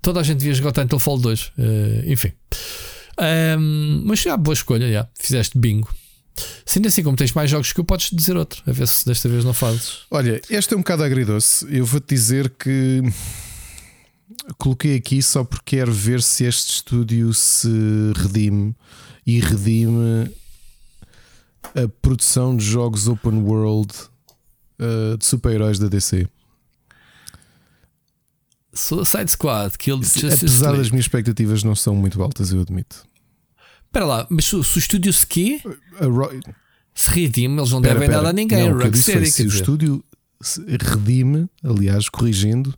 toda a gente devia jogar Titanfall 2. Uh, eh, enfim. Um, mas já, boa escolha, já. Fizeste bingo. Sendo assim, como tens mais jogos que eu, podes dizer outro, a ver se desta vez não fazes. Olha, este é um bocado agridoce. Eu vou-te dizer que coloquei aqui só porque quero ver se este estúdio se redime e redime a produção de jogos open world uh, de super-heróis da DC. Suicide Squad, Kill Justice Apesar das minhas expectativas não são muito altas, eu admito. Espera lá, mas se, se o estúdio se quê? Se redime, eles não pera, devem pera. nada a ninguém. Não, Rocksteady, se o estúdio redime, aliás, corrigindo,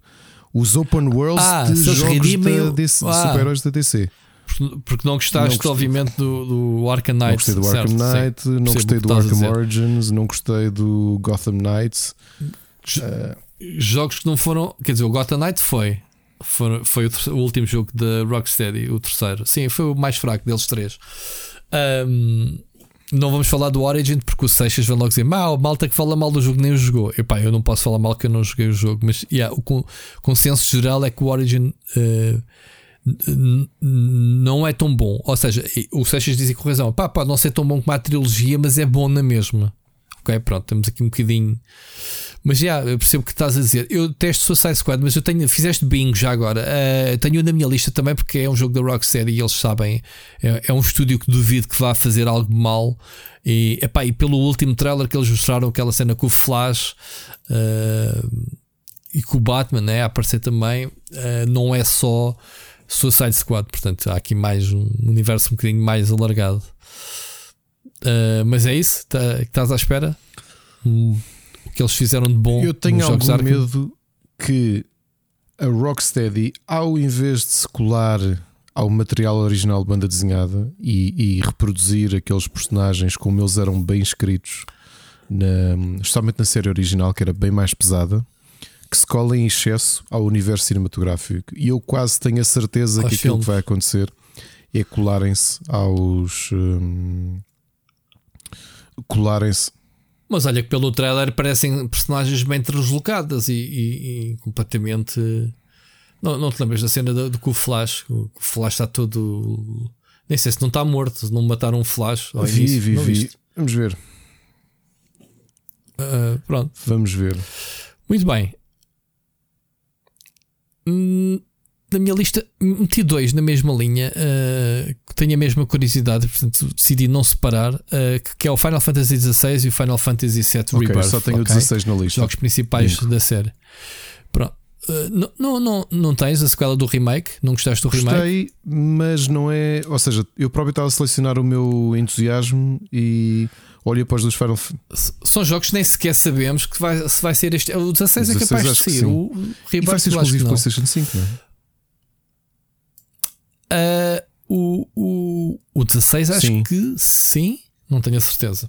os open worlds ah, de jogos redimem, DC, ah. super-heróis da DC. Porque não gostaste, não obviamente, do, do Arkham Knight. Não gostei do Arkham Knight, sim, não gostei do Arkham Origins, não gostei do Gotham Knights. Jogos que não foram. Quer dizer, o Gotham Knight foi. Foi, foi o, o, último jogo da Rocksteady, o terceiro. Sim, foi o mais fraco deles três. Um, não vamos falar do Origin porque o Seixas vai logo dizer: mal, malta que fala mal do jogo nem o jogou. Epá, eu não posso falar mal que eu não joguei o jogo, mas yeah, o consenso geral é que o Origin uh, não é tão bom. Ou seja, o Seixas dizia com razão: pá, pode não ser tão bom como a trilogia, mas é bom na mesma. Ok, pronto, temos aqui um bocadinho. Mas já, eu percebo o que estás a dizer. Eu testo Suicide Squad, mas eu tenho. Fizeste bingo já agora. Uh, tenho na minha lista também porque é um jogo da Rocksteady e eles sabem. É, é, um estúdio que duvido que vá fazer algo mal. E, epá, e pelo último trailer que eles mostraram, aquela cena com o Flash uh, e com o Batman né, a aparecer também, uh, não é só Suicide Squad. Portanto, há aqui mais um universo um bocadinho mais alargado. mas é isso? Tá, que estás à espera? Hum o que eles fizeram de bom. Eu tenho algum Arkham. medo que a Rocksteady, ao invés de se colar ao material original de banda desenhada e, e reproduzir aqueles personagens como eles eram bem escritos, na, especialmente na série original, que era bem mais pesada, que se cola em excesso ao universo cinematográfico. E eu quase tenho a certeza que aquilo que vai acontecer é colarem-se aos. Hum, colarem-se mas olha que pelo trailer parecem personagens bem translocadas e, e, e completamente. Não, não te lembras da cena do, do que o Flash? O Flash está todo. Nem sei se não está morto, não mataram um Flash. Vi, início, vi, vi. Vamos ver. Uh, pronto. Vamos ver. Muito bem. Hum, na minha lista meti dois na mesma linha uh, que tenho a mesma curiosidade, portanto decidi não separar, uh, que é o Final Fantasy XVI e o Final Fantasy VII okay, Rebirth. Só tenho okay? 16 na lista. Jogos principais da série. Pronto. Uh, não, não, não, não tens a sequela do remake? Não gostaste do remake? Gostei, mas não é. Ou seja, eu próprio estava a selecionar o meu entusiasmo e olho após os Final São jogos que nem sequer sabemos que vai, se vai ser este. O 16, é capaz de sair. O, Rebirth vai ser exclusivo PlayStation 5, não é? Uh, o, o, o 16 acho sim. que sim, não tenho a certeza.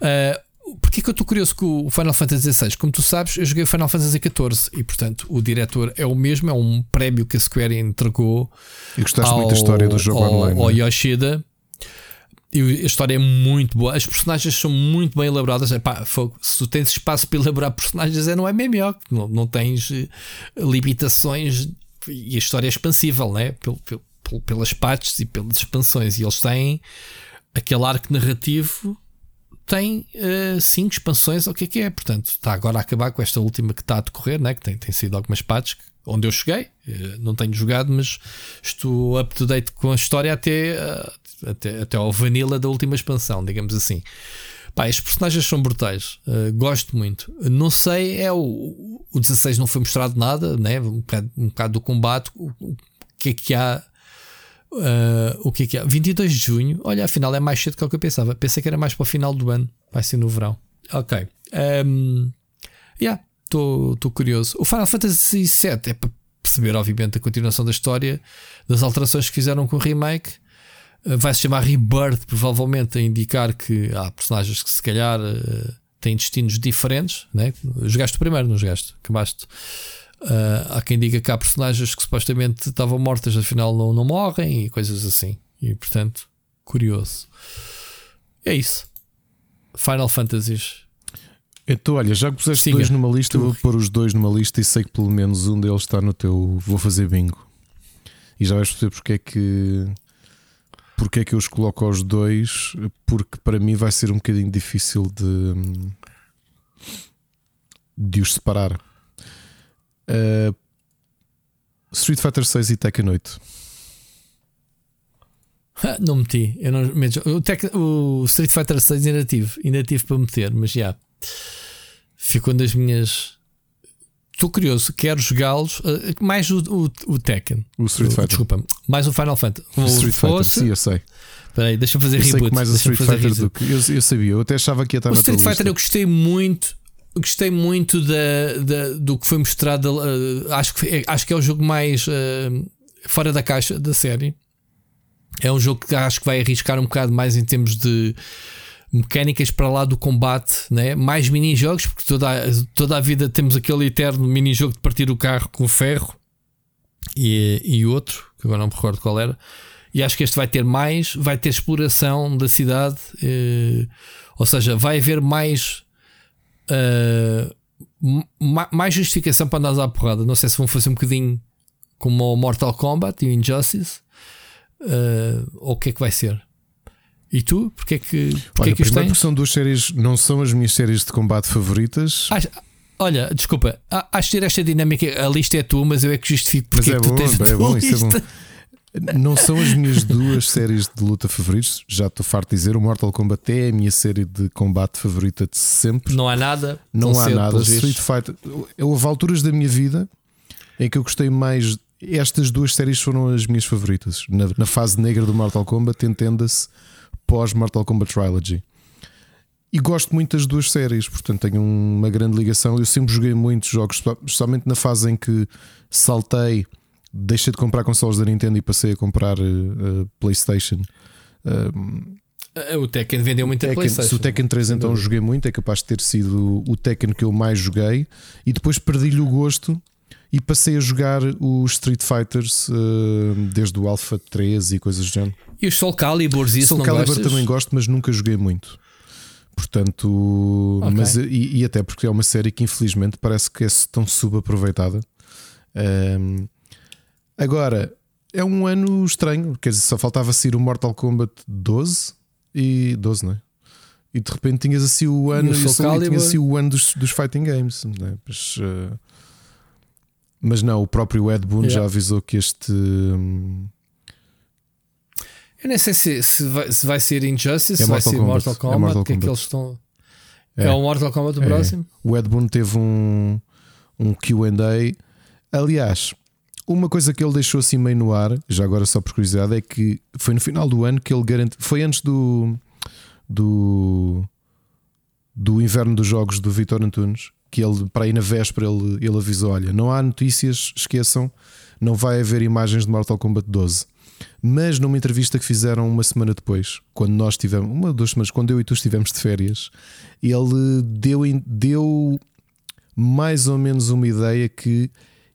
Uh, Porquê que eu estou curioso com o Final Fantasy XVI? Como tu sabes, eu joguei o Final Fantasy XIV e, portanto, o diretor é o mesmo, é um prémio que a Square entregou. E gostaste ao, muito da história do jogo ao, online. Ao é? Yoshida. E a história é muito boa, as personagens são muito bem elaboradas. Epá, se tu tens espaço para elaborar personagens, é no MMO, não, não tens eh, limitações e a história é expansível, né? Pelo, pelo, pelas patches e pelas expansões. E eles têm aquele arco narrativo, tem uh, cinco expansões, o que é que é? Portanto, está agora a acabar com esta última que está a decorrer, né? que tem, tem sido algumas patches onde eu cheguei. Uh, não tenho jogado, mas estou up to date com a história até, uh, até, até ao vanilla da última expansão, digamos assim. Pá, estes personagens são brutais, uh, gosto muito. Não sei, é o, o 16 não foi mostrado nada, né? um, bocado, um bocado do combate, o, o que é que há Uh, o que é que é? 22 de junho. Olha, afinal é mais cedo que o que eu pensava. Pensei que era mais para o final do ano. Vai ser no verão. Ok. Um, yeah, estou curioso. O Final Fantasy VII é para perceber, obviamente, a continuação da história, das alterações que fizeram com o remake. Uh, vai se chamar Rebirth, provavelmente, a indicar que há personagens que se calhar uh, têm destinos diferentes. Né? Jogaste primeiro, não jogaste? Acabaste. Uh, há quem diga que há personagens que supostamente estavam mortas, afinal não, não morrem e coisas assim. E portanto, curioso. É isso. Final Fantasies. Então, olha, já que puseste Siga. dois numa lista, tu. vou pôr os dois numa lista e sei que pelo menos um deles está no teu. Vou fazer bingo. E já vais perceber porque é que. Porque é que eu os coloco aos dois? Porque para mim vai ser um bocadinho difícil de. de os separar. Uh, Street Fighter 6 e Tekken 8. não meti. Eu não, o, Tec, o Street Fighter 6 ainda tive, ainda tive para meter, mas já ficou das minhas. Estou curioso, quero jogá-los. Uh, mais o, o, o, Tekken. O Street Fighter. Desculpa, mais o Final Fantasy. O Street. Fighter, sim, eu sei. Espera aí, deixa-me fazer eu reboot. mais o Street Fighter do que. Eu, eu, sabia, eu até achava que ia estar o na Street Fighter eu gostei muito. Gostei muito da, da, do que foi mostrado. Uh, acho, que, é, acho que é o jogo mais uh, fora da caixa da série. É um jogo que acho que vai arriscar um bocado mais em termos de mecânicas para lá do combate, né? mais mini-jogos, porque toda a, toda a vida temos aquele eterno mini-jogo de partir o carro com ferro e, e outro, que agora não me recordo qual era. E acho que este vai ter mais, vai ter exploração da cidade, eh, ou seja, vai haver mais. Uh, mais justificação para andar à porrada. Não sei se vão fazer um bocadinho como o Mortal Kombat e o Injustice, uh, ou o que é que vai ser. E tu? Porquê é que, porquê olha, que? Porque são duas séries, não são as minhas séries de combate favoritas. Acho, olha, desculpa, acho ter esta dinâmica. A lista é tua, mas eu é que justifico porque mas é, é bom, tens é bom, isso é bom. Não são as minhas duas séries de luta favoritas. Já estou farto de dizer: o Mortal Kombat é a minha série de combate favorita de sempre. Não há nada. Não há nada. Street Fighter. Houve alturas da minha vida em que eu gostei mais estas duas séries foram as minhas favoritas. Na, na fase negra do Mortal Kombat, entenda-se pós-Mortal Kombat Trilogy. E gosto muito das duas séries, portanto tenho uma grande ligação. Eu sempre joguei muitos jogos, especialmente na fase em que saltei, deixei de comprar consoles da Nintendo e passei a comprar uh, PlayStation. Uh, o Tekken vendeu muito Tekken, a PlayStation. Se o Tekken 3 então joguei muito, é capaz de ter sido o Tekken que eu mais joguei e depois perdi-lhe o gosto e passei a jogar os Street Fighters uh, desde o Alpha 3 e coisas do género. E os Soul Caliburs, isso Soul Calibur gostas? também gosto, mas nunca joguei muito. Portanto, okay. mas, e, e, até porque é uma série que infelizmente parece que é tão subaproveitada. Um, agora, é um ano estranho, quer dizer, só faltava sair o Mortal Kombat 12 e 12, não é? E de repente tinhas assim o ano, e, o e assim o ano dos, dos fighting games, não é? Mas, uh, mas não, o próprio Ed Boon yeah. já avisou que este. Hum, eu nem sei se, se, vai, se vai ser Injustice, é se vai ser Mortal Kombat, é Mortal que Kombat. é que eles estão. É. é, o Mortal Kombat do é. próximo? O Ed Boon teve um, um QA. Aliás, uma coisa que ele deixou assim meio no ar, já agora só por curiosidade, é que foi no final do ano que ele garantiu. Foi antes do. do. do inverno dos jogos do Vitor Antunes que ele, para aí na véspera, ele, ele avisou: olha, não há notícias, esqueçam, não vai haver imagens de Mortal Kombat 12. Mas numa entrevista que fizeram uma semana depois, quando nós tivemos, uma ou duas semanas, quando eu e tu estivemos de férias, ele deu, deu mais ou menos uma ideia que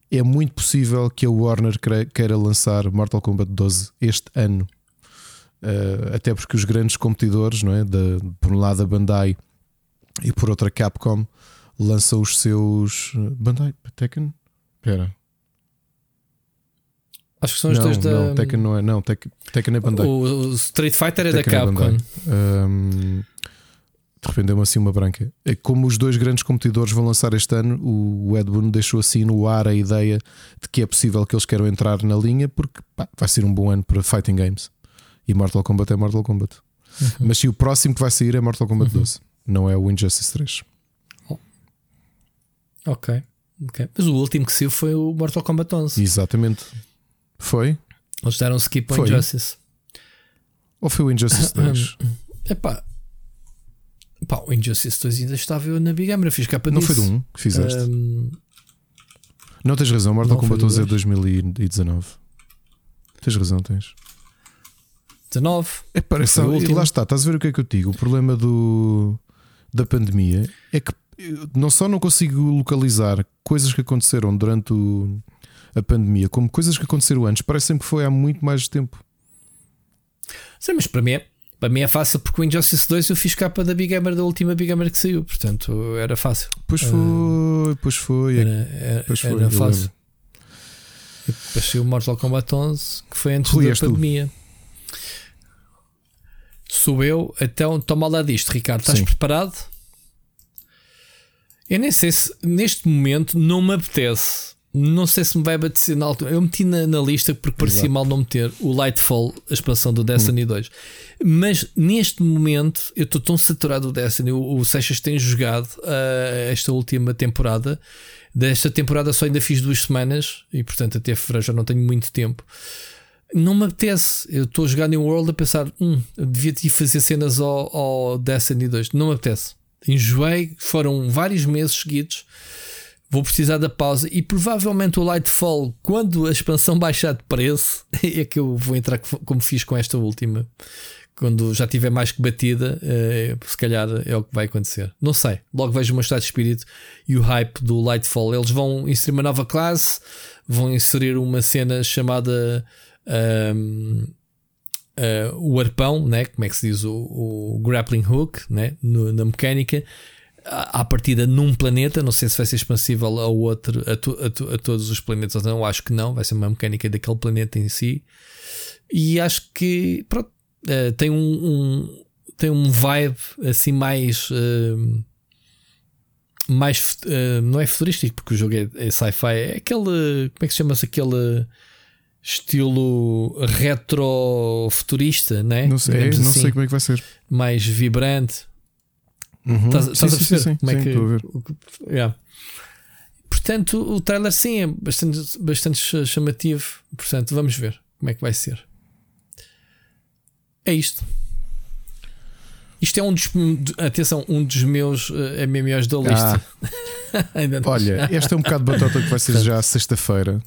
é muito possível que a Warner queira lançar Mortal Kombat 12 este ano. Uh, até porque os grandes competidores, não é? Da, por um lado a Bandai e por outra Capcom, lança os seus. Eh, Bandai? Tekken? Espera. Acho que são os não, dois da. Não, Tekken não é. Não, Tekken, Tekken é Bandai. O, o Street Fighter é Tekken da é Capcom. É um, de repente deu-me assim uma branca. É como os dois grandes competidores vão lançar este ano, o Ed Boon deixou assim no ar a ideia de que é possível que eles queiram entrar na linha, porque pá, vai ser um bom ano para fighting games. E Mortal Kombat é Mortal Kombat. Uhum. Mas se o próximo que vai sair é Mortal Kombat uhum. 12, não é o Injustice 3. Ok. ok. Mas o último que saiu foi o Mortal Kombat 11. Exatamente. Foi? Eles deram skip ao Injustice. Ou foi o Injustice 2? Epá. Pá, o Injustice 2 ainda estava eu na Big Hammer, fiz capa Não disso. foi do 1 que fizeste? Um... Não tens razão, Mortal foi Kombat 11 é do 2019. Tens razão, tens. 19. É, parece, Foi o último. lá está, estás a ver o que é que eu digo? O problema do, da pandemia é que não só não consigo localizar coisas que aconteceram durante o- a pandemia, como coisas que aconteceram antes, parece-me que foi há muito mais tempo. Sim, mas para mim, é, para mim é fácil porque o Injustice 2 eu fiz capa da Big Gamer da última Big Gamer que saiu, portanto era fácil. Pois foi, pois foi. é Era, que- era, pois foi, era fácil. E depois saiu o Mortal Kombat 11 que foi antes Rui, da és tu. pandemia. Sou eu, então toma lá disto, Ricardo. Estás Sim. preparado? Eu nem sei se neste momento não me apetece. Não sei se me vai apetecer na altura. Eu meti na, na lista porque parecia Exato. mal não meter o Lightfall, a expansão do Destiny Hum. 2. Mas neste momento eu estou tão saturado do Destiny. O, o Seixas tem jogado ah, esta última temporada. Desta temporada só ainda fiz duas semanas e, portanto, até fevereiro já não tenho muito tempo. Não me apetece. Eu estou a jogar New World a pensar, hum, devia te ir fazer cenas ao, ao Destiny 2. Não me apetece. Enjoei, foram vários meses seguidos. Vou precisar da pausa e provavelmente o Lightfall, quando a expansão baixar de preço, é que eu vou entrar co- como fiz com esta última. Quando já tiver mais que batida, eh, se calhar é o que vai acontecer. Não sei. Logo vejo o meu estado de espírito e o hype do Lightfall. Eles vão inserir uma nova classe, vão inserir uma cena chamada ah, o arpão, né? como é que se diz? O, o grappling hook né? No- na mecânica. À partida num planeta, não sei se vai ser expansível a outro, a, to- a to- a todos os planetas ou não, acho que não, vai ser uma mecânica daquele planeta em si. E acho que pronto, eh, tem um, um- tem um vibe assim mais eh, mais eh, não é futurístico porque o jogo é, é sci-fi, é aquele como é que se chama-se aquele estilo retro futurista, né? Não sei, Digamos não assim, sei como é que vai ser. mais vibrante. Uhum. Estás, Sim, estás a sim, perceber sim, como é sim, que. o yeah. Portanto, o trailer sim é bastante, bastante ch- chamativo. Portanto, vamos ver como é que vai ser. É isto. Isto é um dos. Atenção, um dos meus eh, MMOs da lista. Ainda não. Ah. Olha, esta é um bocado de batota que vai ser já sexta-feira.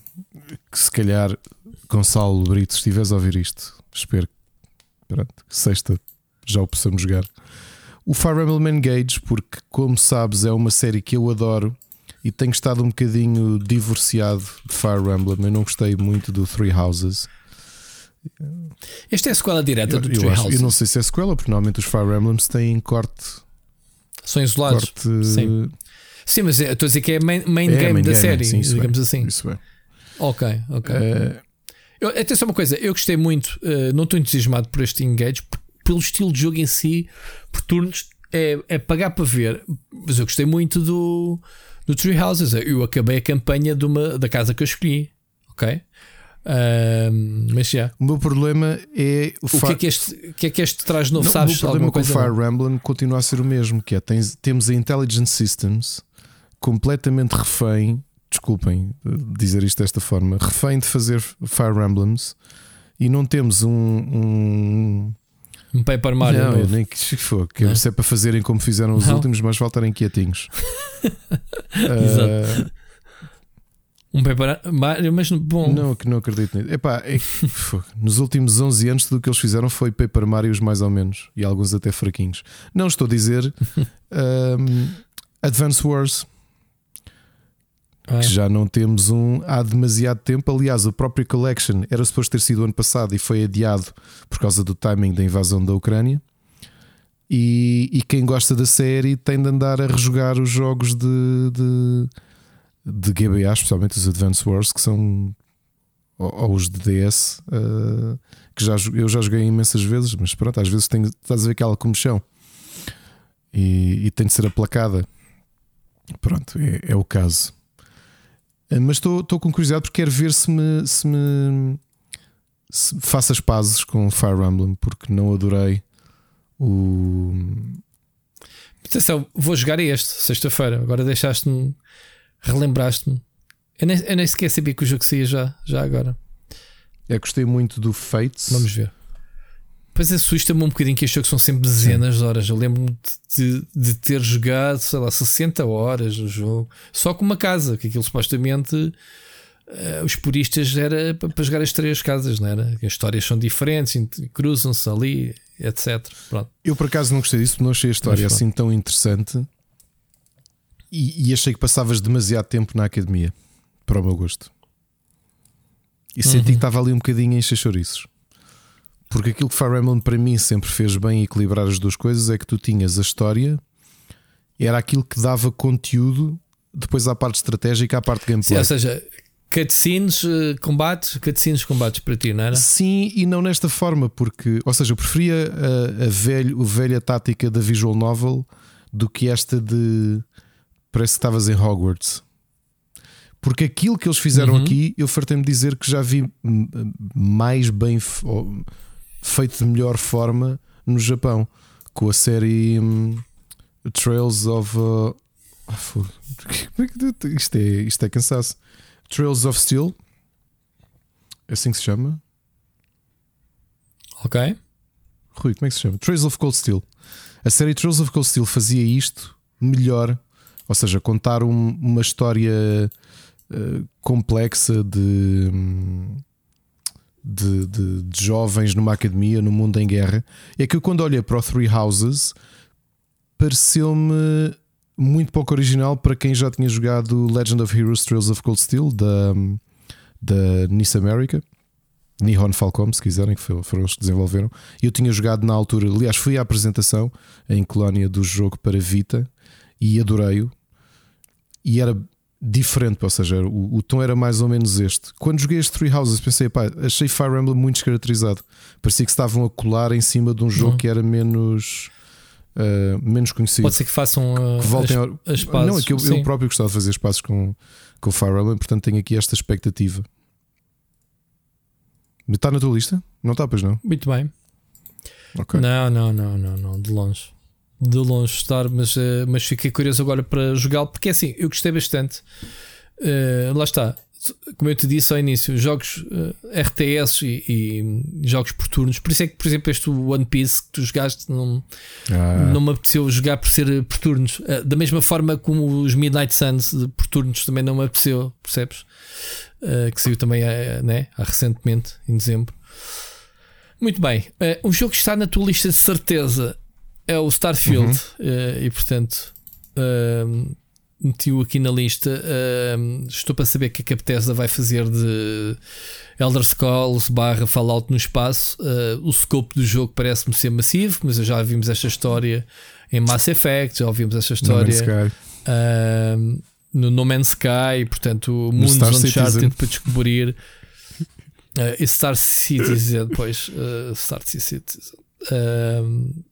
Que se calhar Gonçalo Brito, se estiveres a ouvir isto, espero que pronto, sexta já o possamos jogar. O Fire Emblem Engage, porque, como sabes, é uma série que eu adoro e tenho estado um bocadinho divorciado de Fire Emblem. Eu não gostei muito do Three Houses. Esta é a sequela direta Eu, do eu Tree acho- House. eu não sei se é sequela, porque normalmente os Fire Emblems têm corte. São isolados. corte Sim. Sim, mas é- estou a dizer que é main, main É, game main da game, série, sim, digamos é. assim. Isso é. Ok, ok. Eh, Eu, atenção uma coisa, eu gostei muito, eh, não estou entusiasmado por este engage, pelo estilo de jogo em si, por turnos, é, é pagar para ver. Mas eu gostei muito do, do Tree Houses. Eu acabei a campanha de uma, da casa que eu escolhi, ok? Ahm, mas já. o meu problema é o, O que fa- é que este, o que é que este traz novo? Não, Sabes o meu problema com o? Fire Emblem continua a ser o mesmo, que é tens- temos a Intelligent Systems completamente refém, desculpem eh, dizer isto desta forma, refém de fazer Fire Emblems e não temos um, um Um Paper Mario. não, novo. nem que se for, que Não? se é para fazerem como fizeram os Não? últimos, mas voltarem quietinhos. Exato. Ah, Um Paper Mario, mas bom. Não, que não acredito nisso. Epá, é que, nos últimos 11 anos, tudo o que eles fizeram foi Paper Marios, mais ou menos, e alguns até fraquinhos. Não estou a dizer um, Advance Wars, que já não temos um há demasiado tempo. Aliás, o próprio Collection era suposto ter sido ano passado e foi adiado por causa do timing da invasão da Ucrânia. E, e quem gosta da série tem de andar a rejogar os jogos de, de, de GBA, especialmente os Advance Wars, que são ou, ou os de DS, eh, que já, eu já joguei imensas vezes, mas pronto, às vezes tem, estás a ver aquela comichão e, e tem de ser aplacada. Pronto, é, é o caso. Eh, Mas estou estou com curiosidade porque quero ver se me, se me se faço as pazes com Fire Emblem, porque não adorei o. Atenção, vou jogar este, sexta-feira. Agora deixaste-me, relembraste-me. Eu nem, eu nem sequer sabia que o jogo saía já, já agora. É, gostei muito do Fates. Vamos ver. Pois assusta-me um bocadinho que este jogo são sempre dezenas Sim. de horas. Eu lembro-me de, de, ter jogado, sei lá, 60 horas no jogo, só com uma casa, que aquilo supostamente uh, os puristas era para jogar as três casas, não era? As histórias são diferentes, cruzam-se ali, etc. Pronto. Eu por acaso não gostei disso, não achei a história Mas, assim tão interessante e, e, achei que passavas demasiado tempo na academia, para o meu gosto. E senti uhum. que estava ali um bocadinho em chouriços. Porque aquilo que Fire Emblem para mim sempre fez bem equilibrar as duas coisas é que tu tinhas a história, era aquilo que dava conteúdo depois à parte estratégica, à parte gameplay. Sim, ou seja, cutscenes, eh, combates, cutscenes, combates para ti, não era? Sim, e não nesta forma, porque, ou seja, eu preferia a, a, velho, a velha tática da visual novel do que esta de parece que estavas em Hogwarts. Porque aquilo que eles fizeram uhum. aqui, eu fartei-me dizer que já vi mais bem feito de melhor forma no Japão, com a série um, Trails of. Uh, isto, é, isto é cansaço. Trails of Steel. É assim que se chama? Ok. Rui, como é que se chama? Trails of Cold Steel. A série Trails of Cold Steel fazia isto melhor, ou seja, contar um, uma história uh, complexa de. Um, de, de, de, jovens numa academia, no mundo em guerra, é que eu, quando olhei para o Three Houses, pareceu-me muito pouco original para quem já tinha jogado Legend of Heroes Trails of Cold Steel da, da Nice America. Nihon Falcom, se quiserem, que foram os que desenvolveram. Eu tinha jogado na altura, aliás, fui à apresentação em Colónia do jogo para Vita e adorei-o. E era diferente, ou seja, o, o, tom era mais ou menos este. Quando joguei este Three Houses, pensei, pá, achei Fire Emblem muito descaracterizado. Parecia que estavam a colar em cima de um jogo uhum. que era menos. Uh, menos conhecido. Pode ser que façam uh, que voltem as, as Não, é que eu, eu, próprio gostava de fazer espaços com, com Fire Emblem, portanto tenho aqui esta expectativa. Está na tua lista? Não está, pois não? Muito bem. Okay. Não, não, não, não, não, de longe de longe estar, mas, uh, mas fiquei curioso agora para jogá-lo, porque é assim, eu gostei bastante. Uh, lá está, como eu te disse ao início, jogos uh, eh, RTS e, e, jogos por turnos. Por isso é que, por exemplo, este One Piece que tu jogaste não, ah. não me apeteceu jogar por ser por turnos. Uh, da mesma forma como os Midnight Suns por turnos também não me apeteceu, percebes? Uh, que saiu também né, há recentemente, em dezembro. Muito bem, um jogo que está na tua lista de certeza é o Starfield. Uhum. Uh, e portanto, uh, meti-o aqui na lista. Uh, estou para saber o que a Bethesda vai fazer de Elder Scrolls barra Fallout no espaço. Uh, o scope do jogo parece-me ser massivo, mas já vimos esta história em Mass Effect, já ouvimos esta história uh, no No Man's Sky, portanto, o mundo Uncharted para descobrir. Uh, Star Citizen, depois uh, Star Citizen. Uh,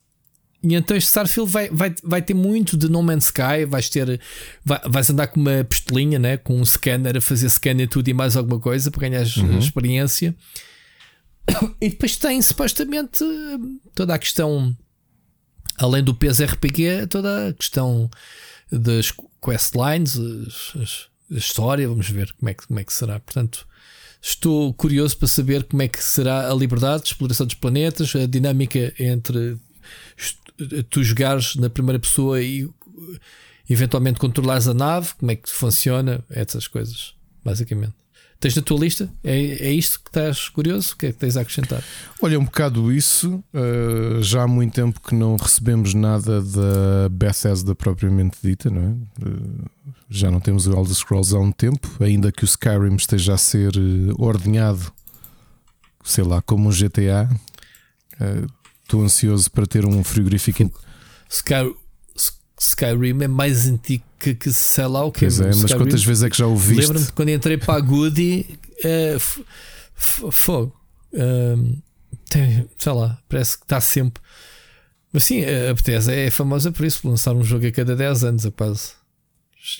e então este Starfield vai, vai, vai ter muito de No Man's Sky. Vais ter, vai, vais andar com uma pistolinha, né? com um scanner a fazer scanner tudo e mais alguma coisa para ganhar uhum. experiência. E depois tem supostamente toda a questão, além do peso RPG, toda a questão das questlines, a história. Vamos ver como é que, como é que será. Portanto, estou curioso para saber como é que será a liberdade de exploração dos planetas, a dinâmica entre tu jogares na primeira pessoa e eventualmente controlares a nave, como é que funciona, essas coisas, basicamente. Tens na tua lista? É, é isto que estás curioso? O que é que tens a acrescentar? Olha, um bocado isso. Uh, já há muito tempo que não recebemos nada da Bethesda propriamente dita, não é? Uh, já não temos o Elder Scrolls há um tempo, ainda que o Skyrim esteja a ser uh, ordenhado, sei lá, como um GTA. Estou ansioso para ter um frigorífico. Sky, Skyrim é mais antigo que, que sei lá o que Pois é, mas Skyrim, quantas vezes é que já ouviste? Lembro-me quando entrei para a Goody, uh, fogo. Uh, tem, sei lá, parece que está sempre. Mas sim, a Bethesda é famosa por isso, por lançar um jogo a cada 10 anos, a quase.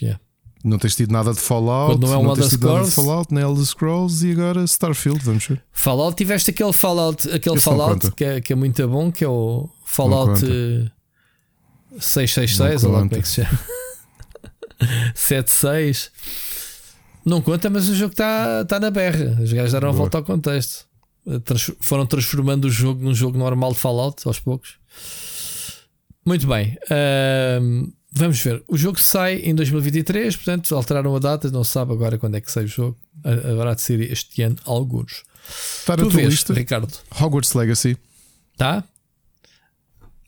Yeah. Não tens tido nada de Fallout, Quando não, é um não tens tido nada de Fallout, nem Elder Scrolls e agora Starfield, vamos ver. Fallout, tiveste aquele Fallout, aquele Fallout que é, que é muito bom, que é o Fallout 666, ou lá como é que se chama. 76. Não conta, mas o jogo está tá na berra. Os gajos deram a volta ao contexto. Trans foram transformando o jogo num jogo normal de Fallout aos poucos. Muito bem. Uh, vamos ver. O jogo sai em 2023, portanto, alteraram a data, não se sabe agora quando é que sai o jogo. Há de ser este ano, alguns. Está na tua lista, Ricardo. Hogwarts Legacy. Tá?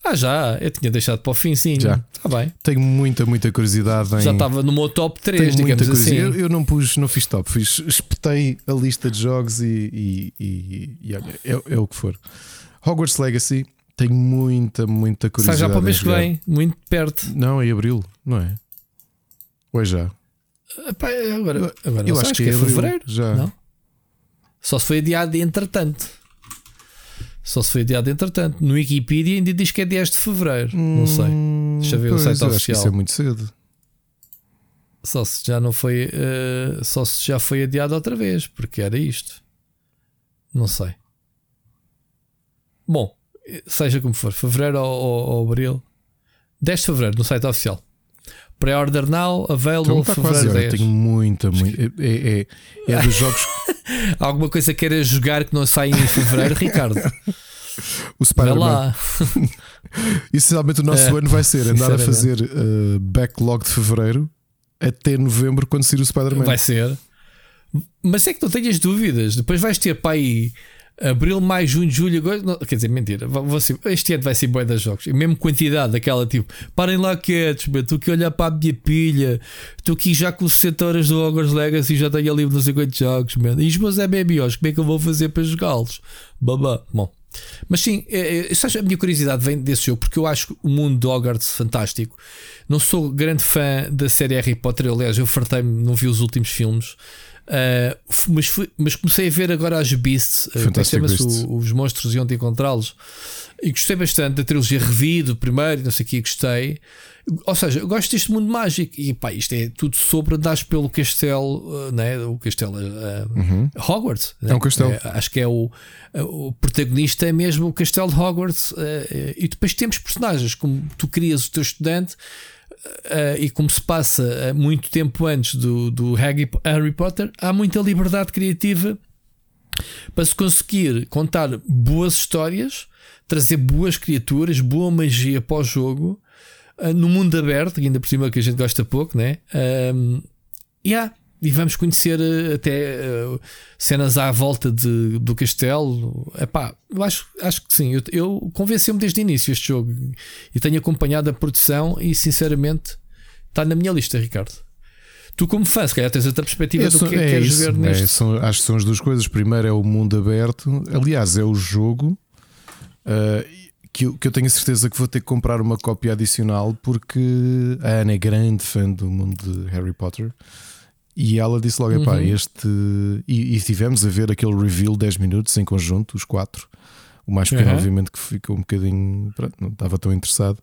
Ah, já. Eu tinha deixado para o fim, sim. Já. Está bem. Tenho muita, muita curiosidade em. Já estava no meu top 3, Tenho muita assim. Eu, eu, não pus, não fiz top, fiz, espetei a lista de jogos e, e, e, e olha, é, é, o que for. Hogwarts Legacy, tenho muita, muita curiosidade. Sai já para o mês que vem, muito perto. Não, é em abril, não é? Ou é já? Epá, agora, agora eu acho, que, é, é fevereiro. Já. Não? Só se foi adiado entretanto. Só se foi adiado entretanto. No Wikipedia ainda diz que é 10 de fevereiro. Hum, não sei. Deixa eu ver pois, o site oficial. isso é muito cedo. Só se já não foi. Uh, só se já foi adiado outra vez, porque era isto. Não sei. Bom, seja como for, fevereiro ou, ou, ou abril. 10 de fevereiro no site oficial. Pre-order now, available então, fevereiro 10. Tenho muita, muita. É, é, é, é dos jogos. Alguma coisa queiras jogar que não sai em fevereiro, Ricardo? O Spider-Man. Isso realmente o nosso é, ano vai ser andar a fazer uh, backlog de fevereiro até novembro, quando sair o Spider-Man. Vai ser. Mas é que não tenhas dúvidas. Depois vais ter para aí Abril, maio, junho, julho, agosto. Não, quer dizer, mentira. Este ano vai ser boa das jogos. E mesmo quantidade, daquela tipo, parem lá quietos, estou aqui a olhar para a minha pilha. Estou aqui já com 60 horas do Hogwarts Legacy já tenho ali não sei quantos jogos, man. E os meus MMOs, como é que eu vou fazer para jogá-los? Babá. Bom. Mas sim, é, é, a minha curiosidade vem desse jogo porque eu acho o mundo de Hogwarts fantástico. Não sou grande fã da série Harry Potter, aliás, eu fartei-me, não vi os últimos filmes. Uh, mas, fui, mas, comecei a ver agora as Beasts, uh, os monstros e onde encontrá-los. E gostei bastante da trilogia revido, primeiro, não sei o que, gostei. Ou seja, eu gosto deste mundo mágico. E pá, isto é tudo sobre andares pelo castelo, uh, né? o castelo uh, uhum. Hogwarts. Né? É um castelo. É, acho que é o, o protagonista, é mesmo o castelo de Hogwarts. E depois temos personagens como tu crias o teu estudante uh, e como se passa uh, muito tempo antes do, do Harry, Potter, há muita liberdade criativa para se conseguir contar boas histórias, trazer boas criaturas, boa magia para o jogo, uh, no mundo aberto, ainda por cima que a gente gosta pouco, né? Um, yeah, e vamos conhecer eh, até uh, cenas à volta de, do castelo. Epá, eu acho, acho que sim. Eu, eu convenceu-me desde o início este jogo e tenho acompanhado a produção e sinceramente está na minha lista, Ricardo. Tu, como fã, se calhar tens outra perspectiva é, do que é, é queres isso, ver neste. É, são, acho que são as duas coisas. Primeiro é o mundo aberto, aliás, é o jogo. Uh, que eu, que eu tenho a certeza que vou ter que comprar uma cópia adicional porque a Ana é grande fã do mundo de Harry Potter. E ela disse logo: uhum. este. E, e tivemos a ver aquele reveal 10 minutos em conjunto, os quatro. O mais pequeno, uhum. obviamente, que ficou um bocadinho. Pronto, não estava tão interessado.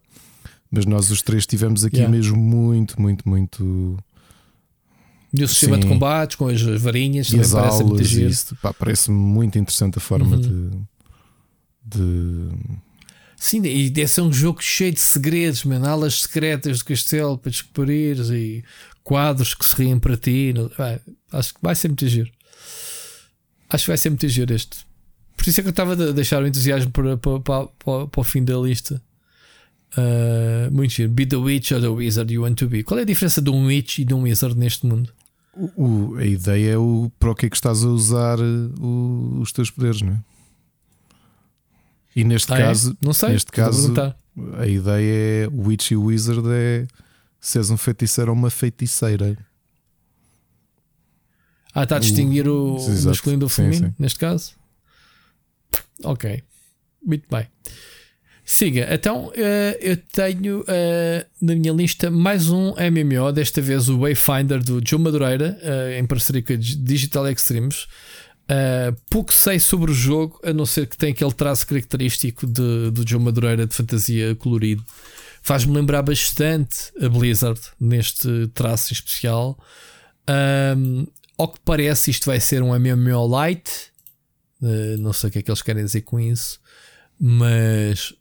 Mas nós os três tivemos aqui yeah. mesmo muito, muito, muito. E o sistema Sim. de combates com as varinhas e as parece aulas, muito parece-me muito interessante a forma uhum. de, de. Sim, e deve ser um jogo cheio de segredos, man, alas secretas do castelo para descobrir e quadros que se riem para ti. Vai, acho que vai ser muito giro. Acho que vai ser muito giro este. Por isso é que eu estava a deixar o entusiasmo para, para, para, para, o fim da lista. Uh, muito giro. Be the witch or the wizard you want to be. Qual é a diferença de um witch e de um wizard neste mundo? O, o, a ideia é o para o que é que estás a usar o, os teus poderes, não é? E neste ah, é? caso, é? não sei, neste caso, a ideia é o witch e o wizard é se és um feiticeiro ou uma feiticeira. Ah, está a distinguir o, o masculino do feminino, neste caso? Ok, muito bem. Siga, então uh, eu tenho uh, na minha lista mais um MMO, desta vez o Wayfinder do Joe Madureira, uh, em parceria com a Digital Extremes. pouco sei sobre o jogo, a não ser que tem aquele traço característico de, do Joe Madureira de fantasia colorido faz-me lembrar bastante a Blizzard neste traço especial. Um, ao que parece, isto vai ser um MMO Light. Uh, não sei o que é que eles querem dizer com isso, mas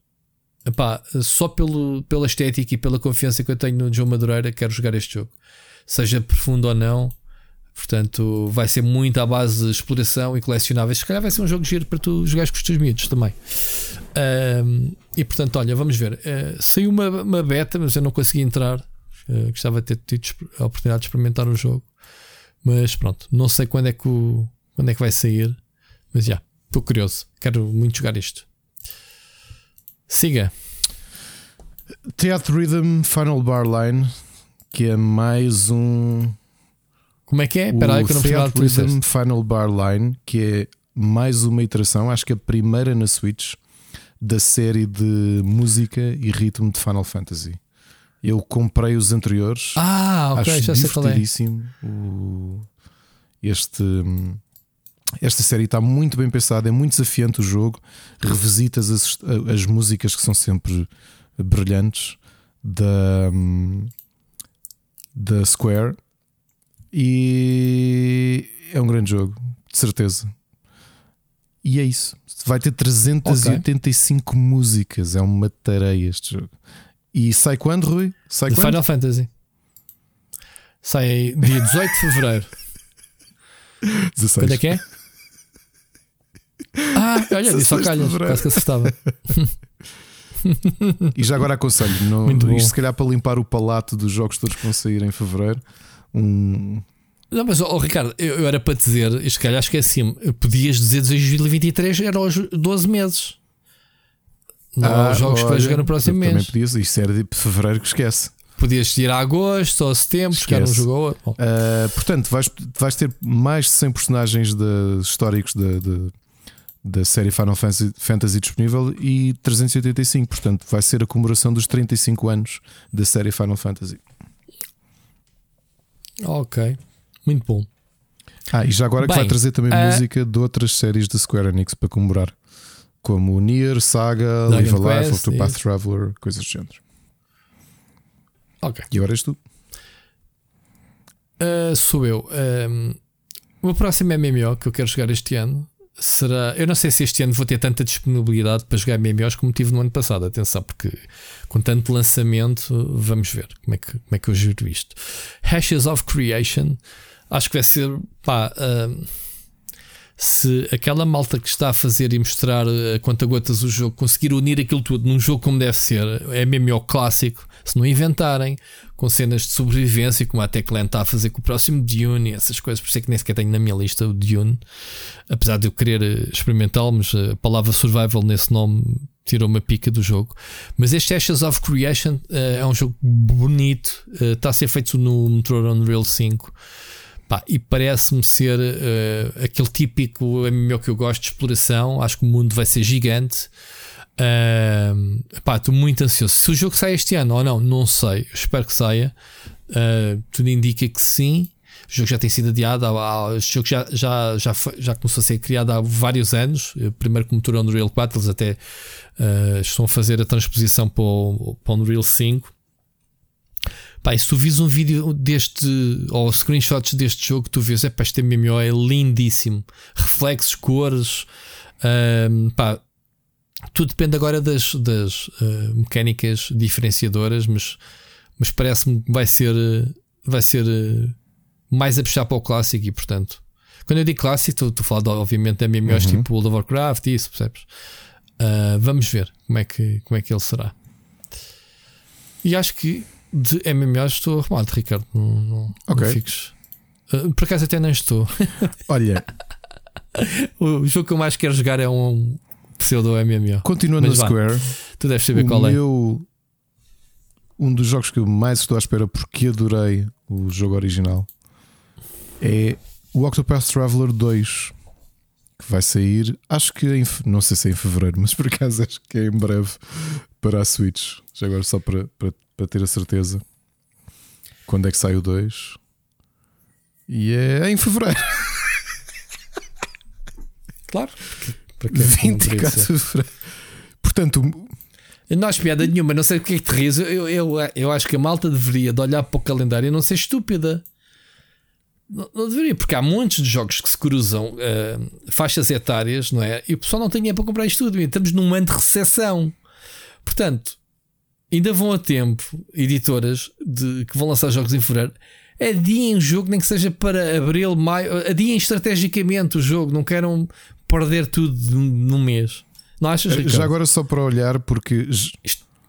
epá, só pelo, pela estética e pela confiança que eu tenho no João Madureira, quero jogar este jogo, seja profundo ou não. Portanto, vai ser muito à base de exploração e colecionáveis. Se calhar vai ser um jogo giro para tu jogares com os teus miúdos também. Um, e portanto, olha, vamos ver. Uh, saiu uma, uma beta, mas eu não consegui entrar. Uh, gostava de ter tido a oportunidade de experimentar o jogo. Mas pronto, não sei quando é que, o, quando é que vai sair. Mas já, estou curioso. Quero muito jogar isto. Siga. Theater Rhythm Final Bar Line, que é mais um como é que é? Espera aí que eu não Theat Rhythm Final Bar Line, que é mais uma iteração, acho que a primeira na Switch da série de música e ritmo de Final Fantasy. Eu comprei os anteriores. Ah, ok, acho já sei qual é. O, este, esta série está muito bem pensada, é muito desafiante o jogo. Revisitas as, as músicas que são sempre brilhantes da, da Square e é um grande jogo, de certeza. E é isso. Vai ter 385 okay. músicas. É uma tareia este jogo. E sai quando, Rui? Sai quando? Final Fantasy. Sai dia 18 de fevereiro. 16. Quando é que é? Ah, olha, disse ao calhas, quase que acertava. e já agora aconselho, não, isto se calhar para limpar o palato dos jogos todos que vão sair em fevereiro um. Não, mas oh, Ricardo, eu, eu, era para dizer, isto calhar esqueci-me, podias dizer 2023 era os 12 meses. Não ah, os jogos olha, que vais jogar no próximo mês. Também podias, isso era de fevereiro que esquece. Podias ir a agosto ou setembro, que um jogo ou outro. Uh, portanto, vais, vais ter mais de 100 personagens de, históricos da, de, da série Final Fantasy, Fantasy disponível e 385. Portanto, vai ser a comemoração dos 35 anos da série Final Fantasy. Ok, muito bom. Ah, e já agora Bem, que vai trazer também uh... música de outras séries da Square Enix para comemorar, como Nier, Saga, Live Alive, Octopath Traveler, coisas do género. Ok. E agora és tu? Uh, sou eu. Um, o próximo MMO que eu quero jogar este ano será. Eu não sei se este ano vou ter tanta disponibilidade para jogar MMOs como tive no ano passado. Atenção, porque com tanto lançamento, vamos ver como é que, como é que eu juro isto. Hashes of Creation, acho que vai ser pá. Uh, se aquela malta que está a fazer e mostrar a conta gotas o jogo conseguir unir aquilo tudo num jogo como deve ser, é MMO clássico, se não inventarem com cenas de sobrevivência, como a Techland está a fazer com o próximo Dune, essas coisas, por isso é que nem sequer tenho na minha lista o Dune, apesar de eu querer eh, experimentá-lo, mas a palavra survival nesse nome tirou uma pica do jogo. Mas este Ashes of Creation é um jogo bonito, está a ser feito no Metro Unreal 5. Pá, e parece-me ser uh, aquele típico MMO que eu gosto de exploração. Acho que o mundo vai ser gigante. Uh, estou muito ansioso. Se o jogo sai este ano ou não, não sei. Espero que saia. Uh, tudo indica que sim. O jogo já tem sido adiado. O jogo já, já, já, já começou a ser criado há vários anos. Primeiro com o motor Unreal 4, eles até uh, estão a fazer a transposição para o, para o Unreal 5. Pá, se tu vis um vídeo deste ou screenshots deste jogo, tu vês, é pá, este MMO é lindíssimo, reflexos, cores, um, pá, tudo depende agora das, das uh, mecânicas diferenciadoras, mas, mas parece-me que vai ser, vai ser uh, mais a puxar para o clássico e portanto. Quando eu digo clássico, estou a falar obviamente de MMOs uhum. tipo World of Warcraft e isso, percebes? Uh, vamos ver como é, que, como é que ele será. E acho que de MMOs estou arrumado, Ricardo. Não, não, okay. não fiques. Uh, por acaso até não estou. Olha, o jogo que eu mais quero jogar é um pseudo MMO. Continuando Mas no Square, tu deves saber qual meu, é. Um dos jogos que eu mais estou à espera porque adorei o jogo original é o Octopath Traveler 2 que vai sair, acho que em, não sei se é em fevereiro, mas por acaso acho que é em breve para a Switch. Já agora só para, para para ter a certeza quando é que sai o 2. E é em fevereiro. Claro. Para quem 24 de fevereiro. Portanto, não acho piada nenhuma, não sei o que é que te rires. Eu, eu, eu acho que a malta deveria de olhar para o calendário e não ser estúpida. Não, não, deveria, porque há montes de jogos que se cruzam uh, faixas etárias, não é? E o pessoal não tem dinheiro para comprar isto tudo. E estamos num ano de recessão. Portanto, ainda vão a tempo editoras de, que vão lançar jogos em fevereiro adiem o jogo, nem que seja para abril, maio, adiem estrategicamente o jogo, não queiram perder tudo num mês. Não achas, Eh, Ricardo? Já agora só para olhar, porque j-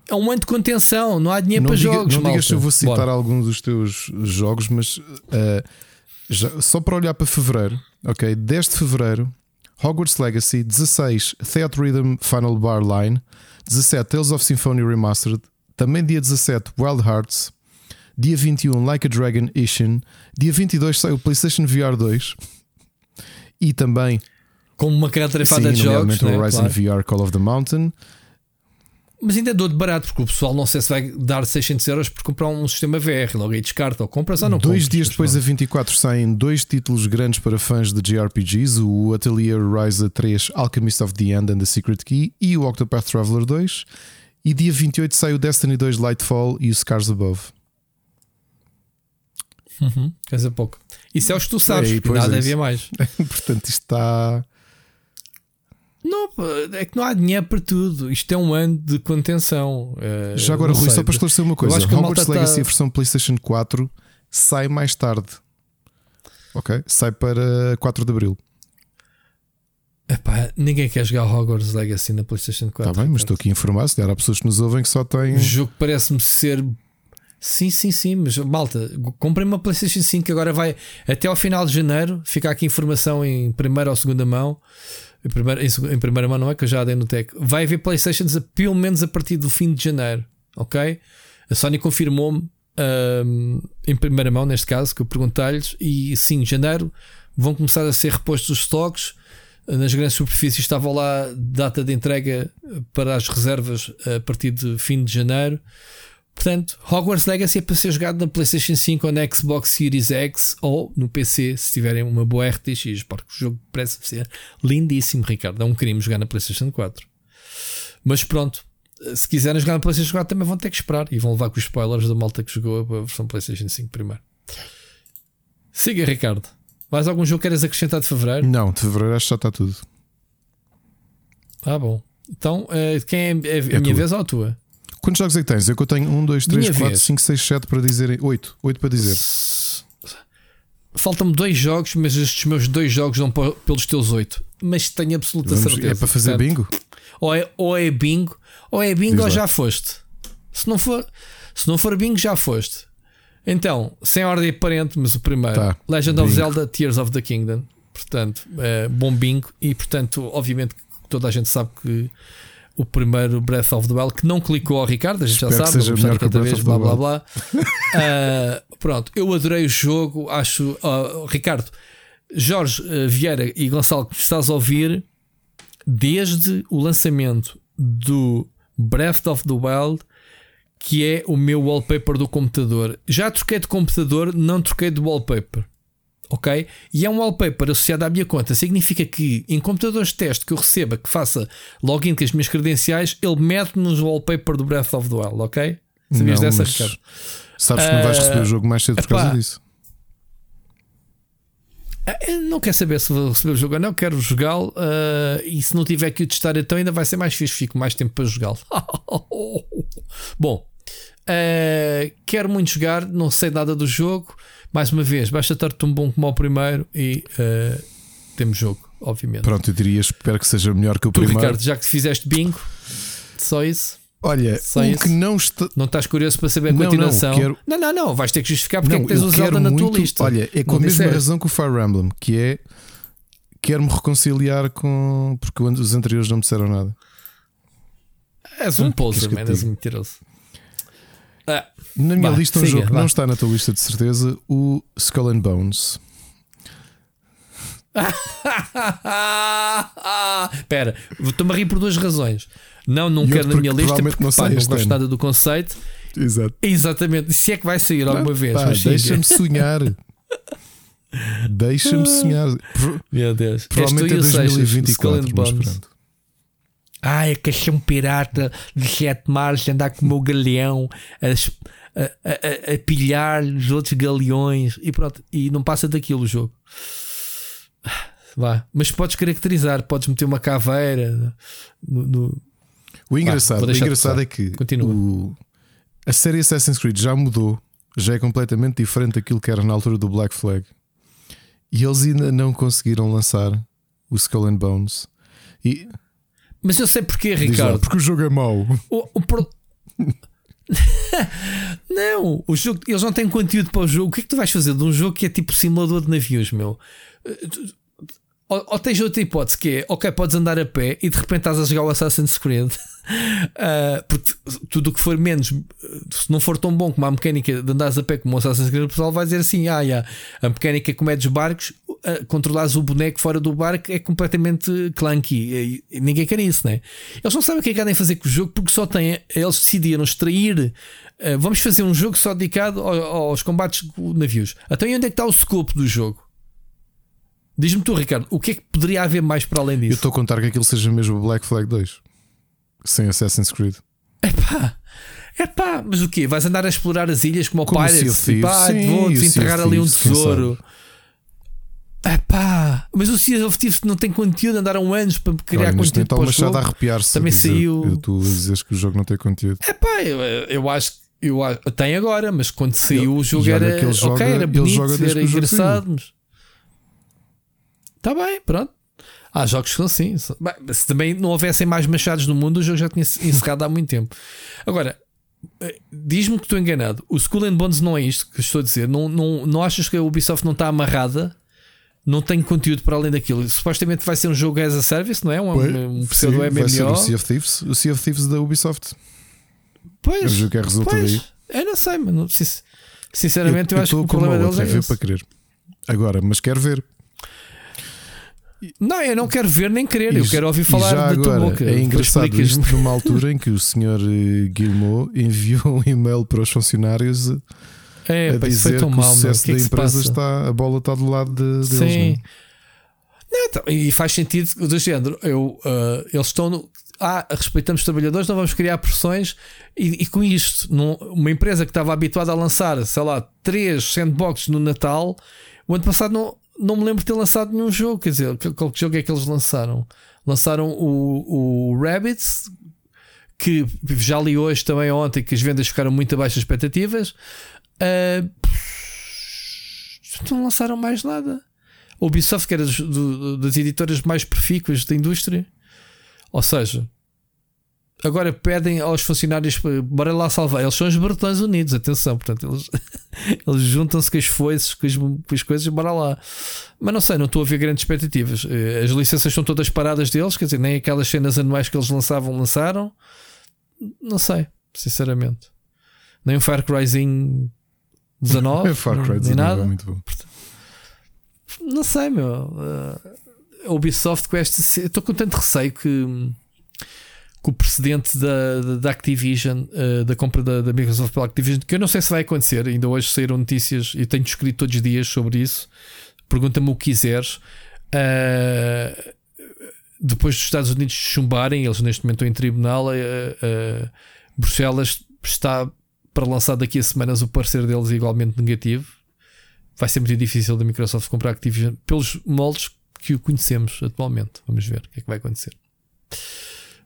É um ano de contenção, não há dinheiro não, para diga- jogos. não digas malta. se eu vou citar Bora. algum dos teus jogos, mas eh, já- só para olhar para fevereiro, ok? 10 de fevereiro, Hogwarts Legacy, 16, Theatre Rhythm Final Bar Line, 17, Tales of Symphonia Remastered, também dia 17, Wild Hearts, dia 21, Like a Dragon Ishin, dia 22 sai o PlayStation VR 2 e também Com uma característica sim, de jogos. né? Horizon Claro. VR Call of the Mountain. Mas ainda dou de barato, porque o pessoal não sei se vai dar 600 euros por comprar um sistema VR. Logo aí descarta ou compras ou não Dois compras, dias depois, a 24, saem dois títulos grandes para fãs de JRPGs: o Atelier Ryza 3 Alchemist of the End and the Secret Key e o Octopath Traveler 2. E dia 28 sai o Destiny 2 Lightfall e o Scars Above. Uhum, dizer pouco. Isso é os que tu sabes, É, nada é havia mais. Portanto, isto está. Não, é que não há dinheiro para tudo. Isto é um ano de contenção. Eh, Já agora, Rui, sei, só para esclarecer uma coisa: acho que a Hogwarts tá- Legacy, a versão PlayStation 4, sai mais tarde. Ok? Sai para 4 de Abril. Epá, ninguém quer jogar Hogwarts Legacy na PlayStation 4. Está bem, mas estou aqui a informar. Se calhar há pessoas que nos ouvem que só têm. O jogo parece-me ser. Sim, sim, sim, mas malta, comprei uma PlayStation 5 que agora vai até ao final de janeiro. Fica aqui informação em primeira ou segunda mão. Em primeira, em, primeira mão não é que eu já dei no tech. Vai haver PlayStations a, pelo menos a partir do fim de janeiro, ok? A Sony confirmou-me ahm, em primeira mão, neste caso, que eu perguntei-lhes, e sim, em janeiro vão começar a ser repostos os stocks. Nas grandes superfícies estava lá data de entrega para as reservas a partir de fim de janeiro. Portanto, Hogwarts Legacy é para ser jogado na PlayStation 5 ou na Xbox Series X ou no PC, se tiverem uma boa RTX, porque o jogo parece ser lindíssimo, Ricardo. É um crime jogar na PlayStation 4. Mas pronto, se quiserem jogar na PlayStation 4 também vão ter que esperar e vão levar com os spoilers da malta que jogou a versão PlayStation 5 primeiro. Siga, Ricardo. Mais algum jogo que queres acrescentar de fevereiro? Não, de fevereiro acho que já está tudo. Ah, bom. Então, eh, quem é, é a É minha tua. vez ou a tua? Quantos jogos é que tens? É que eu tenho 1, 2, 3, Minha 4, vez. 5, 6, 7 para dizer. 8. 8 para dizer. Faltam-me dois jogos, mas estes meus dois jogos vão pa- pelos teus oito. Mas tenho absoluta Vamos- certeza. é para fazer Portanto, bingo? Ou é, ou é bingo, ou é bingo Diz ou lá. já foste. Se não for, se não for bingo, já foste. Então, sem ordem aparente, mas o primeiro, Tá, Legend of bingo. Zelda Tears of the Kingdom. Portanto, é, bom bingo. E portanto, obviamente, que toda a gente sabe que o primeiro Breath of the Wild, que não clicou ao Ricardo, a gente já Espero que sabe, seja melhor Breath vez, blá blá blá. Ah, pronto, eu adorei o jogo. Acho, ah, Ricardo, Jorge ah, Vieira e Gonçalo, que estás a ouvir, desde o lançamento do Breath of the Wild, que é o meu wallpaper do computador. Já troquei de computador, não troquei de wallpaper. Ok? E é um wallpaper associado à minha conta. Significa que em computadores de teste que eu receba, que faça login com as minhas credenciais, ele mete nos wallpaper do Breath of the Wild. Ok? Sabias Não, dessa, mas Ricardo? Sabes que não vais Ah, receber o jogo mais cedo por epá. causa disso. Ah, Não quero saber se vou receber o jogo ou não, quero jogá-lo. ah, e se não tiver que o testar, então ainda vai ser mais fixe. Fico mais tempo para jogá-lo. Bom, ah, quero muito jogar, não sei nada do jogo. Mais uma vez, basta estar tão bom como ao primeiro e ah, temos jogo, obviamente. Pronto, eu diria, espero que seja melhor que o tu, primeiro. Ricardo, já que fizeste bingo, só isso. Olha, Só o isso? que não está. Não estás curioso para saber a Não, não, continuação? quero- não, não, não, vais ter que justificar porque é não, que tens o Zelda na muito, tua lista. Olha, é com Não a mesma razão que o Fire Emblem, que é quero-me reconciliar com. Porque os anteriores não me disseram nada. És um poser, man, és um mentiroso. Ah, Na minha lista, um siga, jogo que não está na tua lista de certeza, o Skull and Bones. Espera, estou-me a rir por duas razões. Não, não quero na minha lista porque não pá, não gosto nada do conceito. Exato. Exatamente, se é que vai sair alguma vez. Mas siga. Deixa-me sonhar. Deixa-me sonhar. Meu Deus, Provavelmente é És tu e o Seixas, Skull 2024, and mas pronto. Ai, é um pirata de sete mares andar com o meu galeão a, a, a- a- pilhar os outros galeões e pronto, e não passa daquilo o jogo. Vá, mas podes caracterizar, podes meter uma caveira no, no- O engraçado, vou o engraçado é que Continua. o- a série Assassin's Creed já mudou já é completamente diferente daquilo que era na altura do Black Flag. E eles ainda não conseguiram lançar o Skull and Bones. E, Mas eu sei porquê, lá, Ricardo. porque o jogo é mau. O, o pro- não, o jogo, eles não têm conteúdo para o jogo. O que é que tu vais fazer de um jogo que é tipo simulador de navios, meu? Ou, ou tens outra hipótese que é, ok, podes andar a pé e de repente estás a jogar o Assassin's Creed. Ah, porque tudo o que for menos, se não for tão bom como a mecânica de andares a pé como o Assassin's Creed, o pessoal vai dizer assim: ah, yeah, a mecânica como é dos barcos, ah, controlares o boneco fora do barco é completamente clunky. E, e ninguém quer isso, né? Eles não sabem o que é que querem fazer com o jogo porque só têm, eles decidiram extrair. ah, vamos fazer um jogo só dedicado ao- aos combates com navios. Então, e onde é que está o scope do jogo? Diz-me tu, Ricardo, o que é que poderia haver mais para além Eu disso? estou a contar que aquilo seja mesmo Black Flag 2 sem Assassin's Creed. Epá, epá, mas o quê? Vais andar a explorar as ilhas como o Como o Pirates? Tipo, ah, vou desenterrar ali um tesouro. Epá, mas o Sea of Thieves não tem conteúdo, andaram anos para criar Olha, conteúdo para o Machado a jogo. arrepiar-se. Também dizer- saiu- Tu dizes que o jogo não tem conteúdo. Epá, eu, eu acho que eu, tem agora, mas quando saiu o jogo era joga- era ele bonito, era jogo engraçado. Está bem, pronto. Há jogos que são assim. Bem, se também não houvessem mais machados no mundo, o jogo já tinha encerrado há muito tempo. Agora, eh, diz-me que estou enganado. O Skull and Bones não é isto que eu estou a dizer. Não, não, não achas que a Ubisoft não está amarrada? Não tem conteúdo para além daquilo. Supostamente vai ser um jogo as a service, não é? Um, um pseudo Sim, vai ser o MMO. Sea of Thieves, o Sea of Thieves da Ubisoft. Pois, o jogo que é pois, daí. eu não sei, mano. Sinceramente, eu, acho que o problema deles é ver esse. para querer. Agora, mas quero ver. Não, eu não quero ver nem querer. E eu quero ouvir falar já da tua agora, boca. É engraçado isto numa altura em que o senhor eh, Guillemot enviou um e-mail para os funcionários a- É, a dizer tão que o mal, sucesso que é da que se empresa está, a bola está do lado de, deles. Sim. não é? Não, então, e faz sentido do género. Eu, ah, eles estão no. Ah, respeitamos os trabalhadores, não vamos criar pressões. E, e com isto, num- uma empresa que estava habituada a lançar, sei lá, três sandboxes no Natal, o ano passado não, não me lembro de ter lançado nenhum jogo. Quer dizer, qual jogo é que eles lançaram? Lançaram o, o Rabbids, que já li hoje também ontem que as vendas ficaram muito abaixo das expectativas. Ah, não lançaram mais nada. A Ubisoft, que era do- das editoras mais profícuas da indústria, ou seja, agora pedem aos funcionários para- bora lá salvar. Eles são os Bretões Unidos, atenção, portanto, eles, eles juntam-se com as foices, com as, com as coisas bora lá. Mas não sei, não estou a ver grandes expectativas. Eh, As licenças estão todas paradas deles, quer dizer, nem aquelas cenas anuais que eles lançavam, lançaram. Não sei, sinceramente. Nem o Far Cryzinho 19, Far Cry nem 19 nada. é muito bom. Não sei, meu. Uh, Ubisoft com esta. Eu estou com tanto receio que, que o precedente da, da, Activision, uh, da compra da, da Microsoft pela Activision, que eu não sei se vai acontecer. Ainda hoje saíram notícias e tenho escrito todos os dias sobre isso. Pergunta-me o que quiseres. Uh, depois dos Estados Unidos chumbarem, eles neste momento estão em tribunal, uh, Bruxelas está para lançar daqui a semanas o parecer deles igualmente negativo vai ser muito difícil da Microsoft comprar Activision pelos moldes que o conhecemos atualmente. Vamos ver o que é que vai acontecer.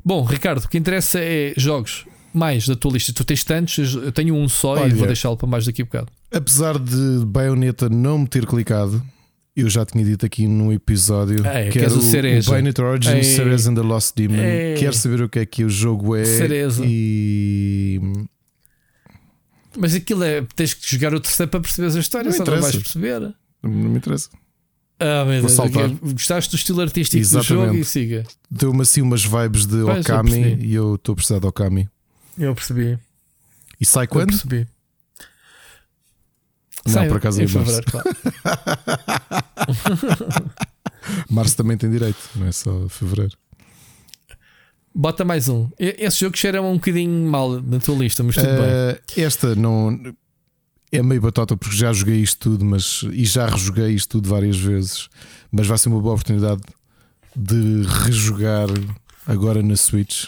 Bom, Ricardo, o que interessa é jogos mais da tua lista. Tu tens tantos, eu tenho um só e Olha. vou deixá-lo para mais daqui a bocado. Apesar de Bayonetta não me ter clicado, eu já tinha dito aqui num episódio É, que era o o, Bayonetta Origins. Ceres and the Lost Demon. É. Quero saber o que é que o jogo é. Cereza. E Mas aquilo é. Tens que jogar o terceiro para perceberes a história, Não só não vais perceber. não me interessa. Ah, meu Deus. Gostaste do estilo artístico do Exatamente. jogo e siga. Deu-me assim umas vibes de eu Okami percebi. e eu estou a precisar de Okami. Eu percebi. E sai Eu quando? percebi. Não, Sai por acaso em é março. fevereiro, claro. Março também tem direito, não é só fevereiro. Bota mais um. Esse jogo cheira um bocadinho mal na tua lista, mas tudo bem. Eh, esta não é meio batota porque já joguei isto tudo, mas e já rejoguei isto tudo várias vezes. Mas vai ser uma boa oportunidade de rejogar agora na Switch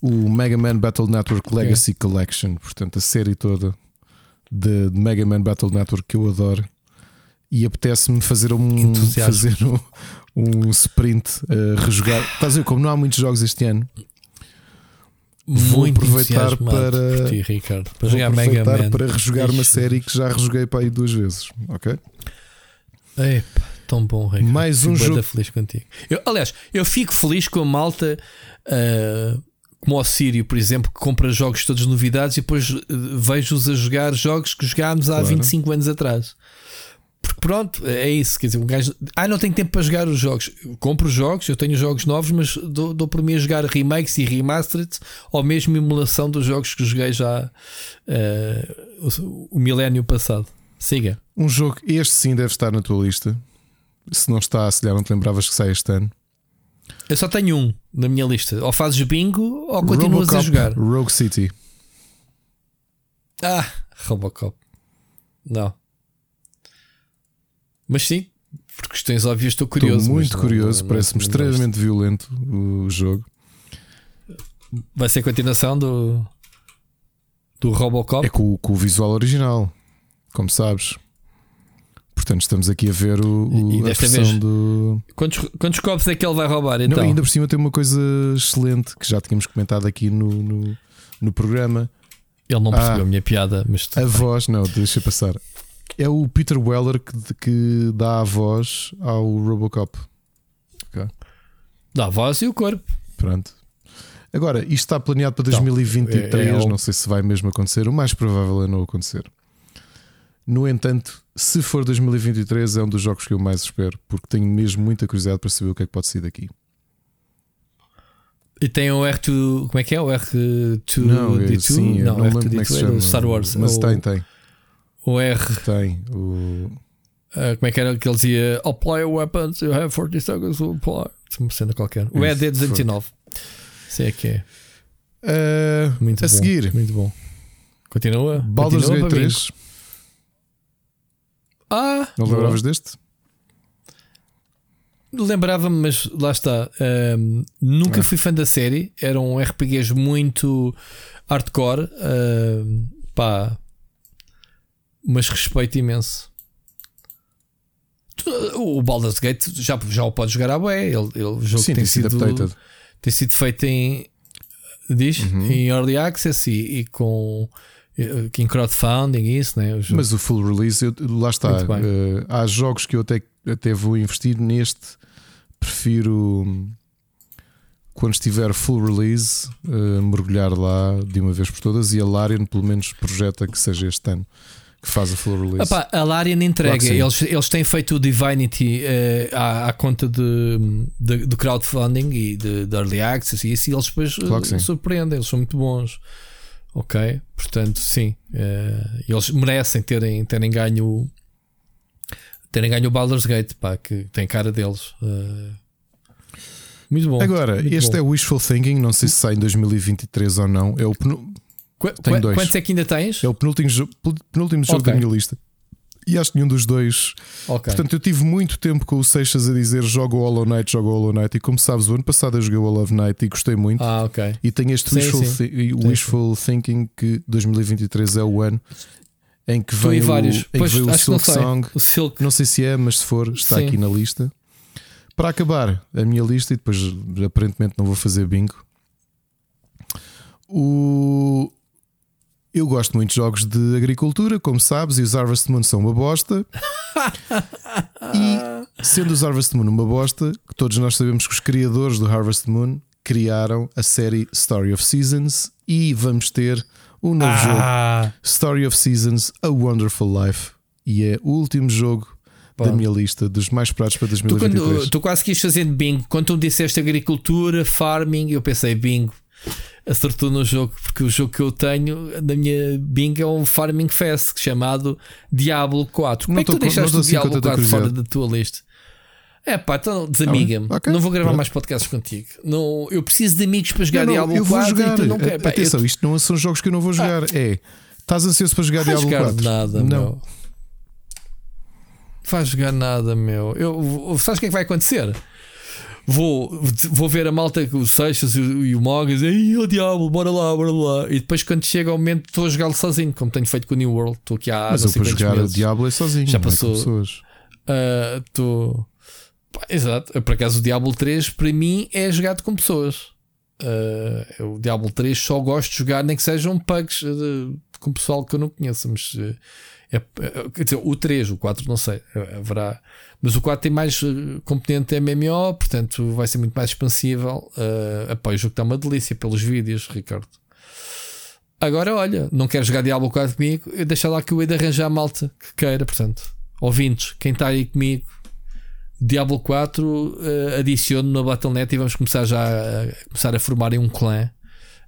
o Mega Man Battle Network. Legacy Collection, portanto, a série toda de, de Mega Man Battle Network que eu adoro. E apetece-me fazer um, fazer um, um sprint a rejogar. Estás a ver, como não há muitos jogos este ano, Vou muito aproveitar para- por ti, Ricardo, para Vou jogar Mega Man. para rejogar uma Ixi. série que já rejoguei para aí duas vezes, ok? Epa, tão bom, Ricardo. Mais Fico um jogo- feliz contigo. Eu, aliás, eu fico feliz com a malta ah, como o Sírio, por exemplo, que compra jogos todos novidades e depois eh, vejo-os a jogar jogos que jogámos há Claro. 25 anos atrás. Porque pronto, é isso. Quer dizer, um gajo. Ah, não tenho tempo para jogar os jogos. Eu compro jogos, eu tenho jogos novos, mas dou, dou por mim a jogar remakes e remastered ou mesmo emulação dos jogos que joguei já eh, o, o milénio passado. Siga. Um jogo, este sim deve estar na tua lista. Se não está, se calhar não te lembravas que sai este ano. Eu só tenho um na minha lista. Ou fazes bingo ou continuas a Robocop jogar. Rogue City. Ah, Robocop. Não. Mas sim, por questões óbvias estou curioso. Estou muito curioso, parece-me extremamente violento o jogo. Vai ser a continuação do. Do Robocop. É com, o- com o visual original, como sabes. Portanto, estamos aqui a ver o, o- E- e a desta versão vez- do. Quantos, quantos copos é que ele vai roubar então? Não, ainda por cima tem uma coisa excelente que já tínhamos comentado aqui no, no, no programa. Ele não percebeu Ah. a minha piada, mas A bem. voz, não, deixa passar. É o Peter Weller que, que dá a voz ao Robocop. dá a voz e o corpo. Pronto. Agora, isto está planeado para Então, 2023. é- é o- Não sei se vai mesmo acontecer. O mais provável é não acontecer. No entanto, se for 2023, é um dos jogos que eu mais espero, porque tenho mesmo muita curiosidade para saber o que é que pode sair daqui. E tem o R2. Como é que é? O R2D2? Não, é, sim, eu não, não, lembro como é que R2D2 se é chama. Star Wars. Mas o, tem, tem. O R. Tem. O... Ah, como é que era que ele dizia? Apply weapons, you have 40 seconds to apply. Uma cena qualquer. O Isso, ED209. Isso é que é. Ah, Muito a bom. seguir, Muito bom. Continua. Baldur's Gate para mim. 3. Ah! Não lembravas deste? Lembrava-me, mas lá está. Ahm, nunca Ah. fui fã da série. Eram RPGs muito hardcore. ahm, pá. Mas respeito imenso. O Baldur's Gate já, já o pode jogar à bué. Ele, ele, jogo Sim, tem, sido, updated. tem sido feito em. Diz? Uhum. Em Early Access e, e com. eh, Em crowdfunding isso, né? O. Mas o full release, eu- lá está. Eh, há jogos que eu até, até vou investir neste. Prefiro quando estiver full release eh, mergulhar lá de uma vez por todas e a Larian pelo menos projeta que seja este ano que faz a full release. Epá, a Larian entrega, Claro eles, eles têm feito o Divinity eh, à, à conta de, de, de crowdfunding e de, de early access e isso, e eles depois Claro eh, sim. surpreendem, eles são muito bons. Ok, portanto, sim, eh, eles merecem terem, terem ganho o- terem ganho o Baldur's Gate, pá, que tem cara deles. eh. muito bom. Agora, muito este bom. é o Wishful Thinking, não sei se sai em 2023 ou não. É o, penu- Qu- tenho qu- dois. Quantos é que ainda tens? é o penúltimo, jo- penúltimo jogo Ok. da minha lista. E acho que nenhum dos dois Ok. Portanto, eu tive muito tempo com o Seixas a dizer joga o Hollow Knight, joga o Hollow Knight. E como sabes, o ano passado eu joguei o Hollow Knight e gostei muito. ah, ok. E tenho este Sim, wishful, sim. thi- o Sim, wishful thinking que 2023 é o ano em que vem o, vários. em que Pois, o que não Silk sei. Song. O Silk. Não sei se é, mas se for, está aqui na lista. Para acabar a minha lista, e depois aparentemente não vou fazer bingo. O... Eu gosto muito de jogos de agricultura, como sabes, e os Harvest Moon são uma bosta. e sendo os Harvest Moon uma bosta, que todos nós sabemos que os criadores do Harvest Moon criaram a série Story of Seasons e vamos ter um novo jogo Ah, Story of Seasons, A Wonderful Life. E é o último jogo da Pronto. minha lista dos mais esperados para Tu, 2023. quando, tu quase quis fazer bingo. Quando tu me disseste agricultura, farming, eu pensei bingo. Acertou no jogo, porque o jogo que eu tenho da minha bingo é um Farming Fest chamado Diablo 4. Como Não é que tu deixaste o assim Diablo tanta 4 fora da tua lista? É pá, então desamiga-me. bem, ok, não vou gravar pronto. mais podcasts contigo. Não, eu preciso de amigos para jogar Não, não, Diablo eu vou 4 jogar. e tu não queres. Pá, Atenção, eu, isto não são jogos que eu não vou jogar. É, estás ansioso para jogar Diablo jogar 4? nada, não. meu. Vais jogar nada, meu. Eu, sabes o que é que vai acontecer? Vou, vou ver a malta os Seixas e, o- e o Mogas e o diabo, bora lá, bora lá. E depois, quando chega ao momento, estou a jogá-lo sozinho, como tenho feito com o New World. Estou aqui há Mas eu para jogar meses. o Diablo é sozinho. Já é passou. pessoas. Ah, Estou. Pá, Exato. Por acaso, o Diablo 3 para mim é jogado com pessoas. Uh, o Diablo 3 só gosto de jogar, nem que sejam pugs uh, com pessoal que eu não conheço, mas uh, é, é, quer dizer, o 3, o 4 não sei, haverá. Mas o 4 tem mais componente MMO, portanto vai ser muito mais expansível. Uh, apoio o jogo está uma delícia pelos vídeos, Ricardo. Agora, olha, não quero jogar Diablo 4 comigo, deixa lá que eu hei arranjar a malta que queira, portanto, ouvintes, quem está aí comigo, Diablo 4 uh, adiciono na Battle.net e vamos começar já a, começar a formar um clã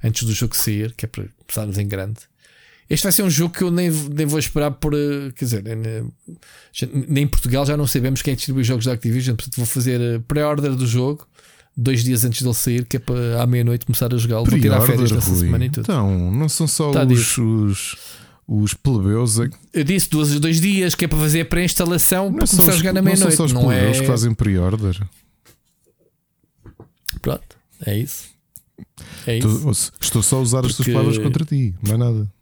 antes do jogo sair, que é para começarmos em grande. Este vai ser um jogo que eu nem, nem vou esperar por. Eh, quer dizer, nem, nem em Portugal já não sabemos quem é distribui jogos da Activision, portanto vou fazer eh, pré-order do jogo dois dias antes dele sair, que é para à meia-noite começar a jogá-lo. Vou tirar férias nessa semana e tudo. Então, não são só tá os, os, os plebeus. Eu disse dois, dois dias que é para fazer a pré-instalação para começar a jogar na meia-noite. Não são só os plebeus é... que fazem pre-order. Pronto, é isso. É isso. Estou, estou só a usar Porque... as tuas palavras contra ti, mais nada.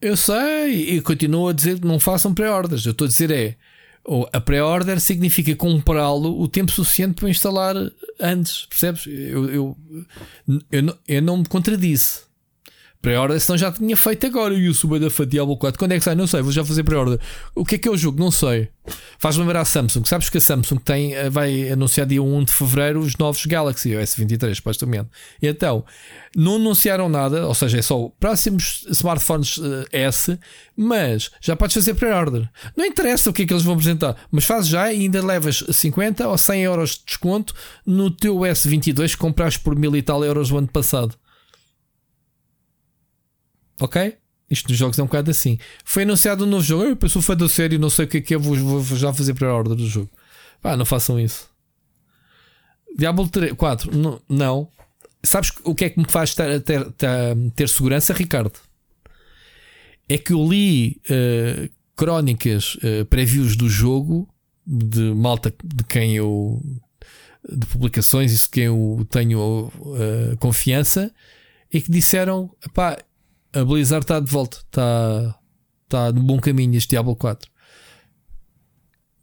Eu sei e continuo a dizer que não façam pré-orders. Eu estou a dizer é a pré-order significa comprá-lo o tempo suficiente para instalar antes, percebes? Eu, eu, eu, eu não me contradisse. Pré-order, senão já tinha feito agora. O Suba da Diablo 4. Quando é que sai? Não sei, vou já fazer pré-order. O que é que é o jogo? Não sei. Faz-me lembrar a Samsung. Sabes que a Samsung tem, eh, vai anunciar dia 1 de fevereiro os novos Galaxy S23, supostamente. Então, não anunciaram nada, ou seja, é só próximos smartphones uh, S, mas já podes fazer pré-order. Não interessa o que é que eles vão apresentar, mas fazes já e ainda levas 50 ou 100 euros de desconto no teu S22 que compraste por mil e tal euros o ano passado. Ok? Isto nos jogos é um bocado assim. Foi anunciado um novo jogo. Eu sou fã da série, não sei o que é que é, vou, vou já fazer para a ordem do jogo. Pá, não façam isso. Diablo 3, 4, não, não. Sabes o que é que me faz ter, ter, ter, ter segurança, Ricardo? É que eu li uh, crónicas, uh, previews do jogo, de malta de quem eu. de publicações, isso de quem eu tenho uh, confiança, e que disseram: pá, a Blizzard está de volta, está, está no bom caminho este Diablo 4.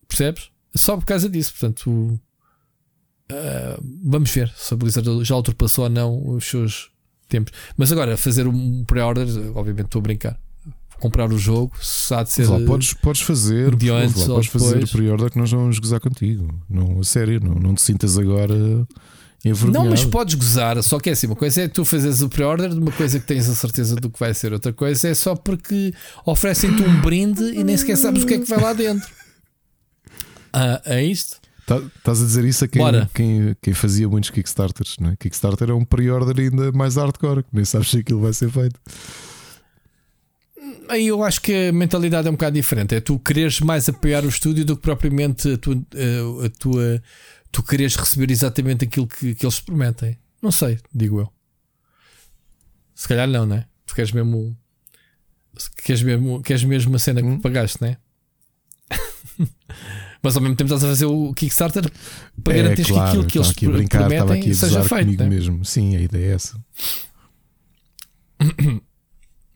Percebes? Só por causa disso, portanto, uh, vamos ver se a Blizzard já ultrapassou ou não os seus tempos. Mas agora, fazer um pré-order, obviamente estou a brincar. Comprar o jogo, se há de ser. Lá, podes, podes fazer, lá, podes fazer o pré-order que nós vamos gozar contigo. Não, a sério, não, não te sintas agora não, mas podes gozar, só que é assim: uma coisa é tu fazes o pre-order de uma coisa que tens a certeza do que vai ser, outra coisa é só porque oferecem-te um brinde e nem sequer sabes o que é que vai lá dentro. Ah, é isto? Tá, estás a dizer isso a quem, quem, quem, fazia muitos Kickstarters, não é? Kickstarter é um pre-order ainda mais hardcore, que nem sabes se aquilo vai ser feito. Aí eu acho que a mentalidade é um bocado diferente. É tu quereres mais apoiar o estúdio do que propriamente a tua, a, a tua tu queres receber exatamente aquilo que, que eles prometem. Não sei, digo eu. Se calhar não, né? Tu queres mesmo. Queres mesmo, queres mesmo uma cena que hum. pagaste, né? Mas ao mesmo tempo estás a fazer o Kickstarter para é, garantir claro, que aquilo que eles aqui a brincar, prometem aqui a seja feito. Né? mesmo. Sim, a ideia é essa.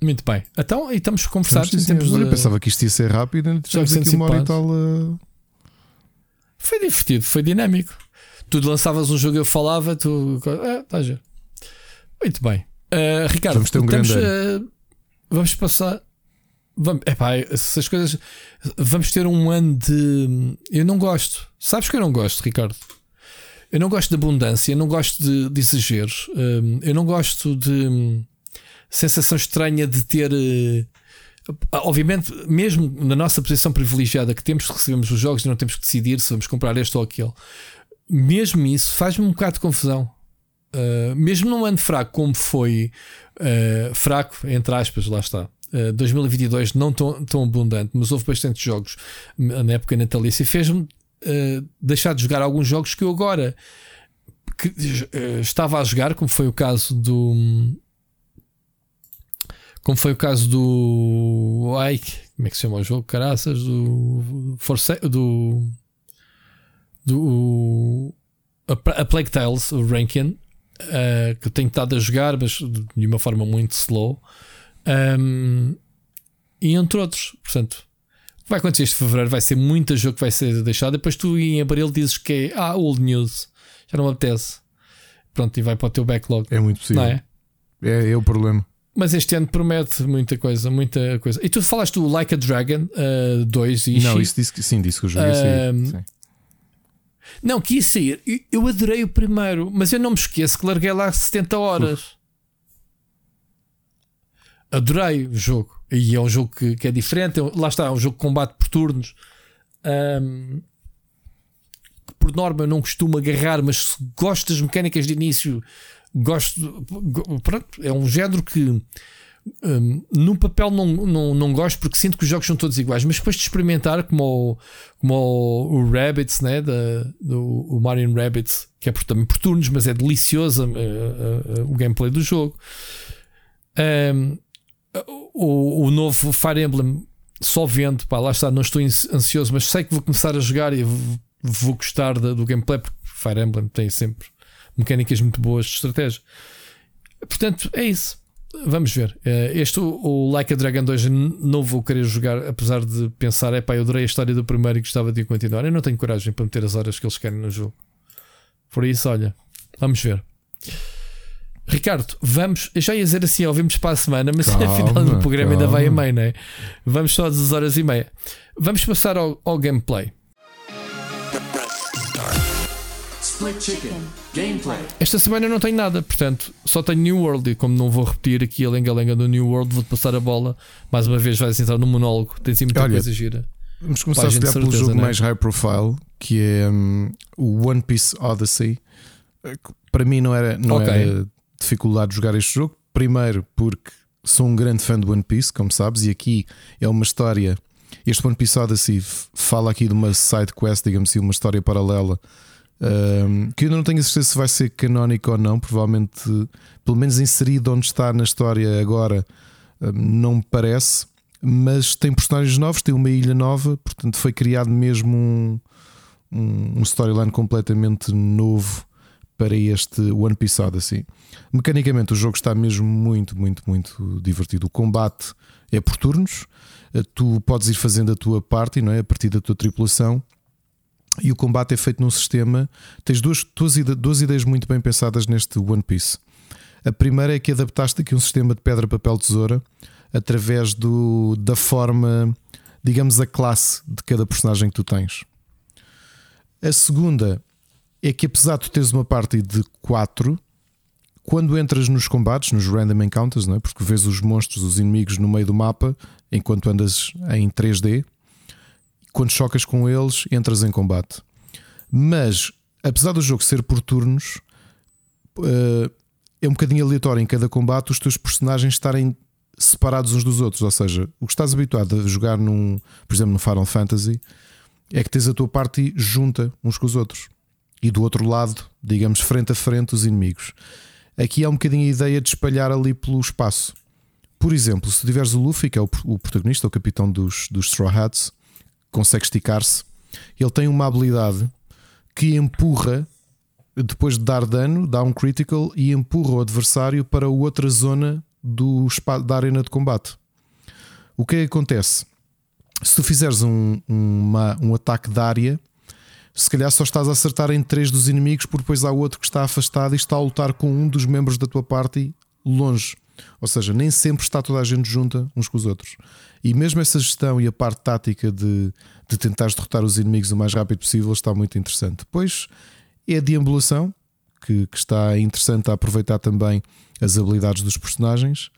Muito bem. Então, e estamos conversados termos de... Eu pensava que isto ia ser rápido, já aqui uma hora e tal. Uh... Foi divertido, foi dinâmico. Tu lançavas um jogo, eu falava, tu. Ah, tá já. Muito bem. Uh, Ricardo, vamos ter um grande. Uh, vamos passar. Vamos, epá, essas coisas. Vamos ter um ano de. Eu não gosto. Sabes que eu não gosto, Ricardo? Eu não gosto de abundância, eu não gosto de, de exageros. Um, eu não gosto de um, sensação estranha de ter. Uh, Obviamente, mesmo na nossa posição privilegiada que temos, recebemos os jogos e não temos que decidir se vamos comprar este ou aquele, mesmo isso faz-me um bocado de confusão. Uh, mesmo num ano fraco como foi uh, fraco, entre aspas, lá está. Uh, 2022 não tão, tão abundante, mas houve bastantes jogos na época natalícia e fez-me deixar de jogar alguns jogos que eu agora que, estava a jogar, como foi o caso do como foi o caso do. Ai, como é que se chama o jogo? Caraças, do. Force, do. Do. A, a Plague Tales, o Rankin, uh, que eu tenho estado a jogar, mas de uma forma muito slow. Um, e entre outros, portanto, vai acontecer este fevereiro, vai ser muito jogo que vai ser deixado. Depois tu em abril dizes que é ah, old news, já não me apetece. pronto, e vai para o teu backlog. É muito possível. Não é? É, é o problema. Mas este ano promete muita coisa, muita coisa. E tu falaste do Like a Dragon 2 uh, e Não, isso disse que sim, disse que eu joguei um, sim. Não, quis sair. Eu adorei o primeiro, mas eu não me esqueço que larguei lá 70 horas. Uf. Adorei o jogo. E é um jogo que, que é diferente. É lá está, é um jogo de combate por turnos. Um, por norma eu não costumo agarrar, mas se gosto das mecânicas de início, gosto. Pronto, é um género que um, no papel não, não, não gosto porque sinto que os jogos são todos iguais, mas depois de experimentar, como o, como o, o Rabbits, né, da, do o Mario Rabbits, que é por, também por turnos, mas é delicioso uh, uh, uh, o gameplay do jogo. Um, o, o novo Fire Emblem só vendo, pá, lá está, não estou ansioso, mas sei que vou começar a jogar e vou, vou gostar do gameplay porque Fire Emblem tem sempre mecânicas muito boas de estratégia. Portanto, é isso. Vamos ver. Eh, este, o Like a Dragon 2, não vou querer jogar, apesar de pensar, é pá, eu adorei a história do primeiro e gostava de continuar. Eu não tenho coragem para meter as horas que eles querem no jogo. Por isso, olha, vamos ver. Ricardo, vamos. Eu já ia dizer assim, ouvimos para a semana, mas calma, afinal do programa calma. ainda vai a meio, não é? Vamos só às horas e meia. Vamos passar ao, ao gameplay. Esta semana eu não tenho nada, portanto só tenho New World. E como não vou repetir aqui a lenga-lenga do New World, vou-te passar a bola. Mais uma vez vais entrar no monólogo. Tens aí muita Olha, coisa gira. Vamos começar a estudar pelo jogo né? mais high profile, que é um, o One Piece Odyssey. Para mim não era, não okay. era dificuldade de jogar este jogo. Primeiro, porque sou um grande fã do One Piece, como sabes, e aqui é uma história. Este One Piece Odyssey fala aqui de uma side quest, digamos assim, uma história paralela um, que eu não tenho a certeza se vai ser canónico ou não, provavelmente, pelo menos inserido onde está na história agora, um, não me parece. Mas tem personagens novos, tem uma ilha nova, portanto, foi criado mesmo um, um, um storyline completamente novo para este One Piece Odyssey. Mecanicamente, o jogo está mesmo muito, muito, muito divertido. O combate é por turnos, tu podes ir fazendo a tua parte, não é? A partir da tua tripulação e o combate é feito num sistema. Tens duas, duas, duas ideias muito bem pensadas neste One Piece. A primeira é que adaptaste aqui um sistema de pedra, papel, tesoura através do, da forma, digamos, a classe de cada personagem que tu tens. A segunda é que, apesar de tu teres uma parte de 4, quando entras nos combates, nos random encounters, não é? porque vês os monstros, os inimigos no meio do mapa enquanto andas em 3D quando chocas com eles, entras em combate. Mas, apesar do jogo ser por turnos, uh, é um bocadinho aleatório em cada combate os teus personagens estarem separados uns dos outros. Ou seja, o que estás habituado a jogar num, por exemplo, no Final Fantasy, é que tens a tua parte junta uns com os outros. E do outro lado, digamos, frente a frente, os inimigos. Aqui há um bocadinho a ideia de espalhar ali pelo espaço. Por exemplo, se tiveres o Luffy, que é o, protagonista, o capitão dos, dos Straw Hats, consegue esticar-se. Ele tem uma habilidade que empurra, depois de dar dano, dá um critical e empurra o adversário para outra zona do, da arena de combate. O que é que acontece? Se tu fizeres um, uma, um ataque de área, se calhar só estás a acertar em três dos inimigos, porque depois há outro que está afastado e está a lutar com um dos membros da tua party longe. Ou seja, nem sempre está toda a gente junta uns com os outros. E mesmo essa gestão e a parte tática de, de tentar derrotar os inimigos o mais rápido possível está muito interessante. Depois é a deambulação, que, que está interessante a aproveitar também as habilidades dos personagens.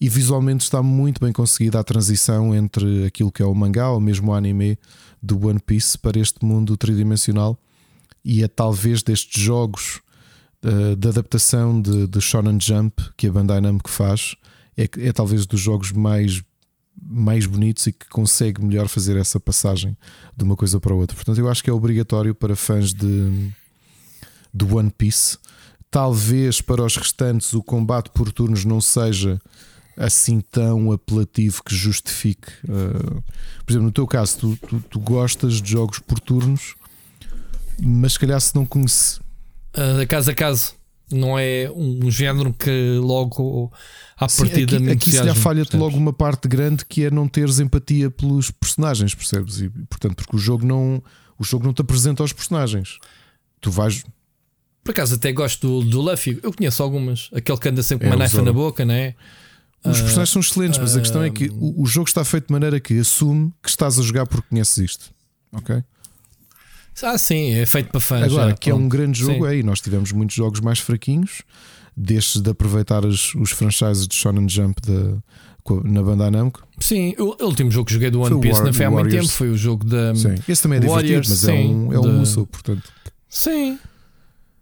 E visualmente está muito bem conseguida a transição entre aquilo que é o mangá ou mesmo o anime do One Piece para este mundo tridimensional. E é talvez destes jogos uh, de adaptação de, de Shonen Jump que a Bandai Namco faz, é, é talvez dos jogos mais mais bonitos e que consegue melhor fazer essa passagem de uma coisa para outra. Portanto, eu acho que é obrigatório para fãs de, de One Piece. Talvez para os restantes o combate por turnos não seja assim tão apelativo que justifique. Uh, por exemplo, no teu caso, tu, tu, tu, gostas de jogos por turnos, mas se calhar se não conhece. Uh, caso a caso, não é um género que logo à Sim, partida aqui, aqui se lhe falha-te logo uma parte grande que é não teres empatia pelos personagens, percebes? E portanto, porque o jogo não o jogo não te apresenta aos personagens. Tu vais Por acaso até gosto do, do Luffy. Eu conheço algumas. Aquele que anda sempre com é uma knife na boca, não é? Os uh, personagens são excelentes, mas a questão é que o, o, jogo está feito de maneira que assume que estás a jogar porque conheces isto. Ok? Ah, sim, é feito para fãs. Agora, já, que é um grande jogo, sim. é, e nós tivemos muitos jogos mais fraquinhos, destes de aproveitar os, os franchises de Shonen Jump de, na banda Namco. Sim, o último jogo que joguei do One Piece não foi há muito tempo, foi o jogo da. Sim, esse também é Warriors, divertido, mas sim, é um, é um musou, portanto. Sim.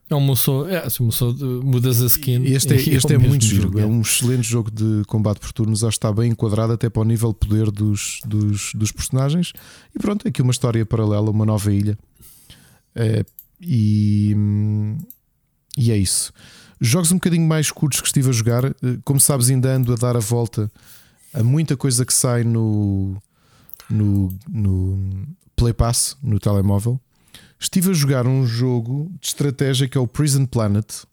É um moço, é, um moço mudas a skin. Este é, este é, é muito giro, é um excelente jogo de combate por turnos, acho que está bem enquadrado até para o nível de poder dos, dos, dos personagens. E pronto, aqui uma história paralela, uma nova ilha. É, e, e é isso. Jogos um bocadinho mais curtos que estive a jogar, eh, como sabes, ainda ando a dar a volta a muita coisa que sai no, no, no Play Pass, no telemóvel. Estive a jogar um jogo de estratégia que é o Prison Planet,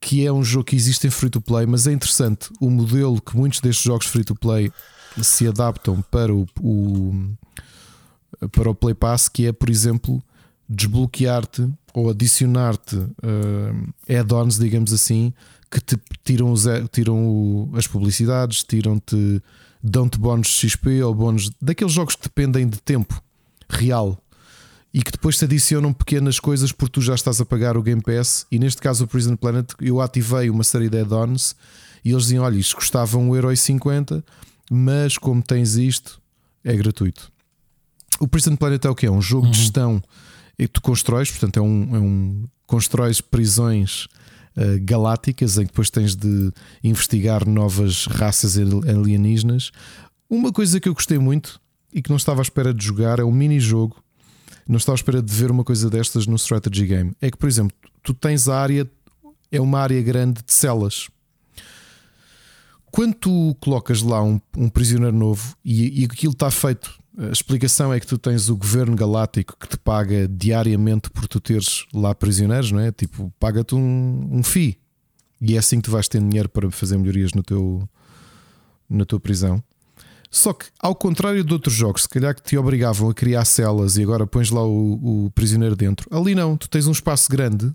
que é um jogo que existe em free to play, mas é interessante o modelo que muitos destes jogos free to play se adaptam para o, o para o Play Pass, que é, por exemplo, desbloquear-te ou adicionar-te uh, add-ons, digamos assim, que te tiram, os, tiram o, as publicidades, tiram-te, dão-te bónus de XP ou bónus daqueles jogos que dependem de tempo real e que depois te adicionam pequenas coisas porque tu já estás a pagar o Game Pass. E neste caso, o Prison Planet, eu ativei uma série de add-ons e eles diziam: Olha, isto custava 1,50€, mas como tens isto, é gratuito. O Prison Planet é o que? É um jogo uhum. de gestão e tu constróis, portanto, é um, é um constróis prisões uh, galácticas em que depois tens de investigar novas raças alienígenas. Uma coisa que eu gostei muito e que não estava à espera de jogar é um mini-jogo não estava à espera de ver uma coisa destas no strategy game. É que, por exemplo, tu tens a área, é uma área grande de celas. Quando tu colocas lá um, um prisioneiro novo e, e aquilo está feito, a explicação é que tu tens o governo galáctico que te paga diariamente por tu teres lá prisioneiros, não é? Tipo, paga-te um, um FII e é assim que tu vais ter dinheiro para fazer melhorias no teu, na tua prisão. Só que, ao contrário de outros jogos, se calhar que te obrigavam a criar celas e agora pões lá o, o prisioneiro dentro, ali não, tu tens um espaço grande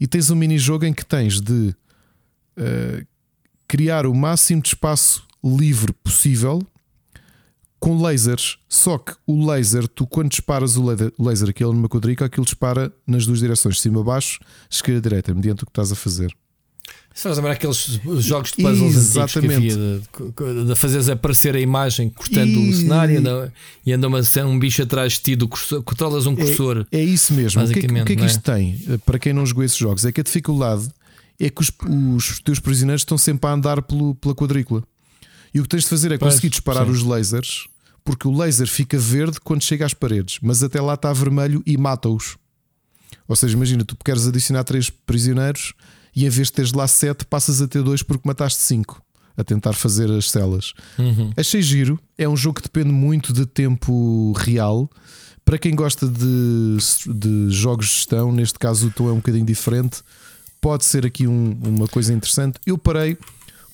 e tens um mini-jogo em que tens de uh, criar o máximo de espaço livre possível com lasers. Só que o laser, tu quando disparas o laser, aquele numa quadrica, aquilo dispara nas duas direções, cima baixo, esquerda direita, mediante o que estás a fazer. Isso faz lembrar aqueles jogos de puzzles Exatamente. antigos que havia de, de fazeres aparecer a imagem cortando e... o cenário e anda uma, um bicho atrás de ti, do cursor, controlas um é, cursor. É, é isso mesmo. O que, é, o que é que é? isto tem para quem não jogou esses jogos? É que a dificuldade é que os, os teus prisioneiros estão sempre a andar pelo, pela quadrícula. E o que tens de fazer é pois, conseguir disparar sim. os lasers, porque o laser fica verde quando chega às paredes, mas até lá está vermelho e mata-os. Ou seja, imagina, tu queres adicionar três prisioneiros e em vez de teres lá 7, passas a ter 2 porque mataste 5 a tentar fazer as celas. Uhum. Achei giro, é um jogo que depende muito de tempo real. Para quem gosta de, de jogos de gestão, neste caso o tom é um bocadinho diferente, pode ser aqui um, uma coisa interessante. Eu parei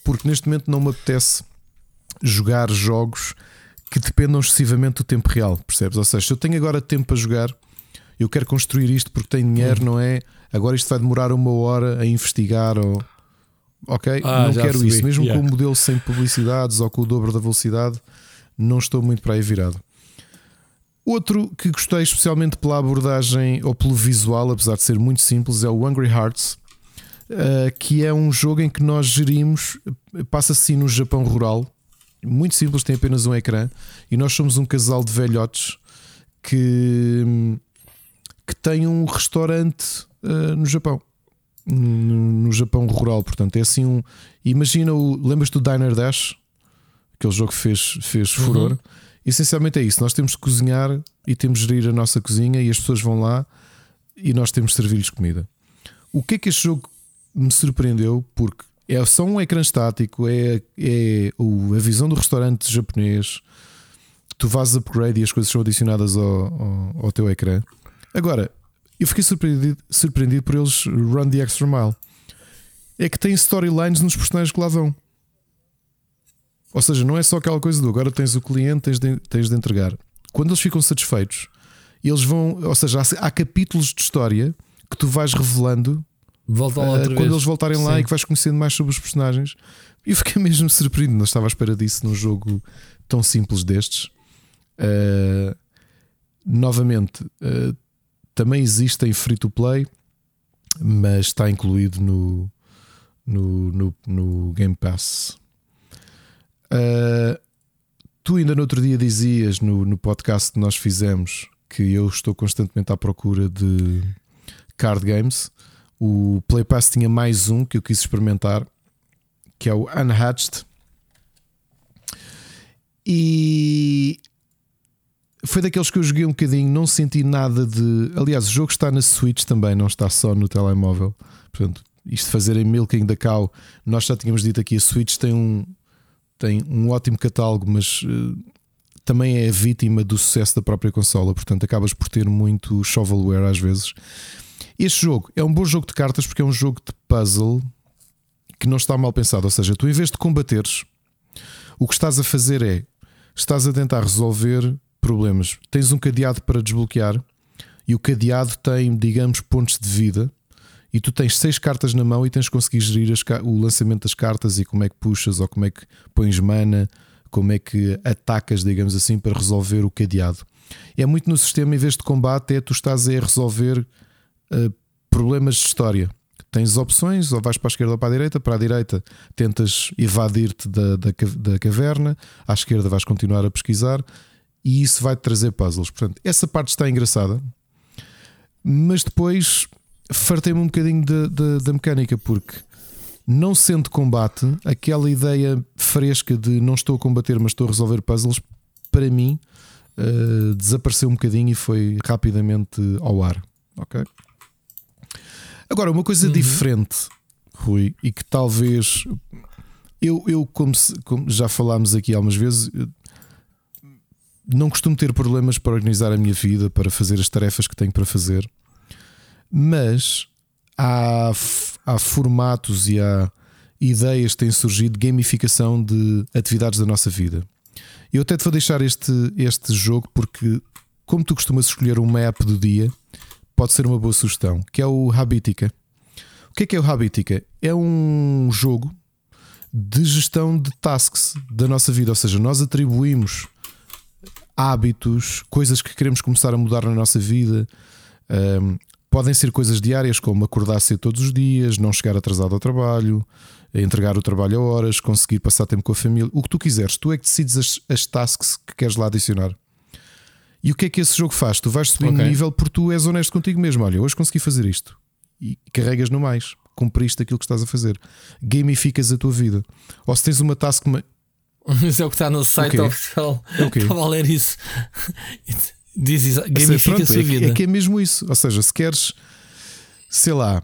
porque neste momento não me apetece jogar jogos que dependam excessivamente do tempo real, percebes? Ou seja, se eu tenho agora tempo para jogar, eu quero construir isto porque tenho dinheiro, uhum. não é? agora isto vai demorar uma hora a investigar ou. Ok, ah, não quero isso. Mesmo yeah. com o modelo sem publicidades ou com o dobro da velocidade, não estou muito para aí virado. Outro que gostei especialmente pela abordagem ou pelo visual, apesar de ser muito simples, é o Hungry Hearts, uh, que é um jogo em que nós gerimos, passa-se no Japão rural, muito simples, tem apenas um ecrã, e nós somos um casal de velhotes que, que tem um restaurante uh, no Japão. No, no, Japão rural, portanto, é assim um. Imagina o. Lembras do Diner Dash? Aquele jogo que fez, fez uhum. furor. Essencialmente é isso. Nós temos de cozinhar e temos de gerir a nossa cozinha e as pessoas vão lá e nós temos de servir-lhes comida. O que é que este jogo me surpreendeu? Porque é só um ecrã estático, é, é a visão do restaurante japonês. Tu fazes upgrade e as coisas são adicionadas ao, ao, ao teu ecrã. Agora, eu fiquei surpreendido, surpreendido por eles run the extra mile. É que tem storylines nos personagens que lá vão. Ou seja, não é só aquela coisa do agora tens o cliente, tens de, tens de entregar. Quando eles ficam satisfeitos, eles vão. Ou seja, há, há capítulos de história que tu vais revelando Voltam lá uh, quando eles voltarem lá Sim. e que vais conhecendo mais sobre os personagens. E eu fiquei mesmo surpreendido, não estava à espera disso num jogo tão simples destes. Uh, novamente, uh, também existem free to play, mas está incluído no, no, no, no Game Pass. Uh, tu ainda no outro dia dizias no, no podcast que nós fizemos que eu estou constantemente à procura de card games. O Play Pass tinha mais um que eu quis experimentar, que é o Unhatched. E foi daqueles que eu joguei um bocadinho, não senti nada de. Aliás, o jogo está na Switch também, não está só no telemóvel. Portanto, isto de fazer em Milking da Cow, nós já tínhamos dito aqui, a Switch tem um, tem um ótimo catálogo, mas uh, também é vítima do sucesso da própria consola. Portanto, acabas por ter muito shovelware às vezes. Este jogo é um bom jogo de cartas porque é um jogo de puzzle que não está mal pensado. Ou seja, tu em vez de combateres, o que estás a fazer é estás a tentar resolver problemas. Tens um cadeado para desbloquear e o cadeado tem, digamos, pontos de vida. E tu tens seis cartas na mão e tens de conseguir gerir o lançamento das cartas e como é que puxas ou como é que pões mana, como é que atacas, digamos assim, para resolver o cadeado. É muito no sistema, em vez de combate, é tu estás a resolver uh, problemas de história. Tens opções, ou vais para a esquerda ou para a direita. Para a direita tentas evadir-te da, da, da caverna, à esquerda vais continuar a pesquisar e isso vai-te trazer puzzles. Portanto, essa parte está engraçada, mas depois fartei-me um bocadinho da mecânica, porque não sendo combate, aquela ideia fresca de não estou a combater, mas estou a resolver puzzles, para mim uh, desapareceu um bocadinho e foi rapidamente ao ar. Ok? Agora, uma coisa uhum. diferente, Rui, e que talvez eu, eu como, se, como já falámos aqui algumas vezes, não costumo ter problemas para organizar a minha vida, para fazer as tarefas que tenho para fazer, mas há, há formatos e há ideias que têm surgido de gamificação de atividades da nossa vida. Eu até te vou deixar este, este jogo porque, como tu costumas escolher uma app do dia, pode ser uma boa sugestão, que é o Habitica. O que é que é o Habitica? É um jogo de gestão de tasks da nossa vida, ou seja, nós atribuímos hábitos, coisas que queremos começar a mudar na nossa vida. Um, podem ser coisas diárias, como acordar cedo todos os dias, não chegar atrasado ao trabalho, entregar o trabalho a horas, conseguir passar tempo com a família, o que tu quiseres. Tu é que decides as, as tasks que queres lá adicionar. E o que é que esse jogo faz? Tu vais subir okay. nível porque tu és honesto contigo mesmo. Olha, hoje consegui fazer isto. E carregas no mais. Cumpriste aquilo que estás a fazer. Gamificas a tua vida. Ou se tens uma task. Isso é o que está no site okay. oficial. Okay. Estava a ler isso. Diz. Gamifica pronto, a sua é, vida. É que é mesmo isso. Ou seja, se queres, sei lá,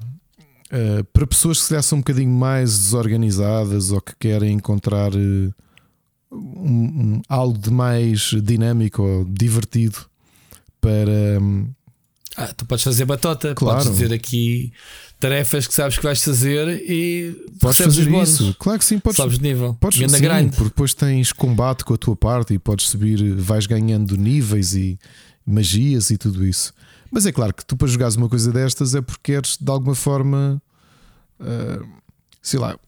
uh, para pessoas que se são um bocadinho mais desorganizadas ou que querem encontrar. Uh, um, um, algo de mais dinâmico ou divertido para. Um... Ah, tu podes fazer batota, claro. podes dizer aqui tarefas que sabes que vais fazer e podes fazer isso. Claro que sim, podes. Sabes nível. Podes sim, grind. porque depois tens combate com a tua parte e podes subir, vais ganhando níveis e magias e tudo isso. Mas é claro que tu para jogares uma coisa destas é porque queres de alguma forma, uh, sei lá,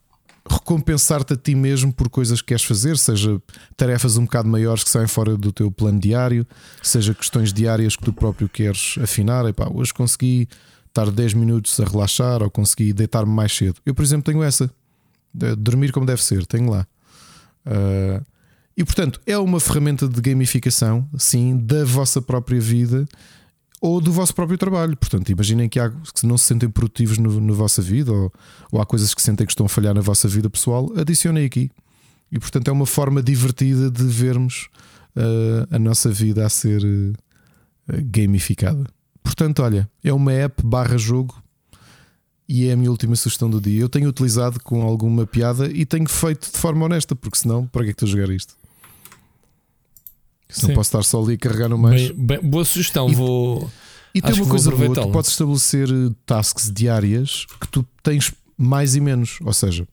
recompensar-te a ti mesmo por coisas que queres fazer, seja tarefas um bocado maiores que saem fora do teu plano diário, seja questões diárias que tu próprio queres afinar. Epá, hoje consegui estar 10 minutos a relaxar ou consegui deitar-me mais cedo. Eu, por exemplo, tenho essa. Dormir como deve ser, tenho lá. Uh, e portanto, é uma ferramenta de gamificação, sim, da vossa própria vida ou do vosso próprio trabalho. Portanto, imaginem que, há, que não se sentem produtivos no, na vossa vida ou, ou há coisas que sentem que estão a falhar na vossa vida pessoal, adicionem aqui. E portanto, é uma forma divertida de vermos uh, a nossa vida a ser uh, gamificada. Portanto, olha, é uma app barra jogo e é a minha última sugestão do dia. Eu tenho utilizado com alguma piada e tenho feito de forma honesta, porque senão, para que é que estou a jogar isto? Não posso estar só ali a carregar no mais. Bem, bem, boa sugestão, e, vou. E tem uma coisa boa: tu podes estabelecer tasks diárias que tu tens mais e menos. Ou seja,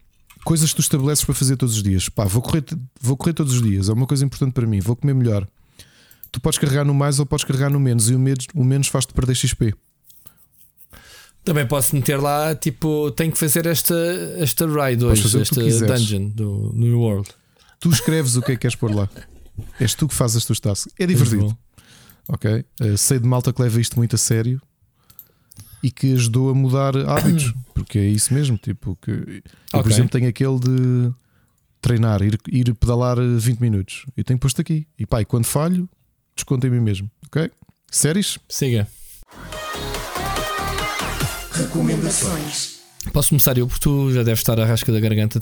coisas que tu estabeleces para fazer todos os dias. Pá, vou correr, vou correr todos os dias, é uma coisa importante para mim. Vou comer melhor. Tu podes carregar no mais ou podes carregar no menos, e o menos, o menos faz-te perder XP. Também posso meter lá, tipo, tenho que fazer esta, esta ride hoje, esta dungeon do New World. Tu escreves o que é que queres pôr lá. És tu que fazes as tuas tasks. É divertido. Ok? Uh, sei de malta que leva isto muito a sério e que ajudou a mudar hábitos, porque é isso mesmo. Tipo, que eu, okay. por exemplo, tenho aquele de treinar, ir, ir pedalar 20 minutos. E tenho posto aqui. E pai, quando falho, desconto em mim mesmo. Ok? Séries? Siga. Recomendações. Posso começar eu, porque tu já deves estar à rasca da garganta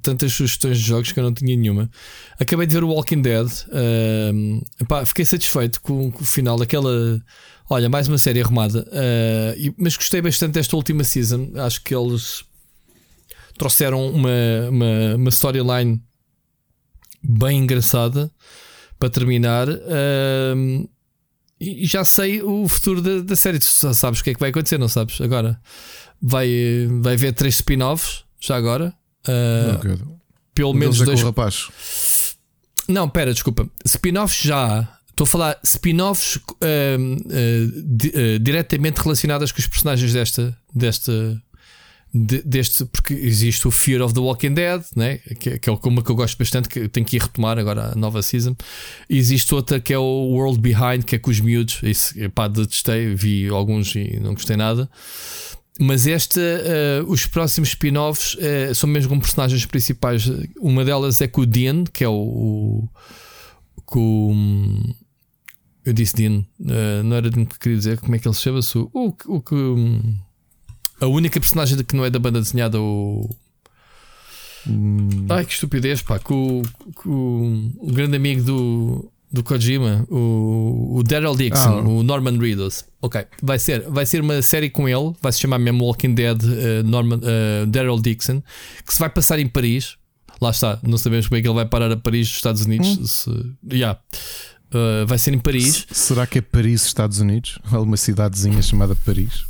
tantas sugestões de jogos que eu não tinha nenhuma. Acabei de ver o Walking Dead. Uh, fiquei satisfeito com, com, o final daquela. Olha, mais uma série arrumada. Uh, mas gostei bastante desta última season. Acho que eles trouxeram uma, uma, uma storyline bem engraçada para terminar. Uh, e já sei o futuro da, da série. Tu sabes o que é que vai acontecer, não sabes? Agora vai, vai haver três spin-offs, já agora. Uh, pelo menos é dois. rapaz. Não, pera, desculpa. Spin-offs já. Estou a falar spin-offs uh, uh, di, diretamente relacionadas com os personagens desta, desta, de, deste, porque existe o Fear of the Walking Dead, né? que, que é uma que eu gosto bastante, que tenho que ir retomar agora a nova season. E existe outra que é o World Behind, que é com os miúdos. Isso, pá, detestei, vi alguns e não gostei nada. Mas esta, uh, os próximos spin-offs uh, são mesmo com personagens principais. Uma delas é com o Dean, que é o. o com. Eu disse Dean, uh, não era Dean que queria dizer, como é que ele se chama-se? O, o, o que. A única personagem que não é da banda desenhada, o. Hum. Ai que estupidez, pá. Com, com o grande amigo do, do Kojima, o, o Daryl Dixon, ah. o Norman Reedus. Ok, vai ser, vai ser uma série com ele, vai se chamar mesmo Walking Dead uh, Norman, uh, Daryl Dixon, que se vai passar em Paris. Lá está, não sabemos como é que ele vai parar a Paris, dos Estados Unidos. Hum. Se, yeah. Uh, vai ser em Paris. S será que é Paris, Estados Unidos? Alguma cidadezinha chamada Paris?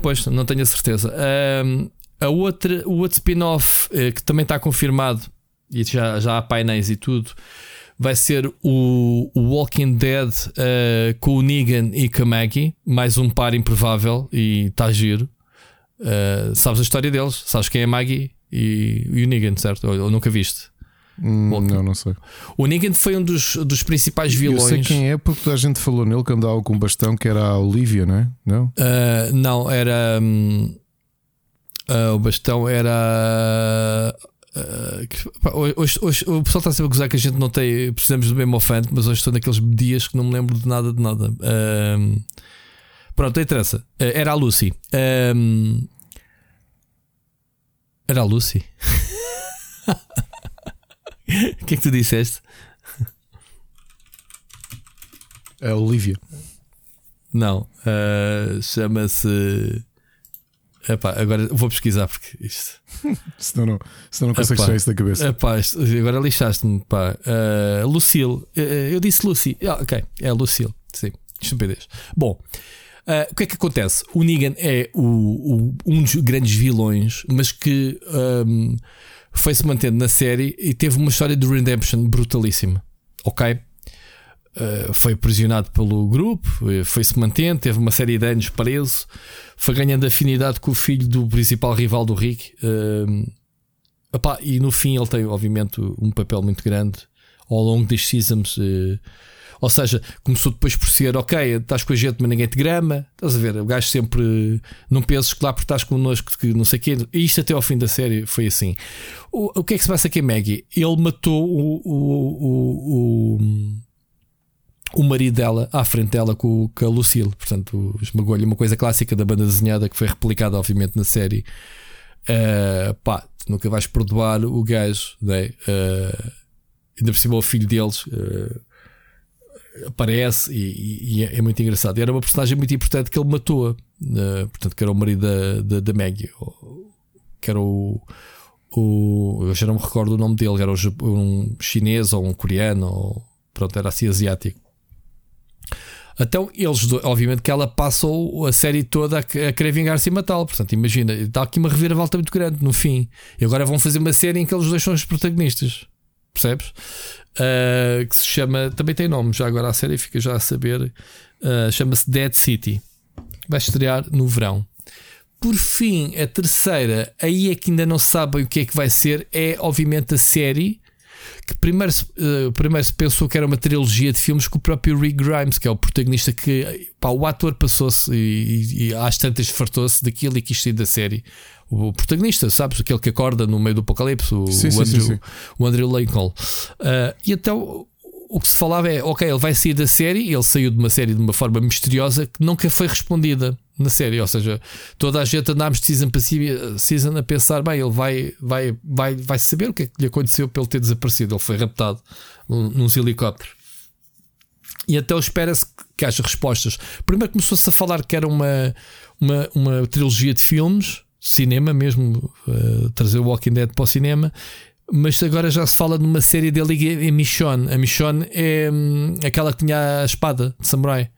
Pois, não tenho a certeza. Um, a outra, o outro spin-off que também está confirmado, e já, já há painéis e tudo, vai ser o, o Walking Dead uh, com o Negan e com a Maggie. Mais um par improvável e está giro. Uh, sabes a história deles? Sabes quem é a Maggie e, e o Negan, certo? Ou, ou nunca viste? Hum, não, não sei. O Negan foi um dos, dos principais vilões. Eu sei quem é porque toda a gente falou nele que andava com bastão, que era a Olivia, não é? Não, uh, não era. Um, uh, o bastão era. Uh, hoje, hoje, o pessoal está sempre a gozar que a gente não tem. Precisamos do mesmo ofante, mas hoje estou naqueles dias que não me lembro de nada de nada. Uh, pronto, não interessa. Uh, era a Lucy. era a Lucy. O que é que tu disseste? É a Olivia. Não, chama-se. Epá, agora vou pesquisar porque isto. senão não, senão não consegues tirar isso da cabeça. Epá, isto, agora lixaste-me. Uh, Lucille, uh, eu disse Lucy. Ah, ok, é Lucille. Sim, estupidez. Bom, uh, o que é que acontece? O Negan é o, o, um dos grandes vilões, mas que. Um, foi-se mantendo na série e teve uma história de redemption brutalíssima. Ok? Uh, foi aprisionado pelo grupo, eh, foi-se mantendo, teve uma série de anos preso, foi ganhando afinidade com o filho do principal rival do Rick. Opá, e no fim ele tem, obviamente, um papel muito grande ao longo das seasons. Ou seja, começou depois por ser, ok, estás com a gente, mas ninguém te grama. Estás a ver? O gajo sempre. Não penses que lá porque estás connosco, que não sei o quê. E isto até ao fim da série foi assim. O, o que é que se passa aqui, Maggie? Ele matou o, o, o marido dela à frente dela com, com a Lucille. Portanto, esmagou-lhe uma coisa clássica da banda desenhada que foi replicada, obviamente, na série. Uh, pá, nunca vais perdoar o gajo, né? Uh, ainda por cima o filho deles. Uh, aparece e, e, é muito engraçado. Era uma personagem muito importante que ele matou, uh, portanto, que era o marido da, da, da Maggie, que era o, o. Eu já não me recordo o nome dele, era um chinês ou um coreano, ou, pronto, era assim asiático. Então, eles, obviamente, que ela passou a série toda a, querer vingar-se e matá-lo. Portanto, imagina, está aqui uma reviravolta muito grande no fim. E agora vão fazer uma série em que eles dois são os protagonistas. Percebes? uh, que se chama. Também tem nome, já agora a série fica já a saber. Uh, Chama-se Dead City. Vai estrear no verão. Por fim, a terceira, aí é que ainda não sabem o que é que vai ser, é obviamente a série que primeiro, uh, primeiro se pensou que era uma trilogia de filmes com o próprio Rick Grimes, que é o protagonista que pá, o ator passou-se e, e, e às tantas fartou-se daquilo e quis sair da série. O protagonista, sabes? Aquele que acorda no meio do apocalipse, o, sim, o, Andrew, sim, sim. o Andrew Lincoln. Uh, e então o que se falava é: ok, ele vai sair da série, ele saiu de uma série de uma forma misteriosa que nunca foi respondida na série. Ou seja, toda a gente andámos season, season a pensar: bem, ele vai, vai, vai, vai saber o que é que lhe aconteceu pelo ter desaparecido. Ele foi raptado num helicópteros. E até espera-se que haja respostas. Primeiro começou-se a falar que era uma, uma, uma trilogia de filmes, cinema mesmo, uh, trazer o Walking Dead para o cinema. Mas agora já se fala de uma série dele em Michonne. A Michonne é hum, aquela que tinha a espada de samurai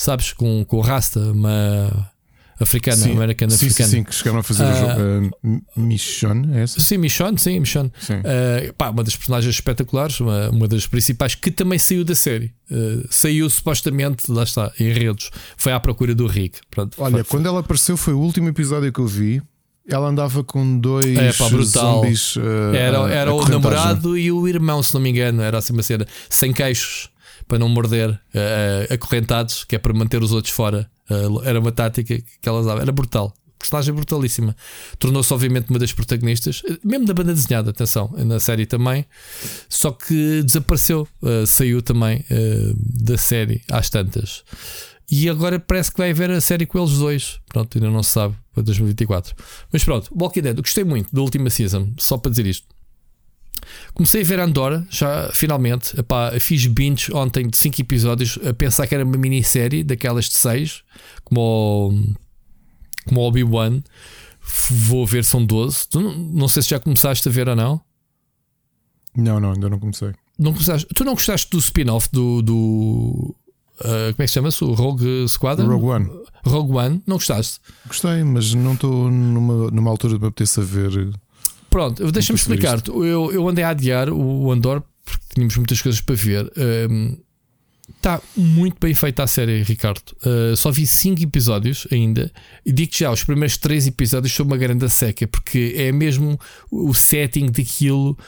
sabes? Com, com o Rasta, uma africana, sim, americana sim, africana. Sim, sim, que chegaram a fazer uh, o jogo. Uh, Michonne, é essa? Sim, Michonne, sim, Michonne. Sim. Uh, pá, uma das personagens espetaculares, uma, uma das principais, que também saiu da série. Uh, saiu supostamente, lá está, em redes. Foi à procura do Rick. Pronto, Olha, foi, quando ela apareceu, foi o último episódio que eu vi. Ela andava com dois é, pá, zombies. era era o namorado e o irmão, se não me engano. Era assim uma cena. Sem queixos para não morder uh, acorrentados, que é para manter os outros fora. Uh, era uma tática que ela usava, era brutal. Personagem brutalíssima. Tornou-se, obviamente, uma das protagonistas, mesmo da banda desenhada, atenção, na série também. Só que desapareceu, uh, saiu também da série às tantas. E agora parece que vai haver a série com eles dois. Pronto, ainda não se sabe para 2024. Mas pronto, Walking Dead, gostei muito da última season, só para dizer isto. Comecei a ver Andorra, já finalmente. Epá, fiz binge ontem de 5 episódios a pensar que era uma minissérie daquelas de 6, como como Obi-Wan. Vou ver, são 12. Tu não, sei se já começaste a ver ou não. Não, não, ainda não comecei. Não começaste, tu não gostaste do spin-off do. do uh, como é que chama-se? O Rogue Squadron? Rogue One. Rogue One, não gostaste? Gostei, mas não estou numa, numa altura de me apetecer ver Pronto, deixa-me explicar-te. Eu, eu andei a adiar o Andor porque tínhamos muitas coisas para ver. Está um, muito bem feita a série, Ricardo. Uh, só vi 5 episódios ainda. E digo já, os primeiros 3 episódios são uma grande seca, porque é mesmo o setting daquilo.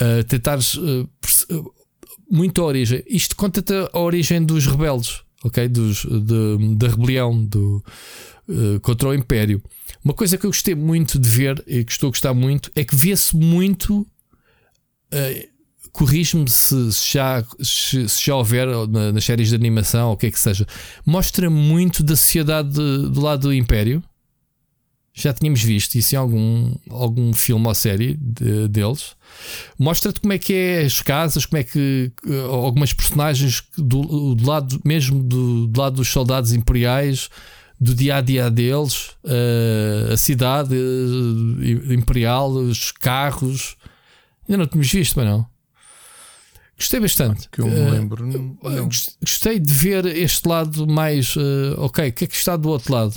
Uh, tentares uh, muito a origem. Isto conta-te a origem dos rebeldes, ok? Dos, de, da rebelião do, uh, contra o Império. Uma coisa que eu gostei muito de ver e que estou a gostar muito é que vê-se muito. Uh, Corrige-me se, já, se, já houver na, nas séries de animação ou o que é que seja. Mostra muito da sociedade de, do lado do Império. Já tínhamos visto isso em algum, algum filme ou série de, deles. Mostra-te como é que é as casas, como é que algumas personagens do, do lado mesmo do, do lado dos soldados imperiais do dia a dia deles, uh, a cidade uh, imperial, os carros. Ainda não tínhamos visto, mas não. Gostei bastante. Que eu me eh, lembro. Uh, gostei de ver este lado mais. ok, o que é que está do outro lado?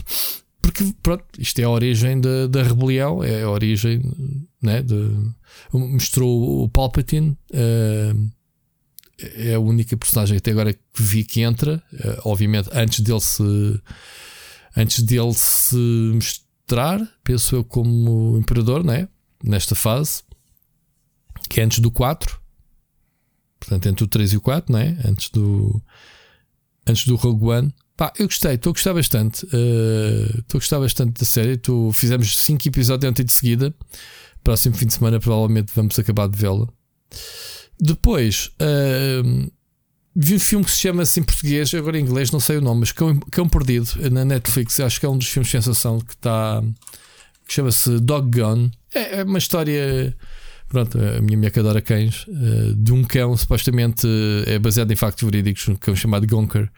Porque, pronto, isto é a origem da, da rebelião, é a origem, né? De, mostrou o Palpatine. é a única personagem até agora que vi que entra. obviamente, antes dele se antes dele se mostrar, penso eu, como imperador, né? nesta fase, que é antes do 4, portanto, entre o 3 e o 4, né? antes do antes do Rogue One. Pá, eu gostei, estou a gostar bastante. Uh, estou a gostar bastante da série. Tô, fizemos 5 episódios ontem de seguida. Próximo fim de semana, provavelmente vamos acabar de vê-la. Depois, uh, Vi um filme que se chama assim em português, agora em inglês, não sei o nome, mas Cão, Cão Perdido na Netflix. Acho que é um dos filmes de sensação que está. que chama-se Dog Gun. É, é, uma história. Pronto, a minha mulher que adora cães. Uh, de um cão, supostamente é baseado em factos verídicos, um cão chamado Gonker,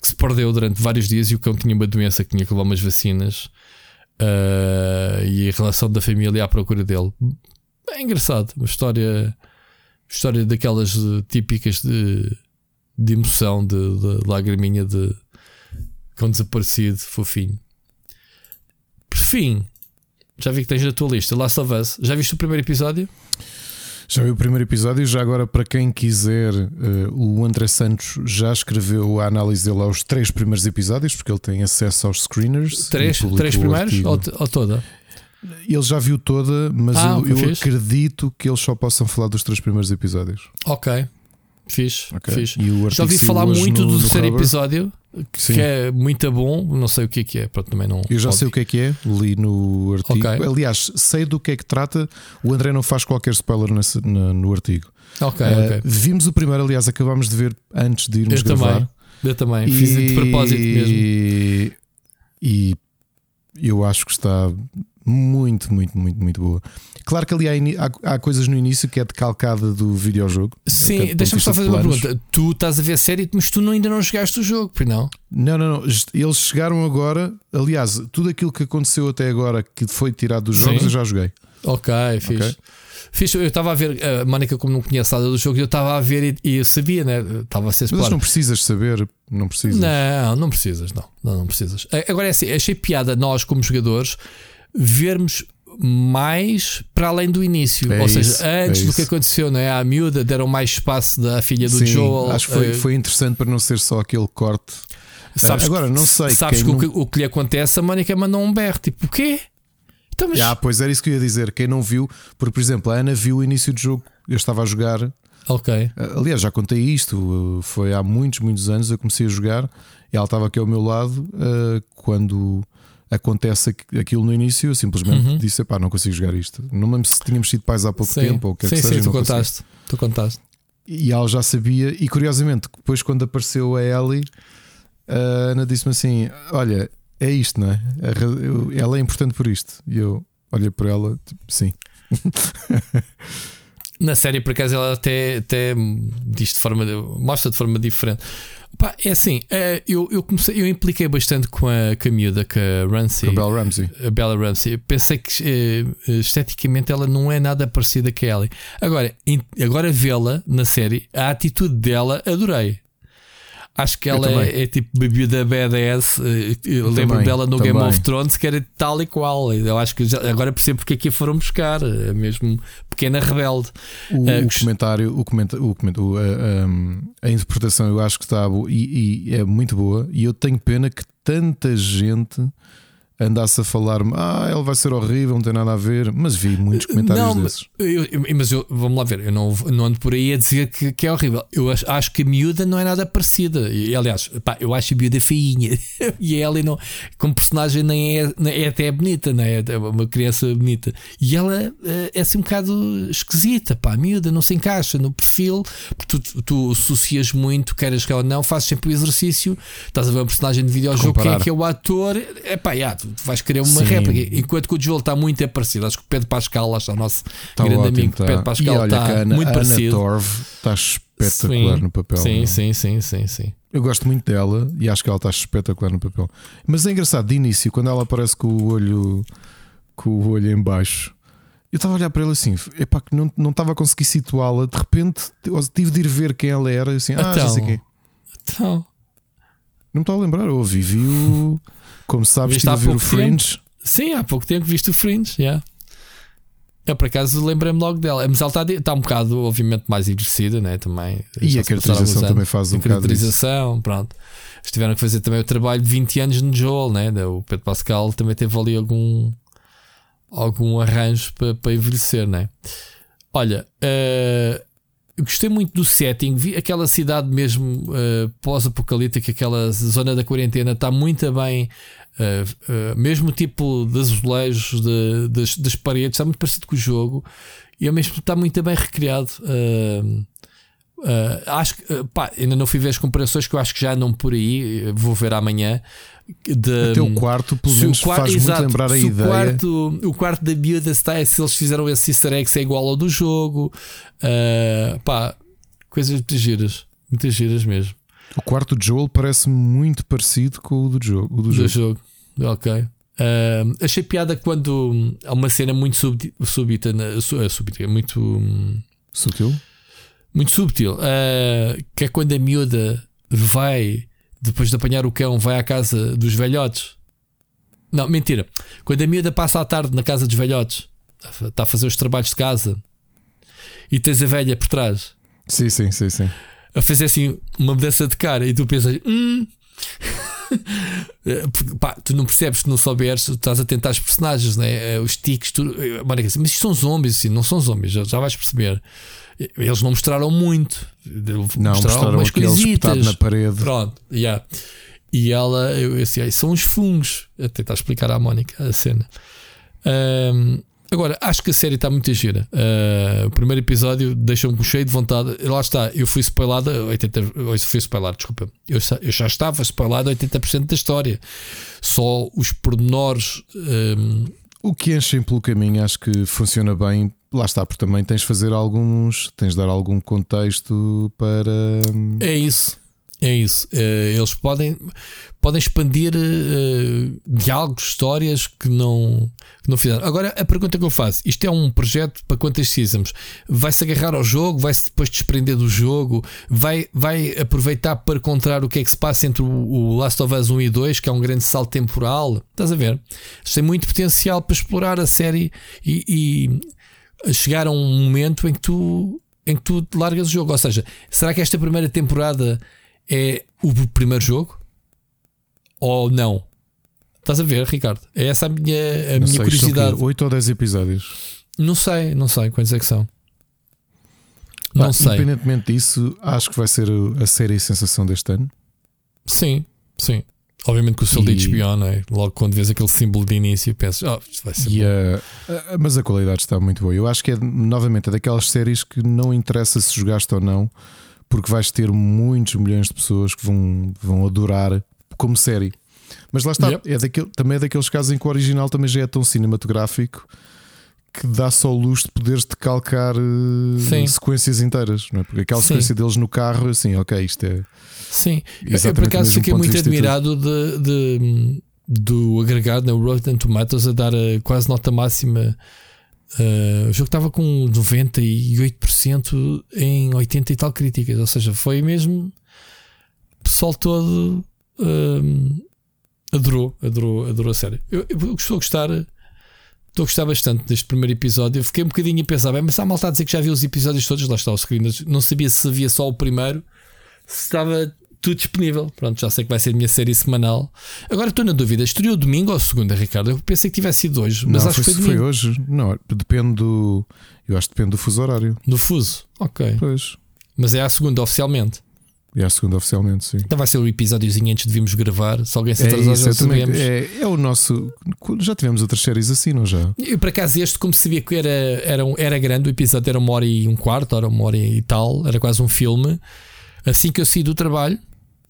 que se perdeu durante vários dias e o cão tinha uma doença que tinha que levar umas vacinas. Uh, e a relação da família à procura dele. É engraçado, uma história. História daquelas típicas de de emoção, de, de lagriminha de com desaparecido, fofinho. Por fim, já vi que tens na tua lista Last of Us. Já viste o primeiro episódio? Já vi o primeiro episódio. Já agora, para quem quiser, uh, o André Santos já escreveu a análise dele aos três primeiros episódios, porque ele tem acesso aos screeners. Três, três primeiros ou, ou, toda? Ele já viu toda, mas ah, eu, eu acredito que eles só possam falar dos três primeiros episódios. Ok, fiz. Okay. fiz. Já ouvi falar muito no, do terceiro episódio que, Sim. é muito bom, não sei o que é que é, pronto, também não. Eu já sei o que é que é, li no artigo. Okay. Aliás, sei do que é que trata. O André não faz qualquer spoiler nesse, no, no artigo. Ok, uh, okay. Vimos o primeiro, aliás, acabámos de ver antes de irmos eu gravar. Também. Eu também, e, fiz de propósito mesmo. E eu acho que está muito, muito, muito, muito boa. Claro que ali há, há, há coisas no início que é decalcada do videojogo. Sim, deixa-me só fazer uma pergunta. Tu estás a ver a série, mas tu ainda não jogaste o jogo, por não? Não, não, não. Eles chegaram agora. Aliás, tudo aquilo que aconteceu até agora que foi tirado dos jogos, Sim. eu já joguei. Ok, fiz. Okay. Fiz, eu estava a ver, a Mónica, como não conhece nada do jogo, eu estava a ver e, e eu sabia, né? Estava a ser Mas não precisas saber, não precisas. Não, não precisas, não. Não, não precisas. Agora é assim, achei piada nós, como jogadores, vermos mais para além do início. É Ou seja, isso, é antes é do que aconteceu, não é? À miúda deram mais espaço da filha do Sim, Joel. Acho que foi, eh, foi interessante para não ser só aquele corte. Sabes, Agora, não sei. Sabes que não... o, que, o que lhe acontece, a Mónica mandou um berro, tipo, o quê? Então, mas... ah, pois era isso que eu ia dizer. Quem não viu, porque, por exemplo, a Ana viu o início do jogo, eu estava a jogar. Ok. Eh, aliás, já contei isto, foi há muitos, muitos anos. Eu comecei a jogar e ela estava aqui ao meu lado quando acontece aquilo no início, eu simplesmente uhum. disse: pá, não consigo jogar isto. Não me lembro se tínhamos sido pais há pouco sim. tempo ou o que, é sim, que sim, seja. Sim, tu contaste, tu contaste. E ela já sabia, e curiosamente, depois quando apareceu a Ellie, a Ana disse-me assim: Olha, é isto, não é? Ela é importante por isto. E eu olhei para ela, tipo, sim. Na série, por acaso, ela até, até diz de forma, mostra de forma diferente. Pá, é assim, é, eu, eu, comecei, eu impliquei bastante com a, com a miúda, com a Ramsey. Com a Bella Ramsey. A Bella Ramsey. Pensei que eh, esteticamente ela não é nada parecida com a Ellie. Agora, agora vê-la na série, a atitude dela adorei. Acho que ela é, é, tipo bebida BDS. Eh, eu lembro dela no também. Game of Thrones que era tal e qual. Eu acho que já, agora percebo porque é que a foram buscar. É mesmo pequena rebelde. O, uh, o comentário, o comentário, o comentário a, a, a, interpretação eu acho que está boa e, e é muito boa. E eu tenho pena que tanta gente andasse a falar-me, ah, ele vai ser horrível, não tem nada a ver, mas vi muitos comentários não, desses. Eu, eu, mas eu, vamos lá ver, eu não, não ando por aí a dizer que, que é horrível. Eu acho, acho, que a miúda não é nada parecida. E, aliás, pá, eu acho a miúda feinha e ela não, como personagem nem é, nem é até bonita, não é? é uma criança bonita. E ela é, é assim um bocado esquisita, pá, a miúda não se encaixa no perfil, porque tu, tu associas muito, queres que ela não, fazes sempre o exercício, estás a ver um personagem de videojogo, quem é que é o ator, é pá, yeah, tu tu vais querer uma Sim. réplica. Enquanto que o Joel está muito parecido. Acho que o Pedro Pascal, acho, o nosso tá grande ótimo, amigo tá. Pedro Pascal, está Ana, muito Ana parecido. Torv está espetacular sim, no papel. Sim, sim, sim, sim, sim. Eu gosto muito dela e acho que ela está espetacular no papel. Mas é engraçado, de início, quando ela aparece com o olho com o olho em baixo. Eu estava a olhar para ela assim, epá, que não, não estava a conseguir situá-la. De repente tive de ir ver quem ela era. Assim, ah, então, já sei quem. Então. Não me estou a lembrar, eu ouvi, vi o. Como sabes, estive a ver o Fringe. Tempo. Sim, há pouco tempo viste o Fringe, yeah. Eu por acaso lembrei-me logo dela. Mas ela está, está um bocado, obviamente, mais envelhecida, né? Também. E a caracterização também faz um bocado. A caracterização, pronto. Eles tiveram que fazer também o trabalho de 20 anos no Joel, né? O Pedro Pascal também teve ali algum, algum arranjo para, para envelhecer, né? Olha, uh, gostei muito do setting, vi aquela cidade mesmo uh, pós-apocalíptica, aquela zona da quarentena está muito bem. Uh, uh, mesmo tipo de azulejos, de, das, das, paredes, está muito parecido com o jogo e ao mesmo tempo está muito bem recriado. acho que pá, ainda não fui ver as comparações que eu acho que já andam por aí, vou ver amanhã. De, Até o quarto, pelo menos, quarto, faz exato, muito lembrar a ideia. O quarto, o quarto da miúda está, se eles fizeram esse easter egg, é igual ao do jogo. Uh, pá, coisas muito giras, muitas giras mesmo. O quarto de Joel parece muito parecido com o do jogo. O do, do jogo. jogo. Ok. Uh, achei piada quando há uma cena muito súbita, súbita muito um, sutil, muito subtil, uh, que é quando a miúda vai depois de apanhar o cão, vai à casa dos velhotes. Não, mentira. Quando a miúda passa à tarde na casa dos velhotes, está a fazer os trabalhos de casa e tens a velha por trás. Sim, sim, sim, sim. A fazer assim uma mudança de cara e tu pensas, hum. Pá, tu não percebes, tu não souberes, tu estás a tentar os personagens, né? os tiques, tu, mas isto são zombies, assim, não são zombies, já, já vais perceber. Eles não mostraram muito, não, mostraram, mostraram aquele na parede. Pronto, yeah. E ela, eu assim, são os fungos, a tentar explicar à Mónica a cena. Um, Agora, acho que a série está muito gira. Uh, o primeiro episódio deixou-me cheio de vontade. Lá está, eu fui spoilado, 80, eu fui spoilado, desculpa. Eu, eu já estava spoilado 80% da história. Só os pormenores. Um... O que enchem pelo caminho, acho que funciona bem. Lá está, porque também tens de fazer alguns. Tens de dar algum contexto para. É isso. É isso. Uh, eles podem, podem expandir uh, diálogos, histórias que não, que não fizeram. Agora, a pergunta que eu faço: isto é um projeto para quantas seasons? Vai-se agarrar ao jogo? Vai-se depois desprender do jogo? Vai, vai aproveitar para encontrar o que é que se passa entre o, o Last of Us 1 e 2, que é um grande salto temporal? Estás a ver? Isto tem muito potencial para explorar a série e, e chegar a um momento em que tu. Em que tu largas o jogo, ou seja, será que esta primeira temporada é o primeiro jogo ou não? Estás a ver, Ricardo? É essa a minha, a minha sei, curiosidade. 8 ou 10 episódios? Não sei, não sei quantos é que são. Não sei. Independentemente disso, acho que vai ser a série sensação deste ano. Sim, sim. Obviamente que o selo e... de HBO, não é? Logo quando vês aquele símbolo de início, pensas, oh, isto vai ser. A, mas a qualidade está muito boa. Eu acho que é, novamente, é daquelas séries que não interessa se jogaste ou não porque vais ter muitos milhões de pessoas que vão, vão adorar como série. Mas lá está, yep. é daquele, também é daqueles casos em que o original também já é tão cinematográfico que dá só o luxo de poderes te calcar eh, Sim. sequências inteiras, não é? Porque aquela Sim. sequência deles no carro, assim, ok, isto é. Sim, eu por acaso fiquei muito admirado de, de, do agregado na Rotten Tomatoes a dar a quase nota máxima Uh, o jogo estava com 98% em 80 e tal críticas, ou seja, foi mesmo o pessoal todo uh, adorou, adorou, adorou a série. Eu, eu, estou a gostar, estou a gostar bastante deste primeiro episódio. Eu fiquei um bocadinho a pensar, bem, mas há malta a dizer que já viu os episódios todos, lá está o screen, não sabia se havia só o primeiro, se estava tudo disponível. Pronto, já sei que vai ser a minha série semanal. Agora estou na dúvida, estreou domingo ou segunda, Ricardo? Eu pensei que tivesse sido hoje, mas não, acho foi, que foi, foi hoje. Não, depende do. Eu acho que depende do fuso horário. Do fuso, ok. Pois. Mas é a segunda oficialmente. É a segunda oficialmente, sim. Então vai ser o um episódiozinho antes de virmos gravar. Se alguém se atrasar, é já sabemos. É, é, o nosso. Já tivemos outras séries assim, não já? Eu, por acaso, este, como sabia que era, era, era grande, o episódio era uma hora e um quarto, era uma hora e tal, era quase um filme. Assim que eu saí do trabalho,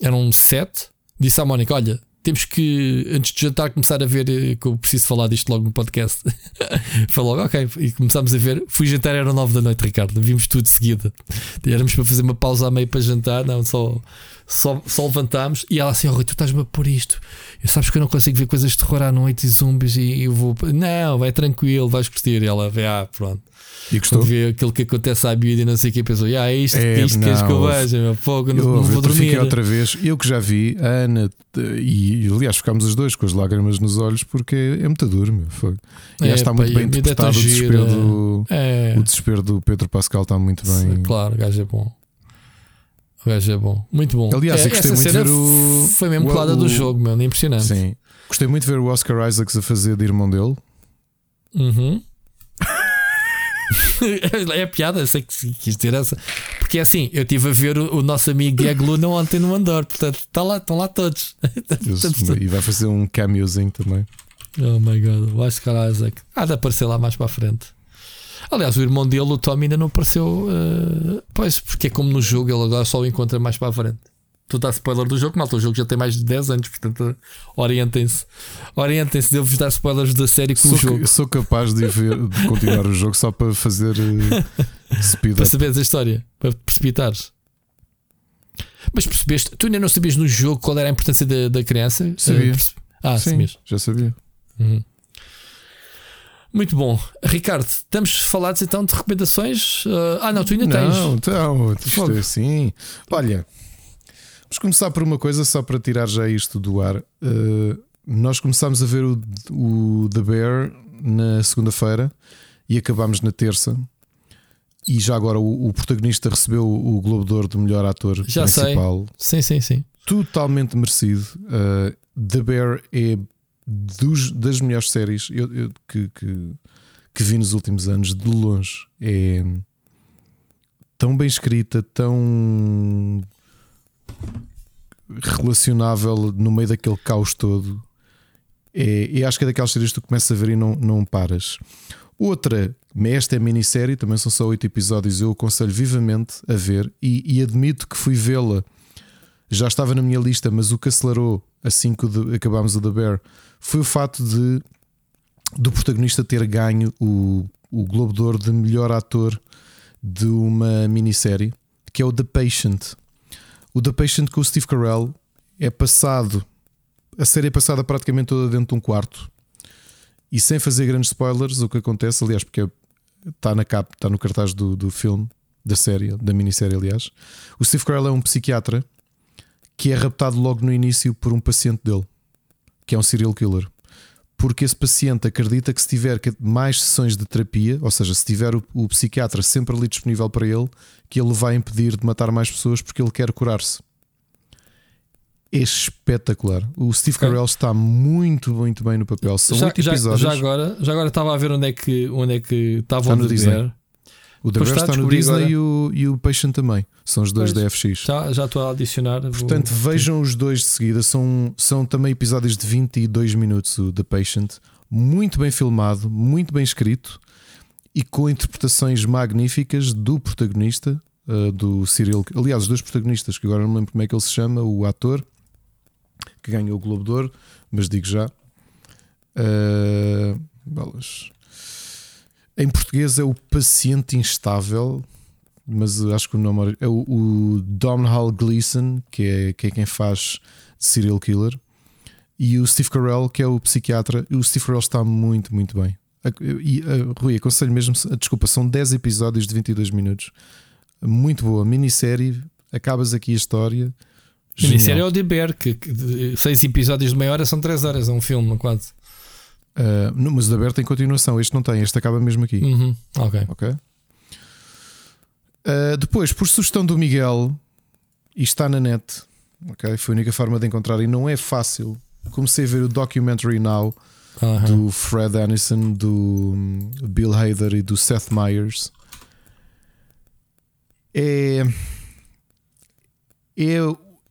eram sete. Disse à Mónica: Olha, temos que, antes de jantar, começar a ver. Eh, que eu preciso falar disto logo no podcast. Logo, ok. E começámos a ver. Fui jantar, era nove da noite, Ricardo. Vimos tudo de seguida. Éramos para fazer uma pausa a meio para jantar. Não, só, só, só levantámos. E ela assim: Oh, Rui, tu estás-me a pôr isto. Eu sabes que eu não consigo ver coisas de terror à noite e zombies. E eu vou. Não, vai tranquilo, vais curtir. E ela, ah, pronto. E gostou? Quando vê aquilo que acontece à vida e não sei o que, pensou, ah, é isto, é, isto que és que eu vejo, meu fogo, não, não vou dormir. outra vez, eu que já vi, a Ana, e aliás, ficámos os dois com as lágrimas nos olhos porque é muito duro, meu fogo. E é, está muito bem interpretado o desespero, do, é. o desespero do Pedro Pascal, está muito bem. Claro, o gajo é bom. O gajo é bom, muito bom. Aliás, é, gostei muito de ver o. Foi mesmo colada do jogo, meu, impressionante. Sim, gostei muito de ver o Oscar Isaacs a fazer de irmão dele. Uhum. é piada, eu sei que quis dizer essa. Porque é assim, eu estive a ver o, o nosso amigo Diego Luna ontem no Andor, portanto, está lá, estão lá todos. e vai fazer um cameozinho também. Oh my god, o Oscar Isaac. Há de aparecer lá mais para a frente. Aliás, o irmão dele, o Tommy, ainda não apareceu. Uh, pois, porque é como no jogo, ele agora só o encontra mais para a frente tu dá spoiler do jogo, malta. O jogo já tem mais de 10 anos, portanto, orientem-se. Orientem-se, devo-vos dar spoilers da série com sou, o jogo. Sou capaz de, ver, de continuar o jogo só para fazer uh, speed Para saberes a história, para precipitares. Mas percebeste, tu ainda não sabias no jogo qual era a importância da, da criança? Sabia. Ah, Sim, sabias. Já sabia. Uhum. Muito bom. Ricardo, estamos falados então de recomendações? Uh, ah, não, tu ainda não, tens. Não, então, isto é assim. Olha, Vamos começar por uma coisa, só para tirar já isto do ar. Uh, nós começámos a ver o, o The Bear na segunda-feira e acabámos na terça. e já agora o, o, protagonista recebeu o Globo de Ouro de melhor ator já principal. Sei. Sim, sim, sim. Totalmente merecido. Uh, The Bear é dos, das melhores séries eu, eu, que, que, que, vi nos últimos anos, de longe. É tão bem escrita, tão relacionável no meio daquele caos todo. É, e acho que é daquelas séries que tu começas a ver e não, não paras. Outra, esta é minissérie, também são só oito episódios. Eu aconselho vivamente a ver e, e admito que fui vê-la. Já estava na minha lista, mas o que acelerou assim que acabámos o The Bear foi o fato de do protagonista ter ganho o, o Globo de Ouro de melhor ator de uma minissérie, que é o The Patient. O The Patient com o Steve Carell é passado, a série é passada praticamente toda dentro de um quarto. E sem fazer grandes spoilers, o que acontece, aliás, porque está na capa, está no cartaz do, do filme, da série, da minissérie, aliás. O Steve Carell é um psiquiatra que é raptado logo no início por um paciente dele, que é um serial killer. Porque esse paciente acredita que se tiver mais sessões de terapia, ou seja, se tiver o, o psiquiatra sempre ali disponível para ele, que ele vai impedir de matar mais pessoas porque ele quer curar-se. É espetacular. O Steve Carell está muito, muito bem no papel. São oito episódios. Já, agora, já agora estava a ver onde é que, onde é que estavam está no Disney. O The está, está no Disney e o, e o Patient também. São os dois pois, da FX. Já, já estou a adicionar. Portanto, vou... vejam os dois de seguida. São, são também episódios de 22 minutos. O The Patient. Muito bem filmado, muito bem escrito e com interpretações magníficas do protagonista, uh, do Cyril. Aliás, os dois protagonistas, que agora não me lembro como é que ele se chama, o ator que ganhou o Globo de Ouro, mas digo já. Uh, balas. Em português é o paciente instável, mas acho que o nome é o, o Domhnall Gleeson, que é, que é quem faz serial killer, e o Steve Carell, que é o psiquiatra. O Steve Carell está muito, muito bem. E, Rui, aconselho mesmo, desculpa, são 10 episódios de 22 minutos. Muito boa, minissérie. Acabas aqui a história. Minissérie é o de Bear, que, que 6 episódios de meia hora são 3 horas, é um filme quase. Uh, não, mas o da Bear tem continuação, este não tem, este acaba mesmo aqui. Uhum. Ok. okay? Uh, depois, por sugestão do Miguel, e está na net, ok? Foi a única forma de encontrar e não é fácil. Comecei a ver o documentary now uhum. do Fred Aniston, do Bill Hader e do Seth Meyers. É. É,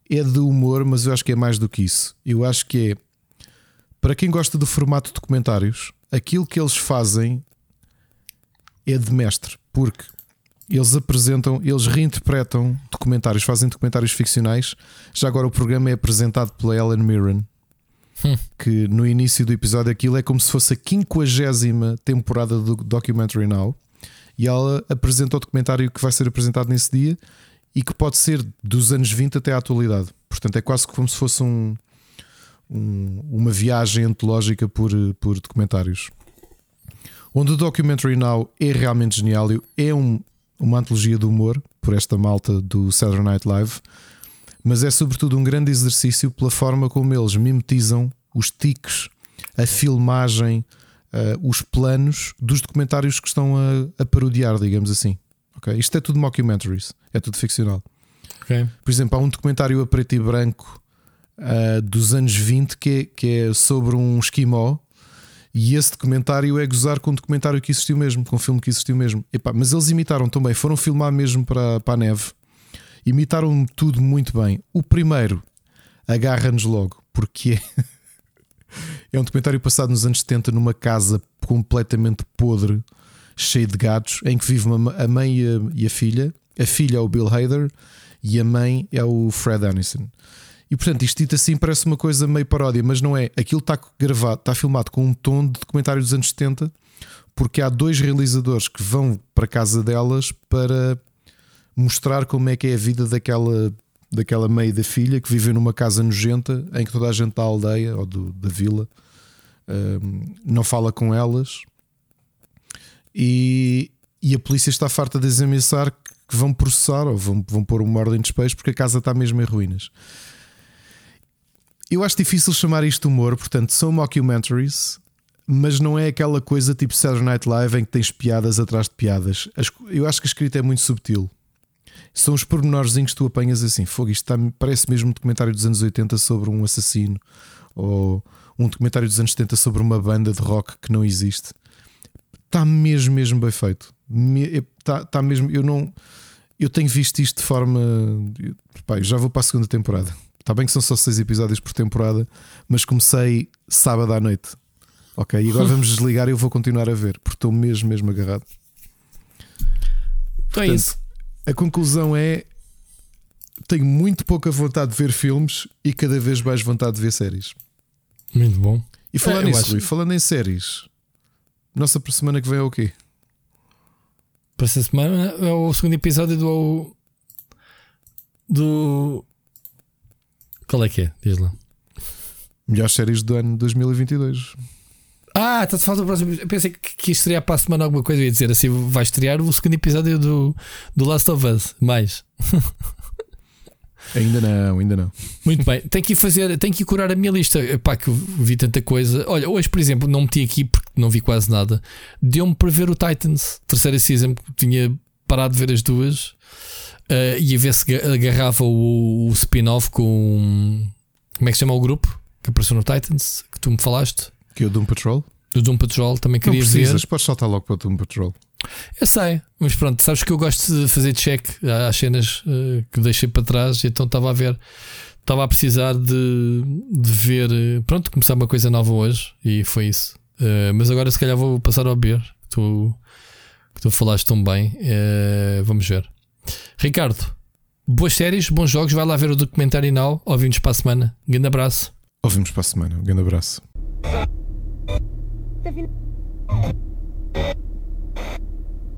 é de humor, mas eu acho que é mais do que isso. Eu acho que é para quem gosta do formato de documentários, aquilo que eles fazem é de mestre, porque eles apresentam, eles reinterpretam documentários, fazem documentários ficcionais. Já agora o programa é apresentado pela Ellen Mirren, hum. que no início do episódio aquilo é como se fosse a quinquagésima temporada do Documentary Now. E ela apresenta o documentário que vai ser apresentado nesse dia e que pode ser dos anos 20 até à atualidade. Portanto, é quase como se fosse um, um, uma viagem antológica por, por documentários. Onde o Documentary Now é realmente genial, é um, uma antologia do humor por esta malta do Saturday Night Live, mas é sobretudo um grande exercício pela forma como eles mimetizam os tiques, a filmagem, uh, os planos dos documentários que estão a, a parodiar, digamos assim. Okay? Isto é tudo mockumentaries, é tudo ficcional. Okay. Por exemplo, há um documentário a preto e branco uh, dos anos 20 que é, que é sobre um esquimó. E esse documentário é gozar com um documentário que existiu mesmo, com um filme que existiu mesmo. Epá, mas eles imitaram também, foram filmar mesmo para, para a neve. Imitaram tudo muito bem. O primeiro agarra-nos logo, porque é, é um documentário passado nos anos 70 numa casa completamente podre, cheia de gatos, em que vive uma, a mãe e a, e a filha. A filha é o Bill Hader e a mãe é o Fred Aniston. E portanto, isto dito assim parece uma coisa meio paródia, mas não é. Aquilo está gravado, está filmado com um tom de documentário dos anos 70, porque há dois realizadores que vão para casa delas para mostrar como é que é a vida daquela, daquela meia da filha que vive numa casa nojenta em que toda a gente da aldeia ou do, da vila um, não fala com elas e, e a polícia está farta de ameaçar que vão processar ou vão, vão pôr uma ordem de despejo porque a casa está mesmo em ruínas. Eu acho difícil chamar isto humor, portanto, são mockumentaries. mas não é aquela coisa tipo Saturday Night Live em que tens piadas atrás de piadas. Eu acho que a escrita é muito subtil. São os pormenorzinhos que tu apanhas assim. Fogo, isto está, parece mesmo um documentário dos anos 80 sobre um assassino ou um documentário dos anos 70 sobre uma banda de rock que não existe. Está mesmo, mesmo bem feito. Está, está mesmo. Eu não. Eu tenho visto isto de forma. Já vou para a segunda temporada. Está bem que são só seis episódios por temporada, mas comecei sábado à noite. Ok, e agora vamos desligar e eu vou continuar a ver, porque estou mesmo, mesmo agarrado. Então é isso. A conclusão é: tenho muito pouca vontade de ver filmes e cada vez mais vontade de ver séries. Muito bom. E falando é, nisso, acho... Rui, falando em séries, nossa para semana que vem é o quê? Para essa semana é o segundo episódio do. Do. Qual é que é? Diz lá. Melhores séries do ano 2022. Ah, está-se falando do próximo. Eu pensei que, que estrear para a semana alguma coisa. Eu ia dizer assim: vai estrear o segundo episódio do, do Last of Us. Mais. Ainda não, ainda não. Muito bem, tenho que ir fazer, tenho que ir curar a minha lista. Pá, que vi tanta coisa. Olha, hoje, por exemplo, não meti aqui porque não vi quase nada. Deu-me para ver o Titans, terceira season, tinha parado de ver as duas. Uh, e a ver se agarrava o, o spin-off com. Como é que se chama o grupo que apareceu no Titans? Que tu me falaste? Que é o Doom Patrol? Do Doom Patrol também queria não precisas, ver. Podes saltar logo para o Doom Patrol. Eu sei, mas pronto, sabes que eu gosto de fazer check às cenas uh, que deixei para trás, então estava a ver, estava a precisar de, de ver, uh, pronto, começar uma coisa nova hoje e foi isso. Uh, mas agora se calhar vou passar ao ver, tu, que tu falaste tão bem, vamos ver. Ricardo, boas séries, bons jogos, vai lá ver o documentário now, ouvimos para a semana. Um grande abraço. Ouvimos para a semana, um grande abraço.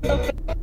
Okay.